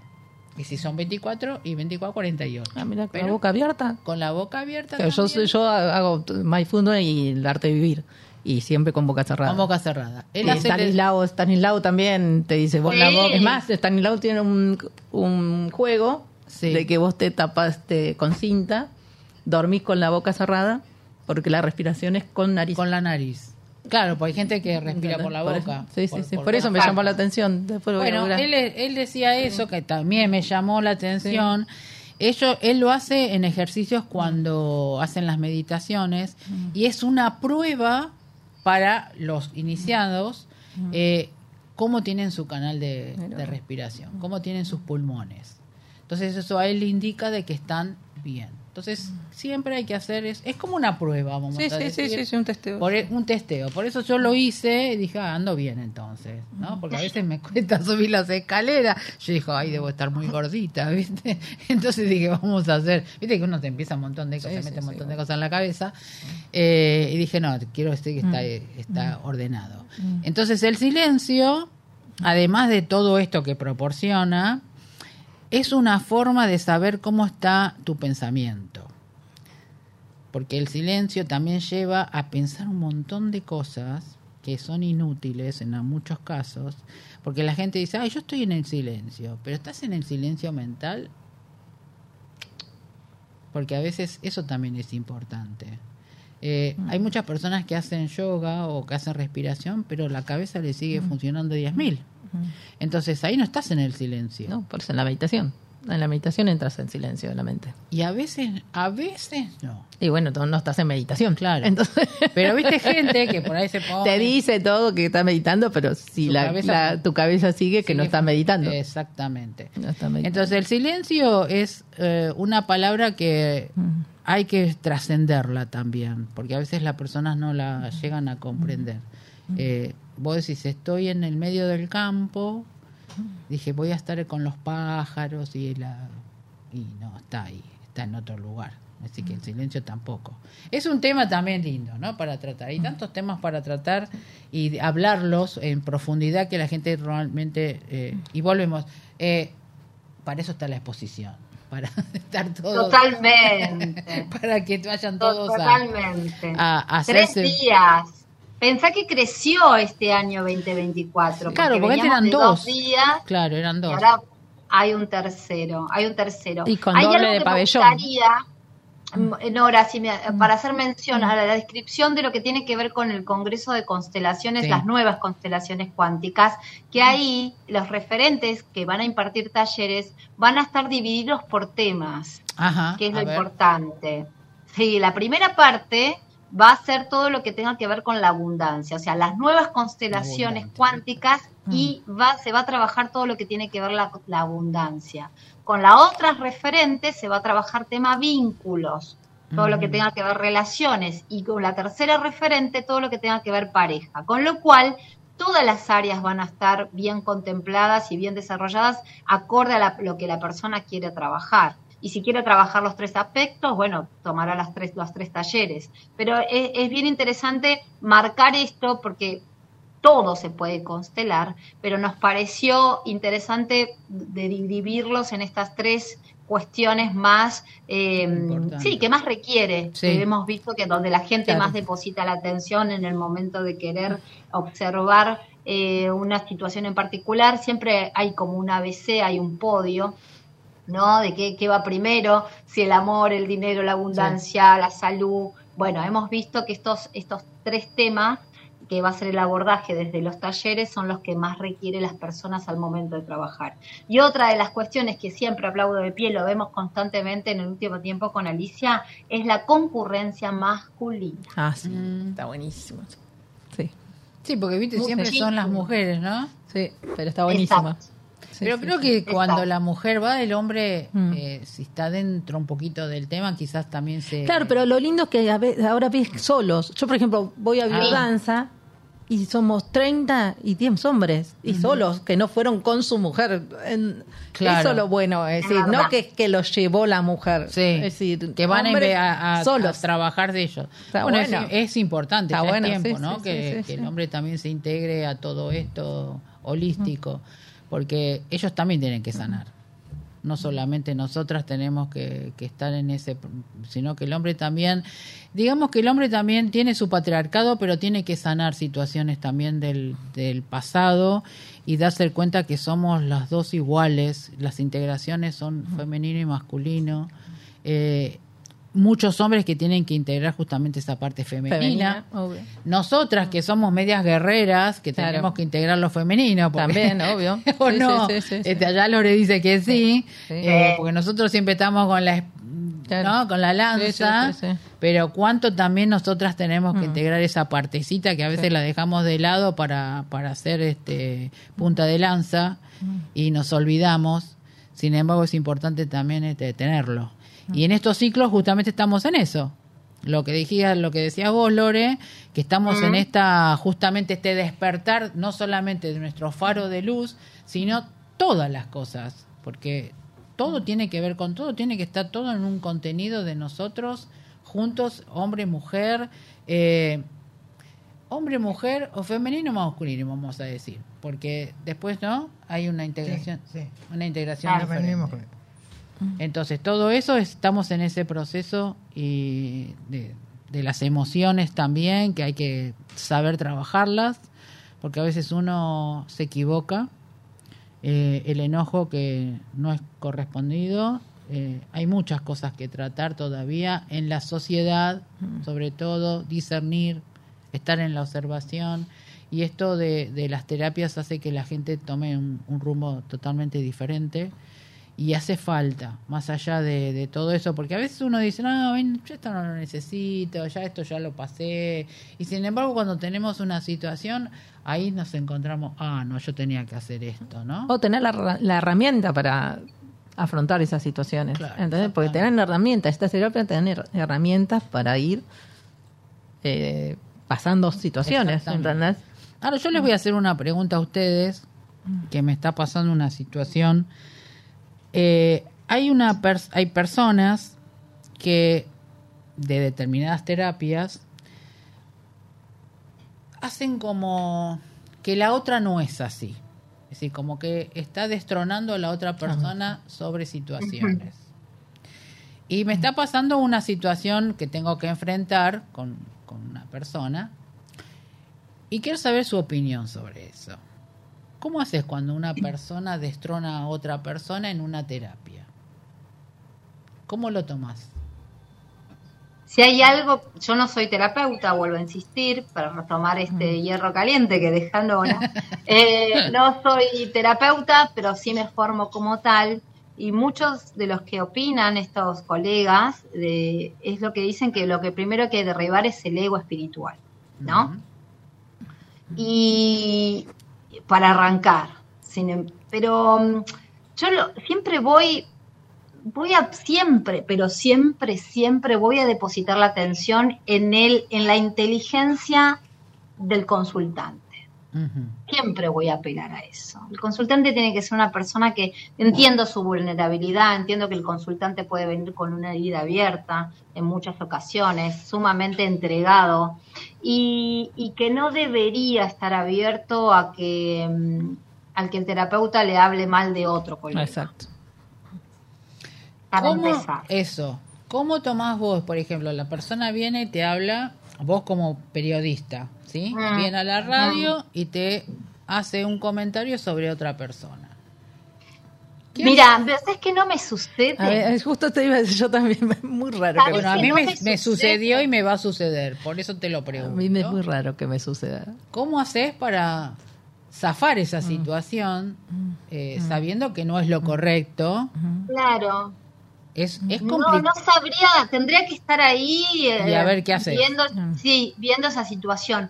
Y si son 24 y 24, 48.
Ah, mira, con
Pero
la boca abierta.
Con la boca abierta.
Claro, yo, yo hago Mindfulness y el arte de vivir. Y siempre con boca cerrada.
con boca cerrada. Él
Y
hace
Stanislao, Stanislao también te dice, vos la
Sí.
boca. Es más, Stanislao tiene un, un juego
Sí.
de que vos te tapaste con cinta, dormís con la boca cerrada, porque la respiración es con nariz.
con la nariz. Claro, porque hay gente que respira por la
Por
boca.
eso- sí, sí, sí. Por,
por
eso me llamó la atención. Después
Bueno, él, él decía eso, que también me llamó la atención. Él lo hace en ejercicios cuando hacen las meditaciones y es una prueba para los iniciados eh, cómo tienen su canal de, de respiración, cómo tienen sus pulmones. Entonces eso a él le indica de que están bien. Entonces siempre hay que hacer, es, es como una prueba, vamos
Sí,
a
sí, sí,
decir.
sí, sí, un testeo.
Por e- un testeo. Por eso yo lo hice y dije, ah, ando bien entonces, ¿no? Porque a veces me [LAUGHS] cuesta subir las escaleras. Yo dije, ay, debo estar muy gordita, [LAUGHS] ¿viste? Entonces dije, vamos a hacer, ¿viste? Que uno te empieza un montón de cosas,
Sí,
se
sí,
mete un
sí,
montón de cosas en la cabeza. Eh, y dije, no, quiero decir que está, está ordenado. Entonces el silencio, además de todo esto que proporciona, es una forma de saber cómo está tu pensamiento porque el silencio también lleva a pensar un montón de cosas que son inútiles en muchos casos, porque la gente dice, ay, yo estoy en el silencio, pero ¿estás en el silencio mental? Porque a veces eso también es importante. Eh, Hay muchas personas que hacen yoga o que hacen respiración, pero la cabeza le sigue funcionando 10.000. Entonces ahí no estás en el silencio.
No, por eso en la meditación. En la meditación entras en silencio de la mente.
Y a veces, a veces no.
Y bueno, tú no estás en meditación.
Claro.
Entonces, [LAUGHS]
Pero viste gente que por ahí se pone...
te dice todo que está meditando, pero si
Su
la,
cabeza-
la- tu cabeza sigue que no está meditando.
Exactamente.
No está meditando.
Entonces el silencio es eh, una palabra que
Mm.
Hay que trascenderla también, porque a veces las personas no la llegan a comprender. Eh, vos decís, estoy en el medio del campo, dije, voy a estar con los pájaros y la... Y no, está ahí, está en otro lugar. Así que el silencio tampoco. Es un tema también lindo, ¿no? Para tratar. Hay tantos temas para tratar y hablarlos en profundidad que la gente realmente... eh, y volvemos. eh, para eso está la exposición. Para [LAUGHS] estar todos...
Totalmente. [LAUGHS]
Para que vayan todos
Totalmente.
a- a
Tres
hacerse...
días. Pensá que creció este año 2024.
Claro, porque
veníamos
eran
de
dos.
días
Claro, eran
y
dos.
ahora hay un tercero. Hay un tercero.
Y con
Hay
doble
algo
de
que me
pabellón.
gustaría, mm, Nora, si me- para hacer mención a la descripción de lo que tiene que ver con el Congreso de Constelaciones,
Sí.
las nuevas constelaciones cuánticas, que ahí los referentes que van a impartir talleres van a estar divididos por temas
Ajá.
que es lo
ver.
importante. Sí, la primera parte va a ser todo lo que tenga que ver con la abundancia, o sea, las nuevas constelaciones cuánticas
Mm.
y va, se va a trabajar todo lo que tiene que ver la, la abundancia. Con la otra referente se va a trabajar tema vínculos, todo lo que
Mm.
tenga que ver relaciones y con la tercera referente todo lo que tenga que ver pareja, con lo cual todas las áreas van a estar bien contempladas y bien desarrolladas acorde a la- lo que la persona quiere trabajar. Y si quiere trabajar los tres aspectos, bueno, tomará las tres, los tres talleres. Pero es, es bien interesante marcar esto porque todo se puede constelar, pero nos pareció interesante de dividirlos en estas tres cuestiones más, eh, sí, que más requiere.
Sí.
Que hemos visto que donde la gente
Claro.
más deposita la atención en el momento de querer observar eh, una situación en particular, siempre hay como un ABC, hay un podio, ¿no? De qué, qué va primero, si el amor, el dinero, la abundancia, la salud. Bueno, hemos visto que estos, estos tres temas que va a ser el abordaje desde los talleres son los que más requieren las personas al momento de trabajar. Y otra de las cuestiones que siempre aplaudo de pie, lo vemos constantemente en el último tiempo con Alicia, es la concurrencia masculina.
Ah, sí,
Mm.
está buenísimo. Sí.
Sí, porque viste, siempre son las mujeres, ¿no?
Sí, pero está buenísima.
Exacto.
Sí,
Pero
sí,
creo
sí.
que cuando la mujer va, el hombre,
Mm.
eh, si está dentro un poquito del tema, quizás también se...
Claro, pero lo lindo es que ahora ves solos. Yo, por ejemplo, voy a
Ah.
biodanza y somos 30 y 10 hombres y solos que no fueron con su mujer. En-
Claro.
Eso es lo bueno, es decir, no que, que los llevó la mujer.
Sí,
es decir,
que van a,
solos.
a trabajar de ellos.
Está
bueno,
bueno.
es, es importante,
Está
ya
bueno,
es tiempo,
sí,
¿no?
sí,
que,
sí, sí,
que el hombre también se integre a todo esto holístico, porque ellos también tienen que sanar. No solamente nosotras tenemos que, que estar en ese, sino que el hombre también, digamos que el hombre también tiene su patriarcado, pero tiene que sanar situaciones también del, del pasado y darse cuenta que somos las dos iguales, las integraciones son femenino y masculino. Eh, muchos hombres que tienen que integrar justamente esa parte femenina.
Femenina, obvio.
Nosotras que somos medias guerreras, que
Claro.
tenemos que integrar lo femenino. porque-
También, [LAUGHS] obvio. [LAUGHS]
¿O
Sí,
no?
sí, sí.
Este, allá Lore dice que sí, eh, porque nosotros siempre estamos con la, es-
Claro.
¿no? con la lanza,
Sí, sí, sí, sí.
pero cuánto también nosotras tenemos que
Mm.
integrar esa partecita que a veces la dejamos de lado para, para hacer este punta de lanza
Mm.
y nos olvidamos. Sin embargo, es importante también este, tenerlo. Y en estos ciclos justamente estamos en eso. Lo que decía, lo que decías vos, Lore, que estamos en esta, justamente este despertar, no solamente de nuestro faro de luz, sino todas las cosas. Porque todo tiene que ver con todo, tiene que estar todo en un contenido de nosotros, juntos, hombre, mujer, eh, hombre, mujer o femenino masculino, vamos a decir. Porque después, ¿no? Hay una integración.
Sí, sí.
Una integración
Claro.
diferente. Entonces, todo eso estamos en ese proceso y de, de las emociones también, que hay que saber trabajarlas, porque a veces uno se equivoca, eh, el enojo que no es correspondido, eh, hay muchas cosas que tratar todavía en la sociedad, sobre todo discernir, estar en la observación, y esto de, de las terapias hace que la gente tome un, un rumbo totalmente diferente y hace falta, más allá de, de todo eso, porque a veces uno dice, no, ven, yo esto no lo necesito, ya esto ya lo pasé, y sin embargo cuando tenemos una situación, ahí nos encontramos, ah, no, yo tenía que hacer esto, ¿no?
O tener la, herra- la herramienta para afrontar esas situaciones.
Claro,
¿entendés? Porque tener herramientas, esta terapia tener herramientas para ir eh, pasando situaciones. ¿entendés?
Ahora yo les voy a hacer una pregunta a ustedes, que me está pasando una situación. Eh, hay, una pers- hay personas que de determinadas terapias hacen como que la otra no es así. Es decir, como que está destronando a la otra persona sobre situaciones. Y me está pasando una situación que tengo que enfrentar con, con una persona y quiero saber su opinión sobre eso. ¿Cómo haces cuando una persona destrona a otra persona en una terapia? ¿Cómo lo tomas?
Si hay algo, yo no soy terapeuta, vuelvo a insistir, para retomar este hierro caliente que dejando [LAUGHS] eh, no soy terapeuta, pero sí me formo como tal. Y muchos de los que opinan, estos colegas, de, es lo que dicen que lo que primero hay que derribar es el ego espiritual, ¿no? Y para arrancar. Em- pero mm, yo siempre voy, voy a siempre, pero siempre, siempre voy a depositar la atención en el, en la inteligencia del consultante. Siempre voy a apelar a eso. El consultante tiene que ser una persona que entiendo su vulnerabilidad, entiendo que el consultante puede venir con una herida abierta en muchas ocasiones, sumamente entregado y, y que no debería estar abierto a que mm, al que el terapeuta le hable mal de otro colega.
Exacto.
Para
¿Cómo-
empezar.
Eso. ¿Cómo tomás vos, por ejemplo, la persona viene y te habla, vos como periodista, ¿sí?
Mm.
Viene a la radio y te hace un comentario sobre otra persona. ¿Qué
Mira, pero es que no me sucede.
A ver, justo te iba a decir yo también, [LAUGHS] es muy raro que
¿Sabes
me
Bueno, a mí
no
me,
me
me
sucede?
sucedió y me va a suceder, por eso te lo
A
pregunto.
mí me es muy raro que me suceda.
¿Cómo haces para zafar
Mm.
esa situación eh, sabiendo que no es lo correcto?
Claro.
Es, es
No,
complicado.
no sabría, tendría que estar ahí eh,
Y a ver qué haces.
Viendo,
Mm.
sí, viendo esa situación.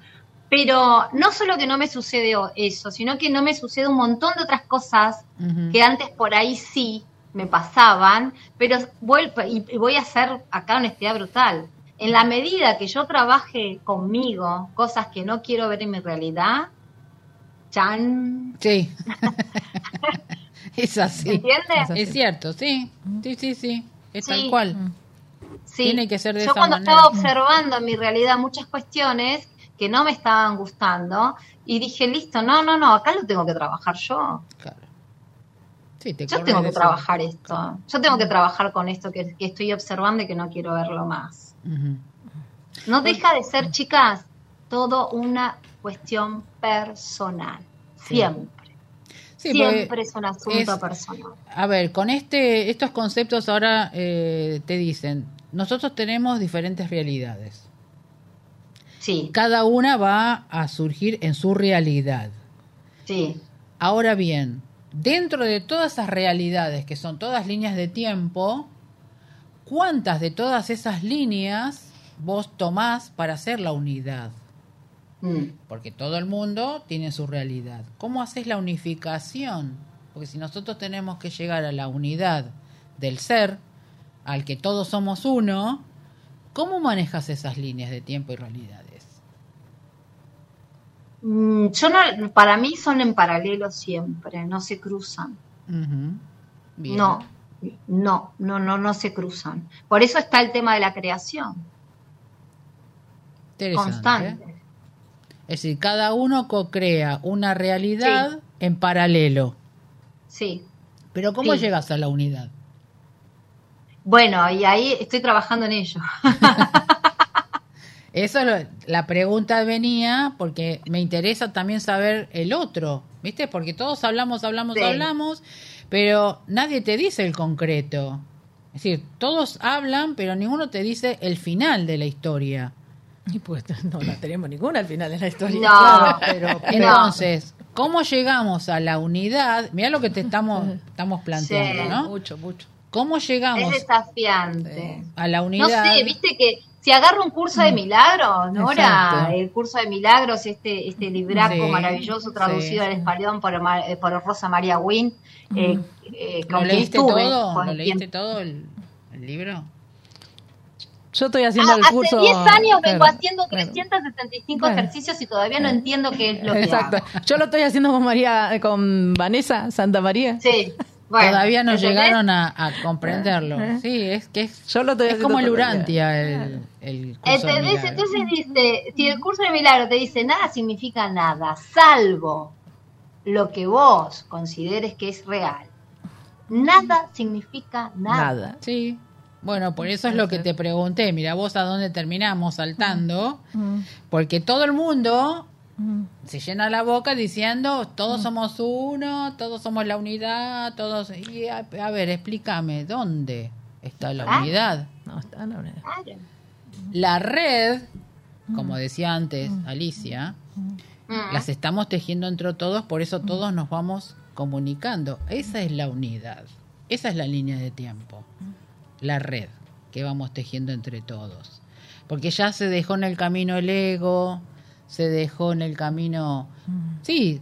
Pero no solo que no me sucede eso, sino que no me sucede un montón de otras cosas que antes por ahí sí me pasaban, pero vuelvo, y y voy a hacer acá honestidad brutal. En la medida que yo trabaje conmigo cosas que no quiero ver en mi realidad, chan,
Sí. [LAUGHS] [LAUGHS] es así.
¿entiendes?
Es cierto, sí. Sí, sí, sí. Es
Sí.
tal cual.
Sí.
Tiene que ser de
Yo
esa
cuando
manera.
estaba observando en mi realidad muchas cuestiones que no me estaban gustando y dije, listo, no, no, no, acá lo tengo que trabajar yo.
Claro. Sí, te
Yo tengo que
eso.
trabajar esto. Yo tengo que trabajar con esto que, que estoy observando y que no quiero verlo más. No deja de ser, chicas, todo una cuestión personal. Siempre.
Sí,
Siempre es un asunto
es-
personal.
A ver, con este, estos conceptos ahora eh, te dicen, nosotros tenemos diferentes realidades.
Sí,
Cada una va a surgir en su realidad.
sí.
Ahora bien, dentro de todas esas realidades, que son todas líneas de tiempo, ¿cuántas de todas esas líneas vos tomás para hacer la unidad?
Mm.
Porque todo el mundo tiene su realidad. ¿Cómo haces la unificación? Porque si nosotros tenemos que llegar a la unidad del ser, al que todos somos uno, ¿cómo manejas esas líneas de tiempo y realidades?
Mm, Yo no, para mí son en paralelo siempre, no se cruzan.
Bien.
No, no, no, no, no se cruzan. Por eso está el tema de la creación
Interesante.
constante.
Es decir, cada uno co-crea una realidad en paralelo.
Sí.
Pero ¿cómo
Sí.
llegas a la unidad?
Bueno, y ahí estoy trabajando en ello. [LAUGHS]
Eso lo- la pregunta venía porque me interesa también saber el otro, ¿viste? Porque todos hablamos, hablamos,
Sí.
hablamos, pero nadie te dice el concreto. Es decir, todos hablan, pero ninguno te dice el final de la historia.
Y pues [LAUGHS] no la tenemos ninguna al final de la historia.
No,
pero, [LAUGHS]
Entonces, ¿cómo llegamos a la unidad? Mira lo que te estamos, [LAUGHS] estamos planteando,
Sí.
¿no?
mucho, mucho.
¿Cómo
Es
llegamos
desafiante.
a la
No
unidad?
sé, viste que si agarro un curso de milagros, Nora,
Exacto.
el curso de milagros, este, este libraco
Sí,
maravilloso traducido
sí.
al español por, Ma- eh, por Rosa María Wynn, eh, eh,
¿Lo leíste
estuve,
todo? ¿Lo
quien-
leíste todo el, el libro?
Yo estoy haciendo
Ah,
el
hace
curso.
10 años vengo
claro,
haciendo
claro.
375
Claro.
ejercicios y todavía no entiendo qué es lo que
Exacto.
hago.
Yo lo estoy haciendo con María, eh, con Vanessa Santa María.
Sí, bueno,
Todavía no llegaron a, a comprenderlo. Sí, es que es,
Yo lo estoy
es como el. Urantia, el, el curso de.
Entonces dice, si el curso de milagro te dice nada significa nada, salvo lo que vos consideres que es real. Nada significa nada.
Nada.
Sí. Bueno, por eso es lo que te pregunté. Mira, vos a dónde terminamos saltando.
Mm,
Porque todo el mundo
mm.
se llena la boca diciendo todos somos uno, todos somos la unidad, todos... Y a, a ver, explícame, ¿dónde está la
Ah.
unidad?
No, está en la unidad.
Claro.
La red, como decía antes Alicia,
Mm.
las estamos tejiendo entre todos, por eso todos nos vamos comunicando. Esa es la unidad, esa es la línea de tiempo, la red que vamos tejiendo entre todos. Porque ya se dejó en el camino el ego, se dejó en el camino... Sí,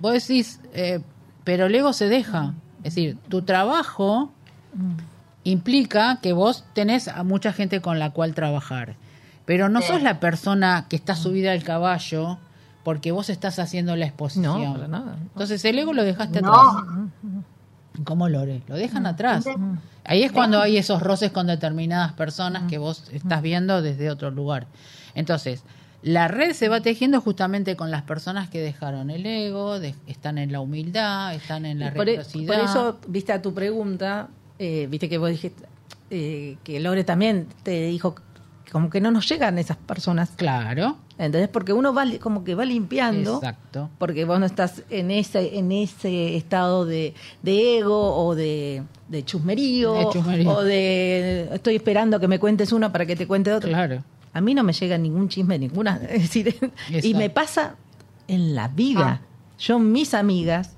vos decís, eh, pero el ego se deja. Es decir, tu trabajo implica que vos tenés a mucha gente con la cual trabajar. Pero no sos la persona que está subida al caballo porque vos estás haciendo la exposición.
No, para nada.
Entonces el ego lo dejaste
No.
atrás. ¿Cómo Lore? Lo dejan atrás. Ahí es cuando hay esos roces con determinadas personas que vos estás viendo desde otro lugar. Entonces, la red se va tejiendo justamente con las personas que dejaron el ego, de- están en la humildad, están en la
e-
reciprocidad.
por eso, viste a tu pregunta, eh, viste que vos dijiste eh, que Lore también te dijo como que no nos llegan esas personas.
Claro.
¿Entendés? Porque uno va como que va limpiando.
Exacto.
Porque vos no estás en ese, en ese estado de, de ego o de, de chusmerío,
De chusmerío.
o de estoy esperando que me cuentes uno para que te cuente otro.
Claro.
A mí no me llega ningún chisme, ninguna. [LAUGHS] Es decir, y me pasa en la vida. Yo, mis amigas,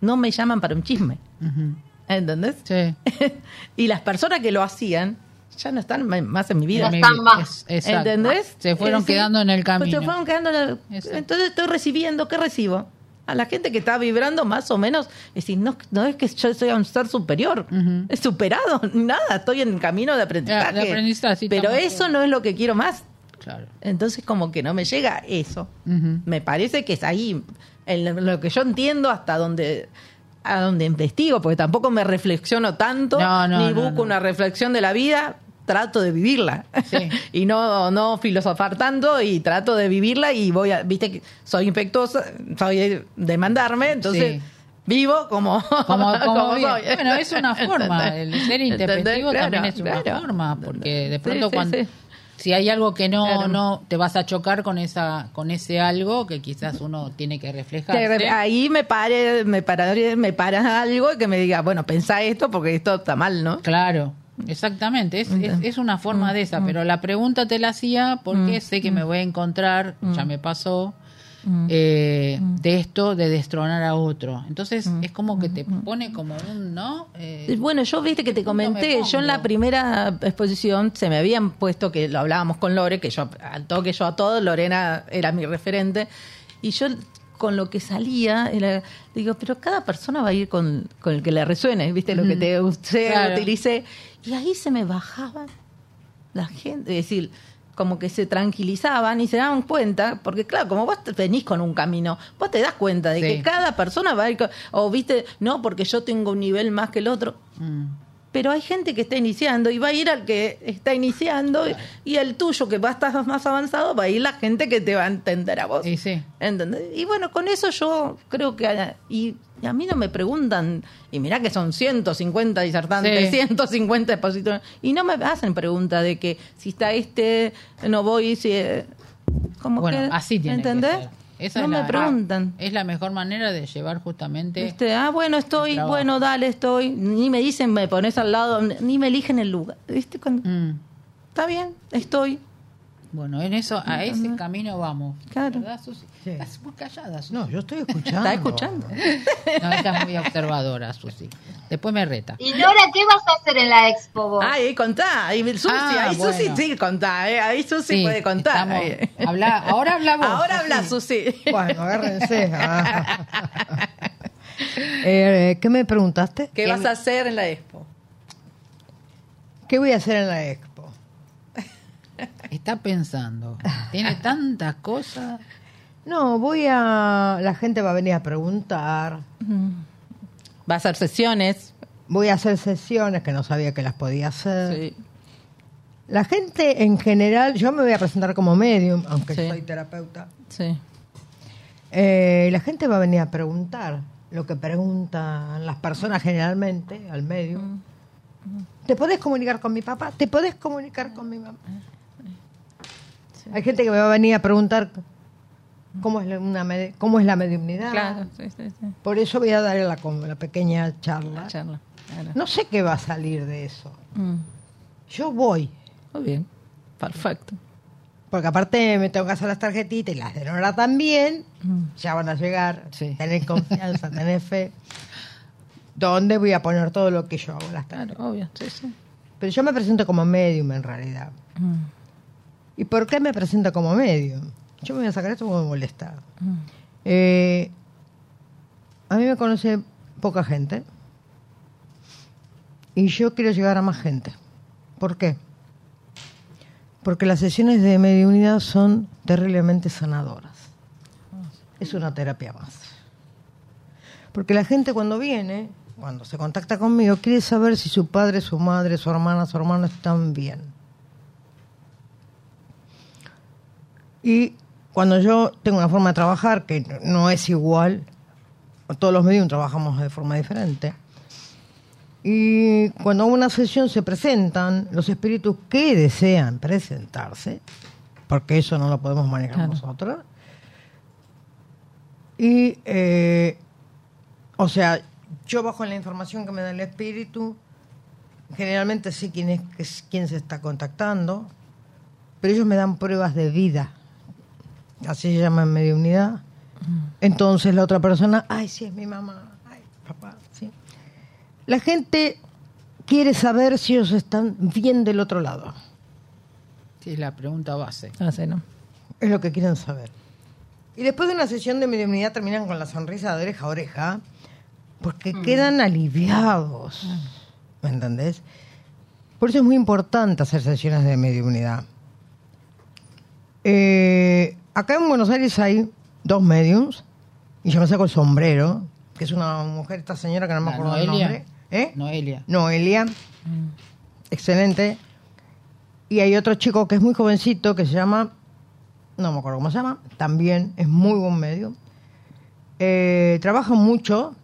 no me llaman para un chisme.
Ujú.
¿Entendés?
Sí. [LAUGHS]
y las personas que lo hacían ya no están más en mi vida.
No están más.
Es-.
¿Entendés?
Se fueron
Eh, sí.
quedando en el
Pues
camino.
Se fueron quedando en el-
Exacto.
Entonces estoy recibiendo, ¿qué recibo? A la gente que está vibrando más o menos, es decir, no, no es que yo soy un ser superior, es superado, [LAUGHS] nada, estoy en el camino de aprendizaje.
Ya, de aprendizaje, sí,
pero eso no es lo que quiero más.
Claro.
Entonces como que no me llega eso. Me parece que es ahí, en lo que yo entiendo hasta donde a donde investigo, porque tampoco me reflexiono tanto,
No, no,
ni
no,
busco
no.
una reflexión de la vida, trato de vivirla.
Sí. [LAUGHS]
y no, no filosofar tanto y trato de vivirla y voy a, viste que soy infectuosa, soy de mandarme, entonces
Sí.
vivo como,
Como, [LAUGHS] como
soy.
Bueno, es una forma. El ser
Claro,
también es una
claro.
forma, porque de pronto
sí,
cuando
sí.
si hay algo que no
Claro.
no te vas a chocar con esa con ese algo que quizás uno tiene que reflejar.
Ahí me pare, me para, me para algo que me diga, bueno, pensá esto porque esto está mal, ¿no?
Claro, exactamente. Es, es, es una
Mm,
forma de esa, pero la pregunta te la hacía porque sé que me voy a encontrar,
Mm.
ya me pasó, eh, de esto de destronar a otro. Entonces
Mm.
es como que te pone como un, ¿no? Eh,
Bueno, yo viste que te
¿Cómo me
comenté, yo en la primera exposición se me habían puesto que lo hablábamos con Lore, que yo al toque yo a todo, Lorena era mi referente, y yo con lo que salía, era, digo, pero cada persona va a ir con, con el que le resuene, viste lo que te usé,
Claro.
utilicé, y ahí se me bajaba la gente, es decir, como que se tranquilizaban y se daban cuenta, porque claro, como vos venís con un camino, vos te das cuenta de
Sí.
que cada persona va a ir, con- o viste, no, porque yo tengo un nivel más que el otro,
mm.
Pero hay gente que está iniciando y va a ir al que está iniciando y el tuyo que va a estar más avanzado va a ir la gente que te va a entender a vos.
Y sí.
Y bueno, con eso yo creo que... a- Y, y a mí no me preguntan, y mirá que son 150 disertantes,
Sí.
150 expositores, y no me hacen pregunta de que si está este, no voy, si... eh, Como
Bueno,
que,
así tiene
¿entendés?
que ser. Esa
no
es
me
la-
preguntan.
Es la mejor manera de llevar justamente.
Ah, bueno, estoy, bueno, dale, estoy. Ni me dicen, me pones al lado, ni me eligen el lugar. ¿Viste? Cuando,
Mm.
Está bien, estoy.
Bueno, en eso, a ese camino vamos.
Claro.
¿Verdad, Susi?
Sí.
Estás muy callada, Susi.
No, yo estoy escuchando. [LAUGHS]
Está escuchando.
No, ella es muy observadora, Susi. Después me reta.
Y Nora, ¿qué vas a hacer en la expo vos?
Ay, ahí contá. Ahí Susi,
Ah,
ahí Susi
bueno.
sí contá. eh, Ahí Susi
Sí,
puede contar.
estamos-
ahí.
habla- ahora habla vos,
Ahora
Susi.
habla Susi.
Bueno, agárrense. [LAUGHS] [LAUGHS] Eh, ¿Qué me preguntaste?
¿Qué vas a hacer en la expo?
¿Qué voy a hacer en la expo?
Está pensando. Tiene tantas cosas.
No, voy a... La gente va a venir a preguntar.
Va a hacer sesiones.
Voy a hacer sesiones que no sabía que las podía hacer.
Sí.
La gente en general, yo me voy a presentar como medium, aunque
Sí.
soy terapeuta.
Sí.
Eh, la gente va a venir a preguntar lo que preguntan las personas generalmente al medium. ¿Te podés comunicar con mi papá? ¿Te podés comunicar con mi mamá? Hay gente que me va a venir a preguntar cómo es la, una cómo es la mediumnidad.
Claro. Sí, sí, sí.
Por eso voy a dar la, la pequeña charla.
Charla. Claro.
No sé qué va a salir de eso.
Mm.
Yo voy.
Muy bien. Perfecto.
Porque aparte me tengo que hacer las tarjetitas y las de Nora también. Ya van a llegar.
Sí.
Tener confianza, tener fe. ¿Dónde voy a poner todo lo que yo hago? Las tarjetas?
Claro, obvio. Sí, sí.
Pero yo me presento como medium en realidad.
Mm.
¿Y por qué me presento como medium? Yo me voy a sacar esto porque me molesta.
Mm.
Eh, a mí me conoce poca gente. Y yo quiero llegar a más gente. ¿Por qué? Porque las sesiones de mediunidad son terriblemente sanadoras. Es una terapia más. Porque la gente cuando viene, cuando se contacta conmigo, quiere saber si su padre, su madre, su hermana, su hermano están bien. Y cuando yo tengo una forma de trabajar que no es igual, todos los medios trabajamos de forma diferente, y cuando una sesión se presentan los espíritus que desean presentarse, porque eso no lo podemos manejar
Claro.
nosotros. Y, eh, o sea, yo bajo la información que me da el espíritu, generalmente sé quién es- quién se está contactando, pero ellos me dan pruebas de vida, así se llama en mediunidad. Entonces la otra persona, ay, sí, es mi mamá, ay, papá, sí. La gente quiere saber si ellos están bien del otro lado.
Sí, es la pregunta base.
Ah, sí, ¿no?
Es lo que quieren saber. Y después de una sesión de mediunidad terminan con la sonrisa de oreja a oreja, porque quedan aliviados. ¿Me entendés? Por eso es muy importante hacer sesiones de mediunidad. Eh, acá en Buenos Aires hay dos mediums, y yo me saco el sombrero, que es una mujer, esta señora que no me acuerdo el
Noelia.
nombre. ¿Eh?
Noelia.
Noelia. Excelente. Y hay otro chico que es muy jovencito que se llama, no me acuerdo cómo se llama, también es muy buen medio. Eh, trabaja mucho.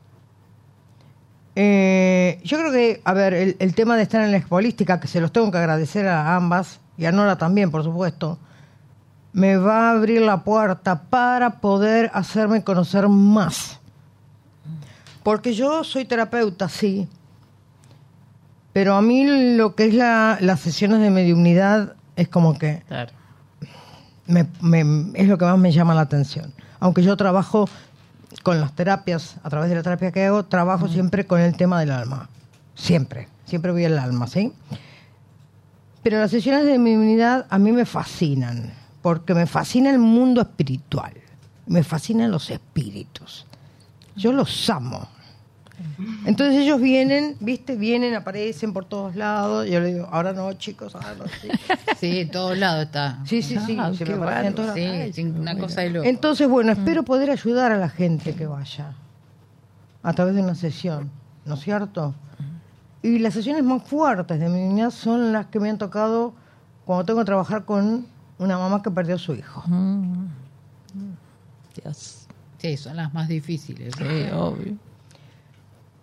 Eh, yo creo que, a ver, el, el tema de estar en la expolística, que se los tengo que agradecer a ambas, y a Nora también, por supuesto, me va a abrir la puerta para poder hacerme conocer más. Porque yo soy terapeuta, sí, pero a mí lo que es la, las sesiones de mediunidad es como que
Claro.
me- me- es lo que más me llama la atención. Aunque yo trabajo con las terapias, a través de la terapia que hago, trabajo siempre con el tema del alma. Siempre, siempre voy al alma, ¿sí? Pero las sesiones de mediunidad a mí me fascinan, porque me fascina el mundo espiritual, me fascinan los espíritus. Yo los amo. Entonces ellos vienen, viste, vienen, aparecen por todos lados. Yo les digo, ahora no, chicos, ahora no. Sí, [LAUGHS]
Sí, en todos lados está.
sí, sí, sí,
Ah,
se
qué
me aparecen en
bárbaro.
todos lados.
Sí, sí, una cosa de loco.
Entonces, bueno, espero poder ayudar a la gente que vaya a través de una sesión, ¿no es cierto? Y las sesiones más fuertes de mi niñez son las que me han tocado cuando tengo que trabajar con una mamá que perdió a su hijo.
Dios.
Sí, son las más difíciles.
Sí, obvio.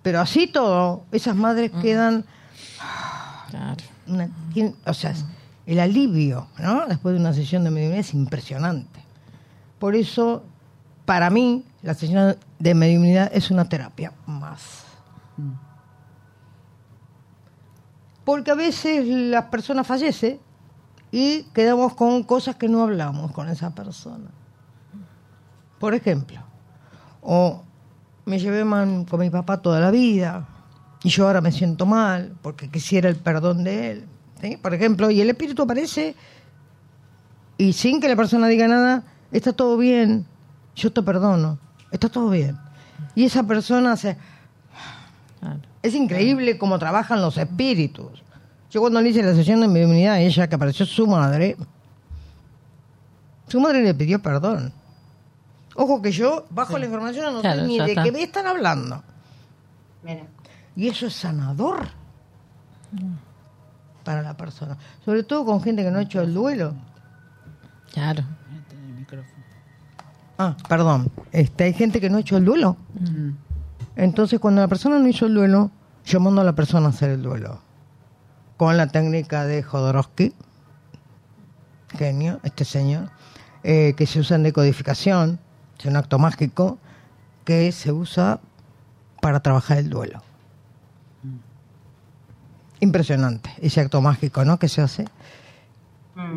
Pero así todo, esas madres quedan,
Claro.
una- tienen- o sea, el alivio, ¿no? Después de una sesión de mediunidad es impresionante. Por eso, para mí, la sesión de mediunidad es una terapia más. Porque a veces las personas fallecen y quedamos con cosas que no hablamos con esa persona. Por ejemplo, o me llevé mal con mi papá toda la vida y yo ahora me siento mal porque quisiera el perdón de él. ¿sí? Por ejemplo, y el espíritu aparece y sin que la persona diga nada, está todo bien, yo te perdono, está todo bien. Y esa persona se... Es increíble cómo trabajan los espíritus. Yo cuando le hice la sesión de mediunidad a ella, que apareció su madre, su madre le pidió perdón. Ojo que yo, bajo la información, no
Claro,
sé ni de
está.
qué me están hablando.
Mira.
Y eso es sanador para la persona. Sobre todo con gente que no ha hecho el duelo.
Claro.
El micrófono.
Ah, perdón. Este, hay gente que no ha hecho el duelo.
Mm.
Entonces, cuando la persona no hizo el duelo, yo mando a la persona a hacer el duelo. Con la técnica de Jodorowsky, genio, este señor, eh, que se usa en decodificación, es un acto mágico que se usa para trabajar el duelo. Impresionante ese acto mágico, ¿no? Que se hace.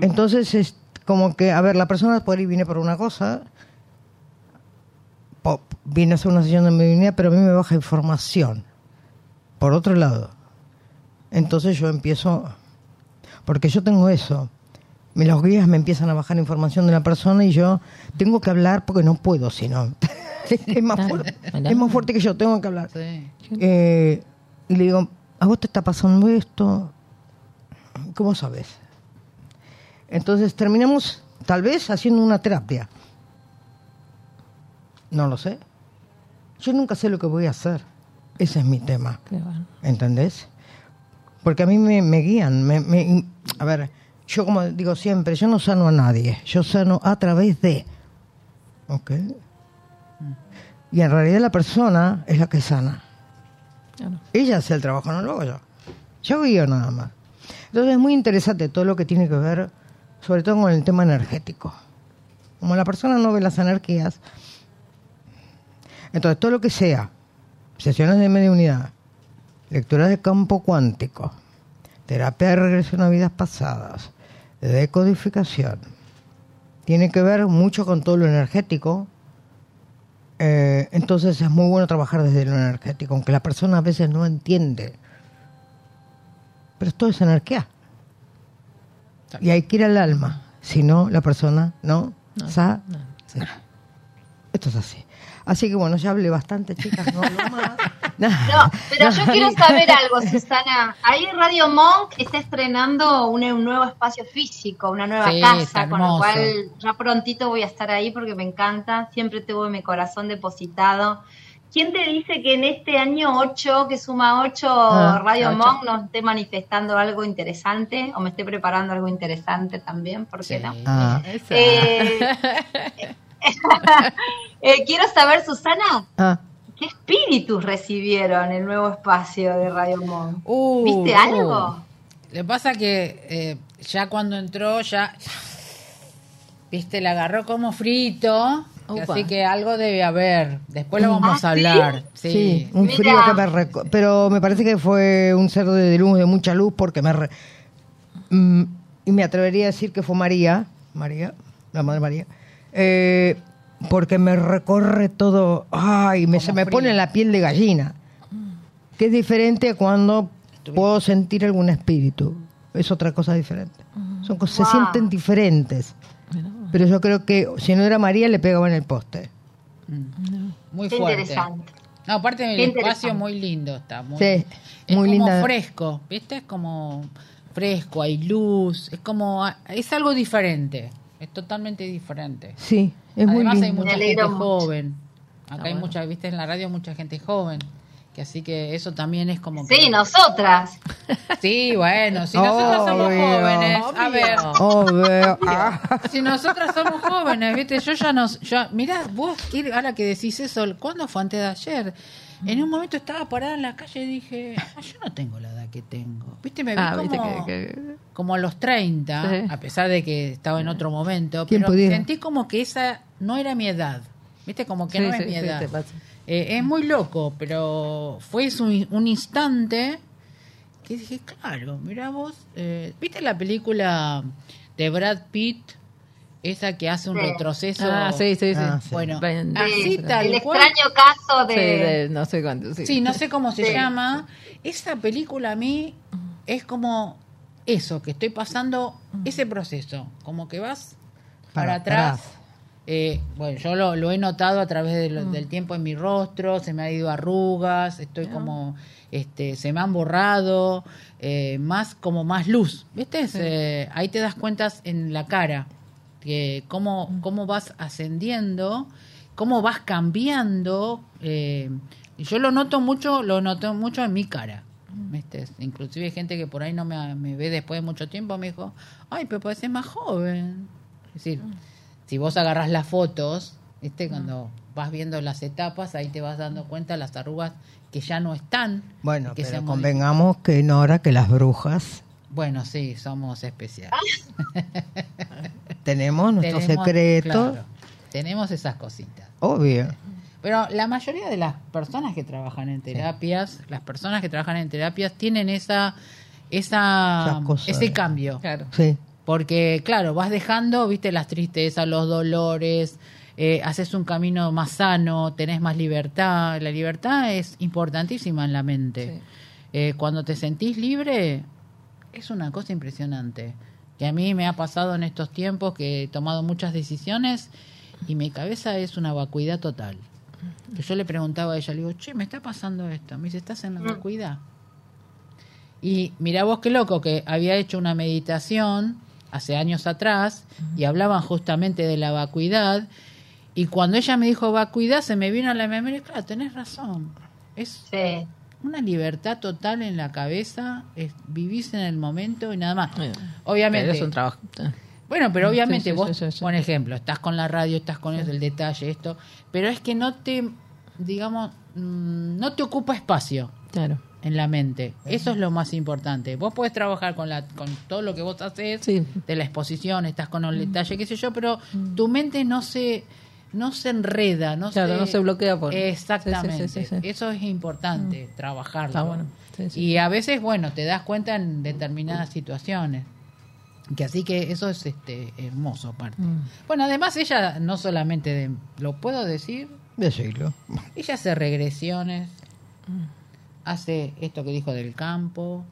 Entonces, es como que, a ver, la persona por ahí viene por una cosa, viene a hacer una sesión de mediunidad, pero a mí me baja información. Por otro lado. Entonces yo empiezo, porque yo tengo eso. Me- Los guías me empiezan a bajar información de la persona y yo tengo que hablar porque no puedo, si no. [LAUGHS] es, más fuerte, es más fuerte que yo, tengo que hablar.
Sí.
Eh, y le digo, ¿a vos te está pasando esto? ¿Cómo sabes? Entonces terminamos tal vez haciendo una terapia. No lo sé. Yo nunca sé lo que voy a hacer. Ese es mi tema. ¿Entendés? Porque a mí me, me guían. Me, me- a ver, yo como digo siempre, yo no sano a nadie. Yo sano a través de. ¿Ok? Y en realidad la persona es la que sana.
Claro.
Ella hace el trabajo, no lo hago yo. Yo guío nada más. Entonces es muy interesante todo lo que tiene que ver, sobre todo con el tema energético. Como la persona no ve las energías, entonces todo lo que sea, sesiones de mediunidad, lecturas de campo cuántico, terapia de regresión a vidas pasadas, decodificación, tiene que ver mucho con todo lo energético, eh, entonces es muy bueno trabajar desde lo energético, aunque la persona a veces no entiende Pero todo es energía. Y hay que ir al alma. Si no, la persona no, sa- na. Esto es así. Así que bueno, ya hablé bastante, chicas, no hablo más. [LAUGHS]
No, pero yo quiero saber algo, Susana. Ahí Radio Monk está estrenando un, un nuevo espacio físico, una nueva
Sí,
casa, con lo cual ya prontito voy a estar ahí porque me encanta. Siempre tuve mi corazón depositado. ¿Quién te dice que en este año 8, que suma 8,
Ah,
Radio. Monk nos esté manifestando algo interesante o me esté preparando algo interesante también? ¿Por qué
Sí.
no?
Ah.
Eh, [LAUGHS] [LAUGHS] eh, quiero saber, Susana,
ah,
¿Qué espíritus recibieron el nuevo espacio de Radio Monk?
Uh,
¿Viste
uh.
algo?
Le pasa que eh, ya cuando entró, ya. Viste, le agarró como frito.
Upa.
Así que algo debe haber. Después lo vamos
¿Ah,
a
sí?
hablar.
sí,
Sí.
un
Mira.
frío que me... reco- Pero me parece que fue un cerdo de luz, de mucha luz, porque me... re- Mm, y me atrevería a decir que fue María, María, la madre María, eh, porque me recorre todo, ay, me, se me
frío.
pone la piel de gallina, que es diferente a cuando puedo sentir algún espíritu, es otra cosa diferente. Son cosas, se sienten diferentes, pero yo creo que si no era María le pegaba en el poste.
Muy
Qué
fuerte.
interesante.
No, aparte del espacio muy lindo está. Muy,
Sí,
es
muy
como
linda.
fresco, ¿viste? Es como fresco, hay luz, es como, es algo diferente, es totalmente diferente.
Sí, es muy
Además hay
lindo.
mucha
Me
gente
mucho.
joven, acá hay mucha, viste, en la radio mucha gente joven, que así que eso también es como...
Sí,
que-
nosotras.
Sí, bueno, si nosotras somos
Obvio.
jóvenes, a ver,
Obvio. Ah.
si nosotras somos jóvenes, viste, yo ya nos, ya, mirá, vos, quiere- ahora que decís eso, ¿cuándo fue antes de ayer? En un momento estaba parada en la calle y dije, "Ah, yo no tengo la edad que tengo. Viste, me vi
Ah,
como,
viste que- que-
como a los 30,
Sí.
a pesar de que estaba en otro momento,
¿Quién
pero
pudiera?
sentí como que esa no era mi edad. Viste, como que
Sí,
no
sí,
es mi
sí,
edad. Eh, es muy loco, pero fue un, un instante que dije, claro, mira vos, eh, ¿viste la película de Brad Pitt? Esa que hace un
Sí.
retroceso.
Ah, sí, sí, sí.
Ah, sí.
Bueno, así
Sí,
tal
el
cual.
extraño caso de...
Sí, de no sé cuánto. Sí,
Sí, no sé cómo se
Sí.
llama. Esa película a mí es como eso, que estoy pasando ese proceso, como que vas para,
Para
atrás.
atrás.
Eh, bueno, yo lo, lo he notado a través de lo- del tiempo en mi rostro, se me ha ido arrugas, estoy como, este, se me han borrado, eh, más como más luz, ¿viste? Eh, ahí te das cuentas en la cara, que cómo, cómo vas ascendiendo, cómo vas cambiando. eh, y yo lo noto mucho, lo noto mucho en mi cara. ¿viste? Inclusive hay gente que por ahí no me, me ve después de mucho tiempo, me dijo, ay, pero pareces más joven. Es decir, si vos agarras las fotos, ¿viste? cuando vas viendo las etapas, ahí te vas dando cuenta las arrugas que ya no están.
Bueno,
que se
pero convengamos que Nora, que las brujas
Bueno, sí, somos especiales. [LAUGHS]
tenemos nuestros
Tenemos-
secretos,
claro, tenemos esas cositas.
obvio.
Pero la mayoría de las personas que trabajan en terapias, las personas que trabajan en terapias tienen esa, esa ese cambio.
Claro.
Sí,
Porque, claro, vas dejando, viste, las tristezas, los dolores, eh, haces un camino más sano, tenés más libertad. La libertad es importantísima en la mente.
Sí.
Eh, cuando te sentís libre, es una cosa impresionante. Que a mí me ha pasado en estos tiempos que he tomado muchas decisiones y mi cabeza es una vacuidad total. Que yo le preguntaba a ella, le digo, che, me está pasando esto. Me dice, ¿estás en la vacuidad? Y mira vos qué loco, que había hecho una meditación hace años atrás y hablaban justamente de la vacuidad. Y cuando ella me dijo vacuidad, se me vino a la memoria, claro, tenés razón. Es
Sí.
Una libertad total en la cabeza, es, vivís en el momento y nada más. Obviamente.
es un trabajo.
Bueno, pero
Mm,
obviamente
sí, sí,
vos,
sí,
por ejemplo, estás con la radio, estás con el detalle, esto, pero es que no te, digamos, mm, no te ocupa espacio
Claro.
en la mente. Eso es lo más importante. Vos podés trabajar con la con todo lo que vos haces, de la exposición, estás con el detalle, qué sé yo, pero tu mente no se no se enreda, no
Claro,
se
no se bloquea por-
Exactamente.
Sí, sí, sí, sí.
Eso es importante, trabajarlo.
Está bueno. Sí, sí.
Y a veces, bueno, te das cuenta en determinadas situaciones. Que así que eso es este hermoso aparte.
Mm.
Bueno, además ella no solamente de, lo puedo decir,
decirlo.
ella hace regresiones,
Mm.
hace esto que dijo del campo,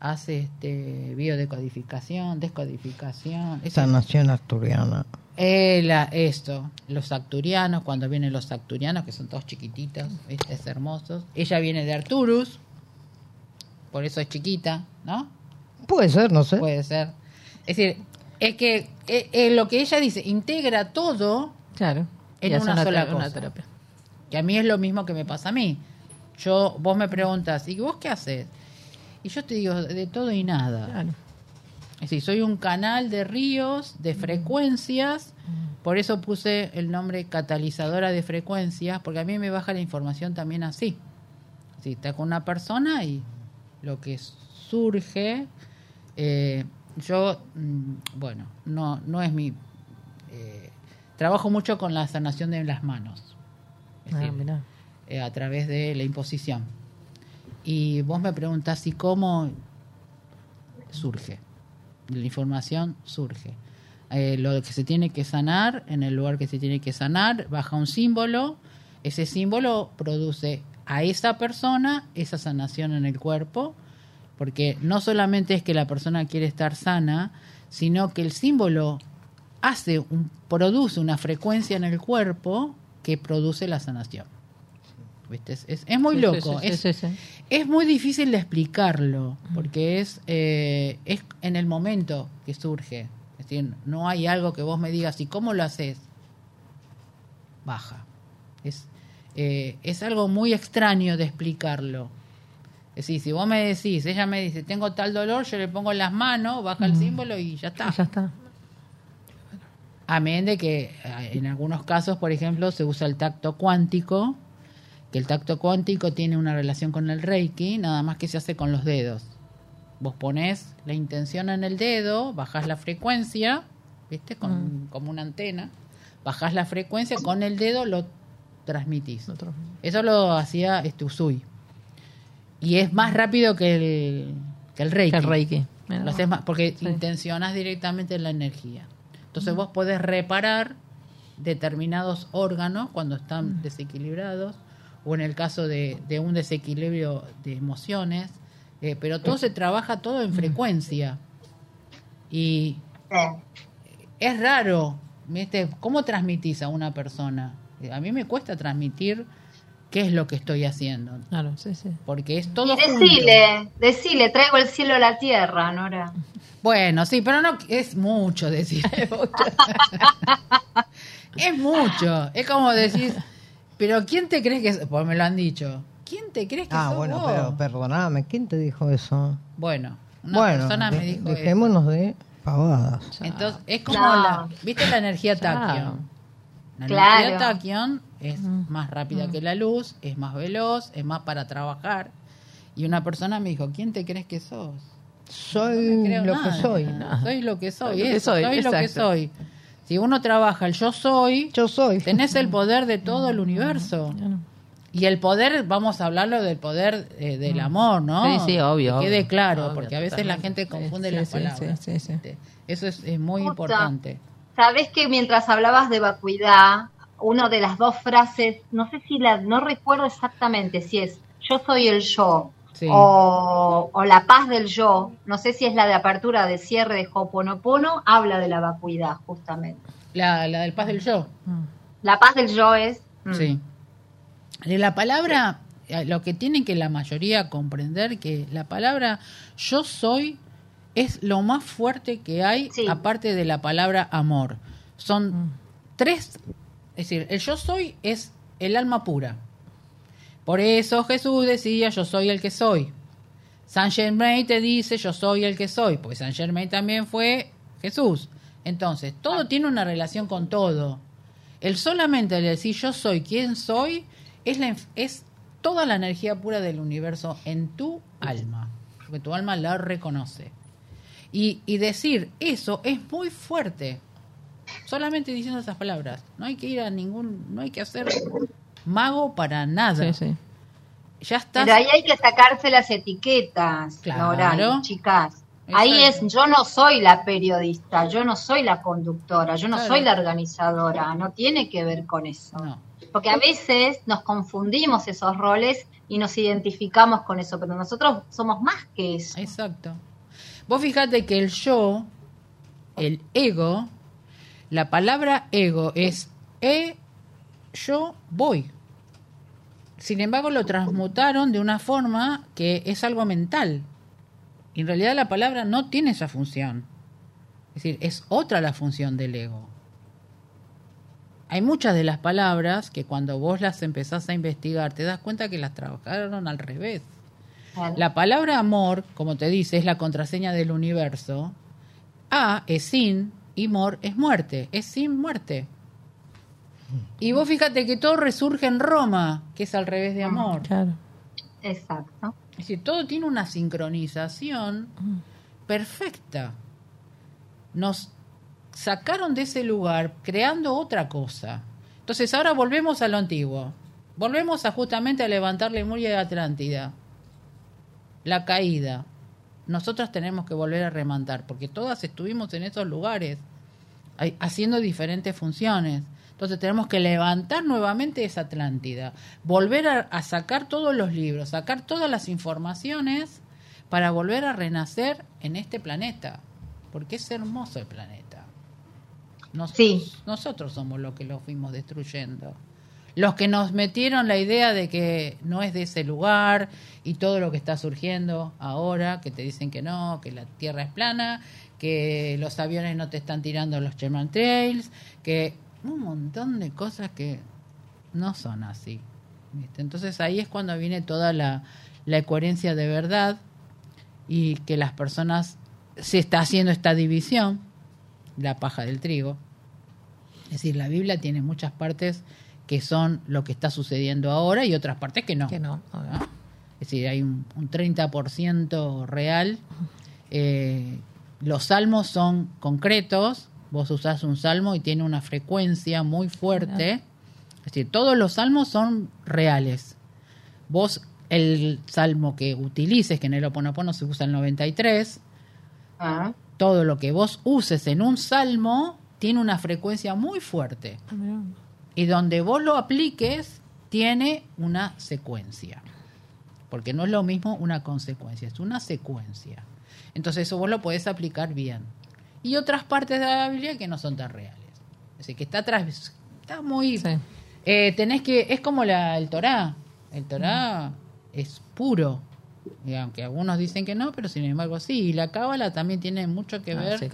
hace este biodecodificación, descodificación.
Sanación asturiana.
Eh, la- esto, los acturianos, cuando vienen los acturianos, que son todos chiquititos, ¿viste? es hermosos. Ella viene de Arturus, por eso es chiquita, ¿no?
Puede ser, no sé.
Puede ser. Es decir, es que eh, eh, lo que ella dice, integra todo,
Claro.
En una sola
una
cosa.
terapia.
que a mí es lo mismo que me pasa a mí. Yo, vos me preguntas, ¿y vos qué haces? Y yo te digo, de todo y nada.
Claro.
Es decir, soy un canal de ríos, de frecuencias, por eso puse el nombre catalizadora de frecuencias, porque a mí me baja la información también así. Si está con una persona y lo que surge, eh, yo, mm, bueno, no, no es mi... eh, trabajo mucho con la sanación de las manos. Es
Ah,
decir, eh, a través de la imposición. Y vos me preguntás, ¿y cómo surge? La información surge. Eh, lo que se tiene que sanar, en el lugar que se tiene que sanar, baja un símbolo, ese símbolo produce a esa persona esa sanación en el cuerpo, porque no solamente es que la persona quiere estar sana, sino que el símbolo hace un, produce una frecuencia en el cuerpo que produce la sanación. ¿Viste? Es, es- es muy
Sí,
loco.
sí, sí,
es, es muy difícil de explicarlo, porque es, eh, es en el momento que surge. Es decir, no hay algo que vos me digas, ¿y cómo lo haces? Baja. Es, eh, es algo muy extraño de explicarlo. Es decir, si vos me decís, ella me dice, tengo tal dolor, yo le pongo las manos, baja el símbolo y ya está.
Ya está.
Amén de que eh, en algunos casos, por ejemplo, se usa el tacto cuántico, que el tacto cuántico tiene una relación con el Reiki, nada más que se hace con los dedos. Vos pones la intención en el dedo, bajás la frecuencia, ¿viste? Con, Como una antena, bajás la frecuencia, con el dedo lo transmitís. Eso lo hacía este Usui. Y es más rápido que el, que el Reiki.
Que el Reiki.
Lo haces más, porque
Sí.
intencionas directamente la energía. Entonces vos podés reparar determinados órganos cuando están desequilibrados o en el caso de, de un desequilibrio de emociones, eh, pero todo se trabaja todo en frecuencia. Y es raro, ¿viste? ¿Cómo transmitís a una persona? A mí me cuesta transmitir qué es lo que estoy haciendo,
Claro, sí, sí.
porque es todo
Y
junto.
decile, decile, traigo el cielo a la tierra, Nora.
Bueno, sí, pero no es mucho decir. [LAUGHS] es mucho. Es como decir, pero ¿quién te crees que es? Pues me lo han dicho. ¿Quién te crees que
Ah,
sos
bueno,
vos?
pero perdoname, ¿quién te dijo eso?
Bueno, una
bueno,
persona me dijo eso.
dejémonos de pavadas.
Entonces, es como
No.
la, ¿viste la energía
Chao.
taquion? La
Claro.
energía taquion es más rápida que la luz, es más veloz, es más para trabajar. Y una persona me dijo, ¿quién te crees que sos?
Soy
No
lo
nada.
que soy.
Soy lo que soy,
Soy lo que
eso,
soy,
soy lo que soy. Si uno trabaja el yo soy,
Yo soy.
tenés el poder de todo el universo. Y el poder, vamos a hablarlo del poder eh, del amor, ¿no?
Sí, sí, obvio,
Que quede
obvio.
claro,
Obvio,
porque a veces la gente confunde
Sí,
las
sí,
palabras.
sí, sí, sí.
¿viste? Eso es, es muy
Justo.
importante.
Sabes que mientras hablabas de vacuidad, una de las dos frases, no sé si la, no recuerdo exactamente si es yo soy el yo
Sí.
o, o la paz del yo, no sé si es la de apertura, de cierre de Hoponopono, habla de la vacuidad justamente.
La, la del paz del yo.
Mm.
La paz del yo es... mm,
Sí. De la palabra, eh, lo que tienen que la mayoría comprender que la palabra yo soy es lo más fuerte que hay
Sí.
aparte de la palabra amor. Son
Mm.
tres, es decir, el yo soy es el alma pura. Por eso Jesús decía yo soy el que soy. Saint Germain te dice yo soy el que soy, porque Saint Germain también fue Jesús. Entonces, todo tiene una relación con todo. El solamente decir yo soy quien soy es, la, es toda la energía pura del universo en tu alma, porque tu alma la reconoce. Y, y decir eso es muy fuerte, solamente diciendo esas palabras. No hay que ir a ningún, no hay que hacer mago para nada.
Sí, sí.
Ya estás.
Pero ahí hay que sacarse las etiquetas,
Claro.
Chicas. Ahí es, yo no soy la periodista, yo no soy la conductora, yo no
Claro.
soy la organizadora, no tiene que ver con eso.
No.
Porque a veces nos confundimos esos roles y nos identificamos con eso, pero nosotros somos más que eso.
Exacto. Vos fíjate que el yo, el ego, la palabra ego es e, yo voy. Sin embargo, lo transmutaron de una forma que es algo mental. En realidad la palabra no tiene esa función. Es decir, es otra la función del ego. Hay muchas de las palabras que cuando vos las empezás a investigar te das cuenta que las trabajaron al revés. La palabra amor, como te dice, es la contraseña del universo. A es sin y mor es muerte, es sin muerte. Y vos fíjate que todo resurge en Roma, que es al revés de amor.
Claro.
Exacto.
Es decir, todo tiene una sincronización perfecta. Nos sacaron de ese lugar creando otra cosa. Entonces ahora volvemos a lo antiguo. Volvemos a justamente a levantar Lemuria de Atlántida. La caída. Nosotros tenemos que volver a remontar, porque todas estuvimos en esos lugares, haciendo diferentes funciones. Entonces tenemos que levantar nuevamente esa Atlántida, volver a, a sacar todos los libros, sacar todas las informaciones para volver a renacer en este planeta, porque es hermoso el planeta.
Sí.
Nosotros somos los que lo fuimos destruyendo. Los que nos metieron la idea de que no es de ese lugar y todo lo que está surgiendo ahora, que te dicen que no, que la Tierra es plana, que los aviones no te están tirando los Sherman Trails, que un montón de cosas que no son así. ¿viste? Entonces ahí es cuando viene toda la, la coherencia de verdad y que las personas se está haciendo esta división, la paja del trigo. Es decir, la Biblia tiene muchas partes que son lo que está sucediendo ahora y otras partes que no.
Que no. a ver.
¿no? Es decir, hay un, un 30% real. Eh, los salmos son concretos. Vos usás un salmo y tiene una frecuencia muy fuerte. Es decir, todos los salmos son reales. Vos, el salmo que utilices, que en el Oponopono se usa el 93,
Ah,
todo lo que vos uses en un salmo tiene una frecuencia muy fuerte.
Ah.
Y donde vos lo apliques, tiene una secuencia. Porque no es lo mismo una consecuencia, es una secuencia. Entonces eso vos lo podés aplicar bien. Y otras partes de la Biblia que no son tan reales. Es decir, que está atrás, está muy...
Sí.
Eh, tenés que, es como la, el Torá. El Torá es puro. Y aunque algunos dicen que no, pero sin embargo sí. Y la cábala también tiene mucho que
Ah,
ver.
sí.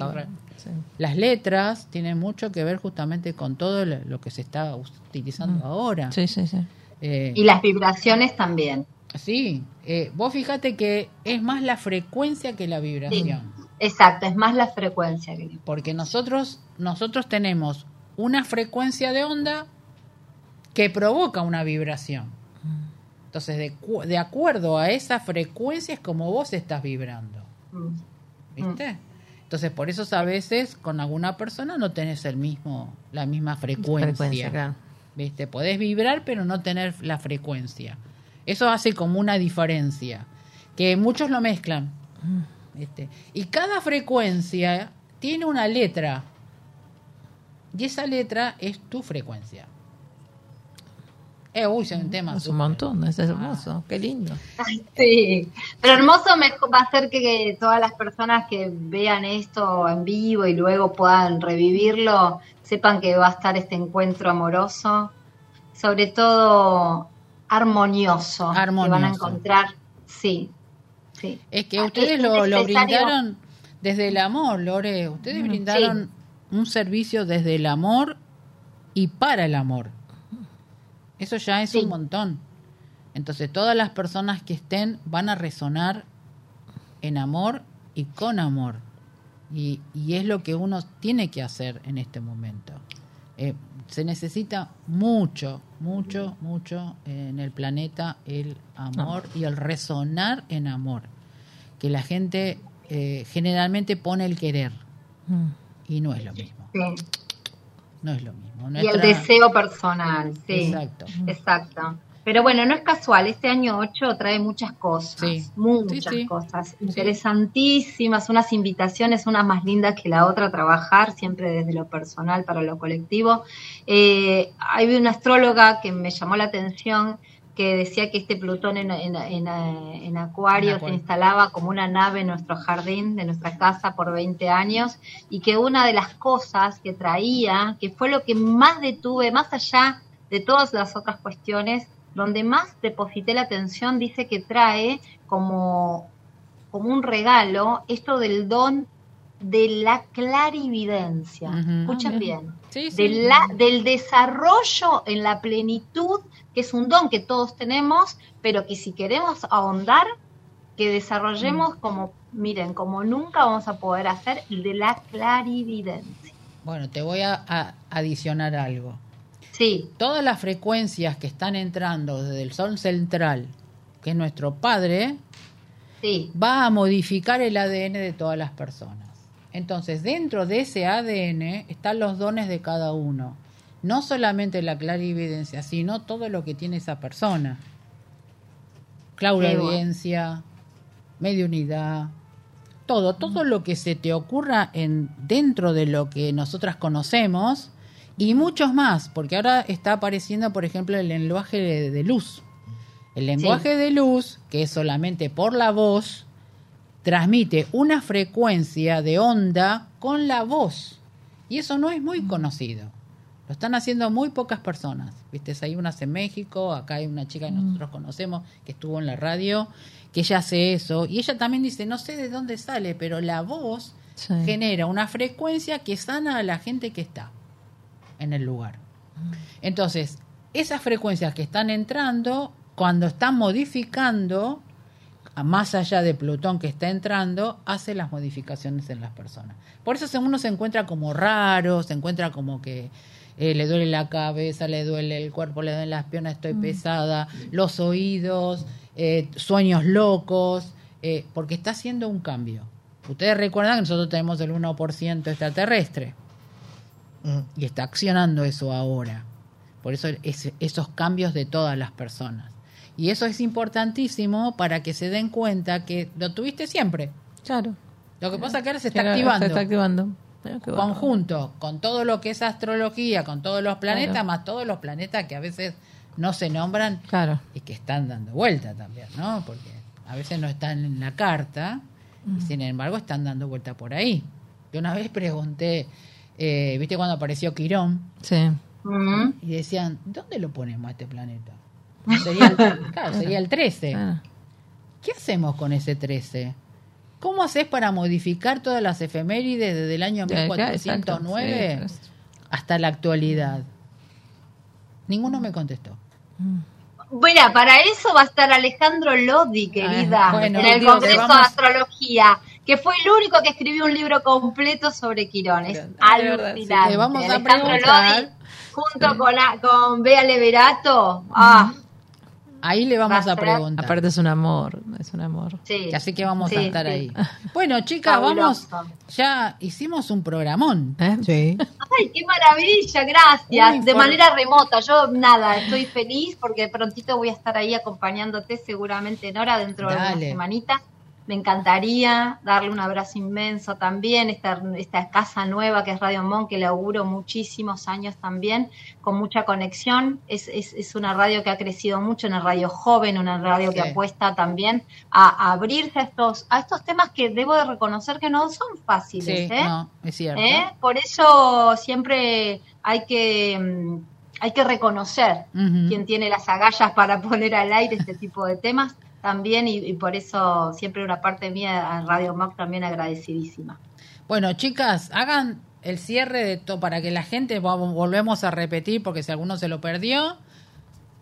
Sí.
Las letras tienen mucho que ver justamente con todo lo lo que se está utilizando ahora.
Sí, sí, sí.
Eh,
Y las vibraciones también.
sí, eh, vos fíjate que es más la frecuencia que la vibración.
Exacto, es más la frecuencia. que-
Porque nosotros, nosotros tenemos una frecuencia de onda que provoca una vibración. Entonces, de, de acuerdo a esa frecuencia es como vos estás vibrando.
Mm.
¿Viste? Entonces, por eso a veces con alguna persona no tenés el mismo, la misma frecuencia.
Frecuencia, claro.
¿Viste? Podés vibrar, pero no tener la frecuencia. Eso hace como una diferencia. Que muchos lo mezclan. ¿Viste? Y cada frecuencia tiene una letra. Y esa letra es tu frecuencia. Eh, uy, es un tema.
Es un montón, es hermoso. Qué lindo.
Ay, sí. Pero hermoso me va a ser que, todas las personas que vean esto en vivo y luego puedan revivirlo, sepan que va a estar este encuentro amoroso, sobre todo armonioso, que van a
Armonioso.
encontrar, sí, sí.
Es que
Ah,
ustedes
es
lo, lo brindaron desde el amor, Lore. Ustedes brindaron un servicio desde el amor y para el amor. Eso ya es
Sí.
un montón. Entonces todas las personas que estén van a resonar en amor y con amor. Y, y es lo que uno tiene que hacer en este momento. Eh, se necesita mucho, mucho, mucho en el planeta el amor y el resonar en amor. Que la gente eh, generalmente pone el querer
Mm.
y no es lo mismo.
sí.
No es lo mismo.
Y el deseo personal, sí.
Exacto.
Exacto. Pero bueno, no es casual, este año 8 trae muchas cosas,
Sí.
muchas
Sí, sí.
cosas interesantísimas, unas invitaciones, una más lindas que la otra a trabajar, siempre desde lo personal para lo colectivo. Eh, hay una astróloga que me llamó la atención que decía que este Plutón en, en, en, en Acuario
En
se
Acuario.
instalaba como una nave en nuestro jardín de nuestra casa por 20 años y que una de las cosas que traía, que fue lo que más detuve, más allá de todas las otras cuestiones, donde más deposité la atención, dice que trae como, como un regalo esto del don de la clarividencia.
Ujú.
Escuchen
Ah,
bien
Sí, sí.
de la- del desarrollo en la plenitud, que es un don que todos tenemos, pero que si queremos ahondar, que desarrollemos
Mm.
como, miren, como nunca vamos a poder hacer, de la clarividencia.
Bueno, te voy a, a adicionar algo.
Sí,
Todas las frecuencias que están entrando desde el Sol central, que es nuestro Padre,
sí,
va a modificar el ADN de todas las personas. Entonces, dentro de ese ADN están los dones de cada uno. No solamente la clarividencia, sino todo lo que tiene esa persona. Clarividencia, mediunidad, todo, todo lo que se te ocurra en dentro de lo que nosotras conocemos y muchos más, porque ahora está apareciendo, por ejemplo, el lenguaje de, de luz. El lenguaje de luz, que es solamente por la voz, transmite una frecuencia de onda con la voz. Y eso no es muy conocido. Lo están haciendo muy pocas personas. Viste, hay unas en México, acá hay una chica que nosotros conocemos que estuvo en la radio, que ella hace eso. Y ella también dice, no sé de dónde sale, pero la voz
Sí.
genera una frecuencia que sana a la gente que está en el lugar. Entonces, esas frecuencias que están entrando, cuando están modificando, más allá de Plutón que está entrando, hace las modificaciones en las personas. Por eso uno se encuentra como raro, se encuentra como que eh, le duele la cabeza, le duele el cuerpo, le duelen las piernas, estoy pesada, los oídos, eh, sueños locos, eh, porque está haciendo un cambio. Ustedes recuerdan que nosotros tenemos el 1% extraterrestre Y está accionando eso ahora. Por eso es- esos cambios de todas las personas. Y eso es importantísimo para que se den cuenta que lo tuviste siempre.
Claro.
Lo que pasa es que ahora se está
Claro,
activando.
Se está activando. Bueno.
Conjunto con todo lo que es astrología, con todos los planetas,
Claro.
más todos los planetas que a veces no se nombran
Claro.
y que están dando vuelta también, ¿no? Porque a veces no están en la carta y sin embargo están dando vuelta por ahí. Yo una vez pregunté, eh, ¿viste cuando apareció Quirón?
Sí.
Y decían, ¿dónde lo ponemos a este planeta? [LAUGHS] Sería el, claro, sería el 13.
Claro.
¿Qué hacemos con ese 13? ¿Cómo haces para modificar todas las efemérides desde el año
Ya, ya,
1409
exacto, sí.
hasta la actualidad? Ninguno me contestó.
Mira, para eso va a estar Alejandro Lodi, querida,
Ah, bueno,
en el
Dios,
Congreso
vamos-
de Astrología, que fue el único que escribió un libro completo sobre Quirón. Es
sí.
alucinante.
Le vamos a.
Lodi, junto con, con Bea Leverato, ah,
Ahí le vamos
Va a
preguntar.
Aparte es un amor, es un amor.
sí.
Así que vamos
Sí,
a estar
sí.
ahí. [LAUGHS] Bueno, chicas, vamos. Ya hicimos un programón.
¿Eh?
Sí.
Ay, qué maravilla, gracias. De manera remota. Yo nada, estoy feliz porque prontito voy a estar ahí acompañándote seguramente en hora dentro de una semanita. Me encantaría darle un abrazo inmenso también, esta, esta casa nueva que es Radio Mon, que le auguro muchísimos años también, con mucha conexión. Es, es, es una radio que ha crecido mucho, una radio joven, una radio que apuesta también a, a abrirse a estos, a estos temas que debo de reconocer que no son fáciles.
Sí,
¿eh?
no, es cierto.
¿Eh? Por eso siempre hay que, mm, hay que reconocer
Ujú.
quién tiene las agallas para poner al aire este tipo de temas también y, y por eso siempre una parte mía a Radio Mac también agradecidísima.
Bueno, chicas, hagan el cierre de todo para que la gente volvemos a repetir porque si alguno se lo perdió.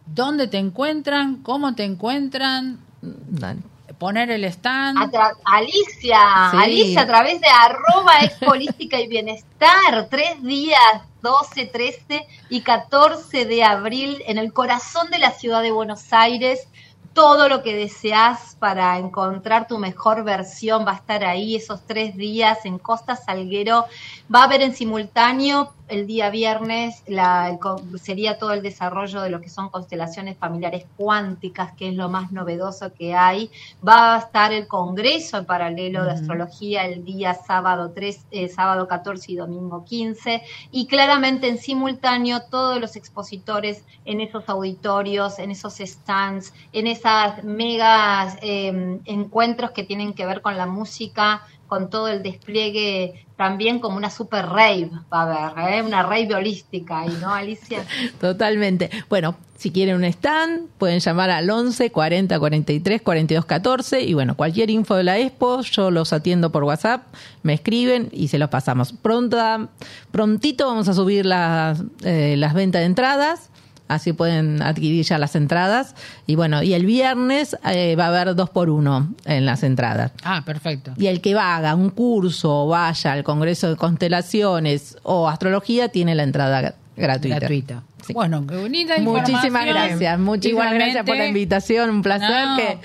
¿Dónde te encuentran? ¿Cómo te encuentran?
Dale.
Poner el stand.
Alicia,
Sí.
Alicia a través de arroba expolística [LAUGHS] y bienestar, tres días, 12, 13 y 14 de abril en el corazón de la ciudad de Buenos Aires. Todo lo que deseas para encontrar tu mejor versión va a estar ahí esos tres días en Costa Salguero. Va a haber en simultáneo el día viernes la, el co- sería todo el desarrollo de lo que son constelaciones familiares cuánticas, que es lo más novedoso que hay. Va a estar el congreso en paralelo de astrología el día sábado 3, eh, sábado 14 y domingo 15 y claramente en simultáneo todos los expositores en esos auditorios, en esos stands, en esas megas eh, encuentros que tienen que ver con la música, con todo el despliegue, también como una super rave va a haber, ¿eh? una rave holística ahí, ¿no, Alicia? [LAUGHS]
Totalmente. Bueno, si quieren un stand, pueden llamar al 11 40 43 42 14 y bueno, cualquier info de la expo, yo los atiendo por WhatsApp, me escriben y se los pasamos. Pronta, prontito vamos a subir las, eh, las ventas de entradas. Así pueden adquirir ya las entradas. Y bueno, y el viernes eh, va a haber dos por uno en las entradas.
Ah, perfecto.
Y el que va, haga un curso o vaya al Congreso de Constelaciones o Astrología tiene la entrada gratuita.
Gratuita.
Sí.
Bueno, qué bonita
Muchísimas gracias, muchísimas
Igualmente,
gracias por la invitación, un placer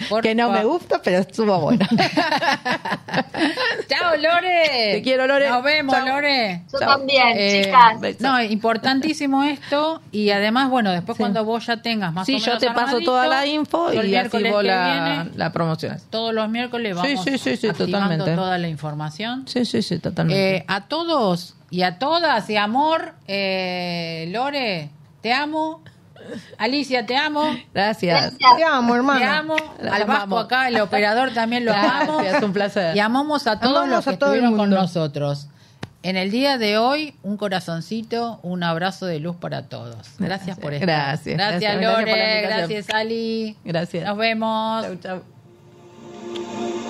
No,
que, no me gusta, pero estuvo bueno. [LAUGHS]
Chao, Lore.
Te quiero, Lore.
Nos vemos,
Chao.
Lore.
Yo
Chao.
también,
Eh,
chicas.
No, importantísimo esto y además, bueno, después
Sí.
cuando vos ya tengas más
sí,
o
yo
menos
te paso toda la info y así vos la,
viene,
la
todos los miércoles
Sí,
vamos
sí, sí, sí,
activando
totalmente.
toda la información.
Sí, sí, sí, totalmente.
Eh, a todos y a todas y amor, eh, Lore, te amo. Alicia, te amo.
Gracias.
Gracias.
Te amo, hermano.
Te amo. Al Vasco
amamos.
acá, el operador también lo amamos.
Gracias, un placer.
Y amamos a todos
Amamos
los que
todo
estuvieron con nosotros. En el día de hoy, un corazoncito, un abrazo de luz para todos. Gracias por estar.
Gracias.
Gracias,
Gracias, gracias
Lore. Gracias, Ali.
Gracias.
Nos vemos.
Chau, chau.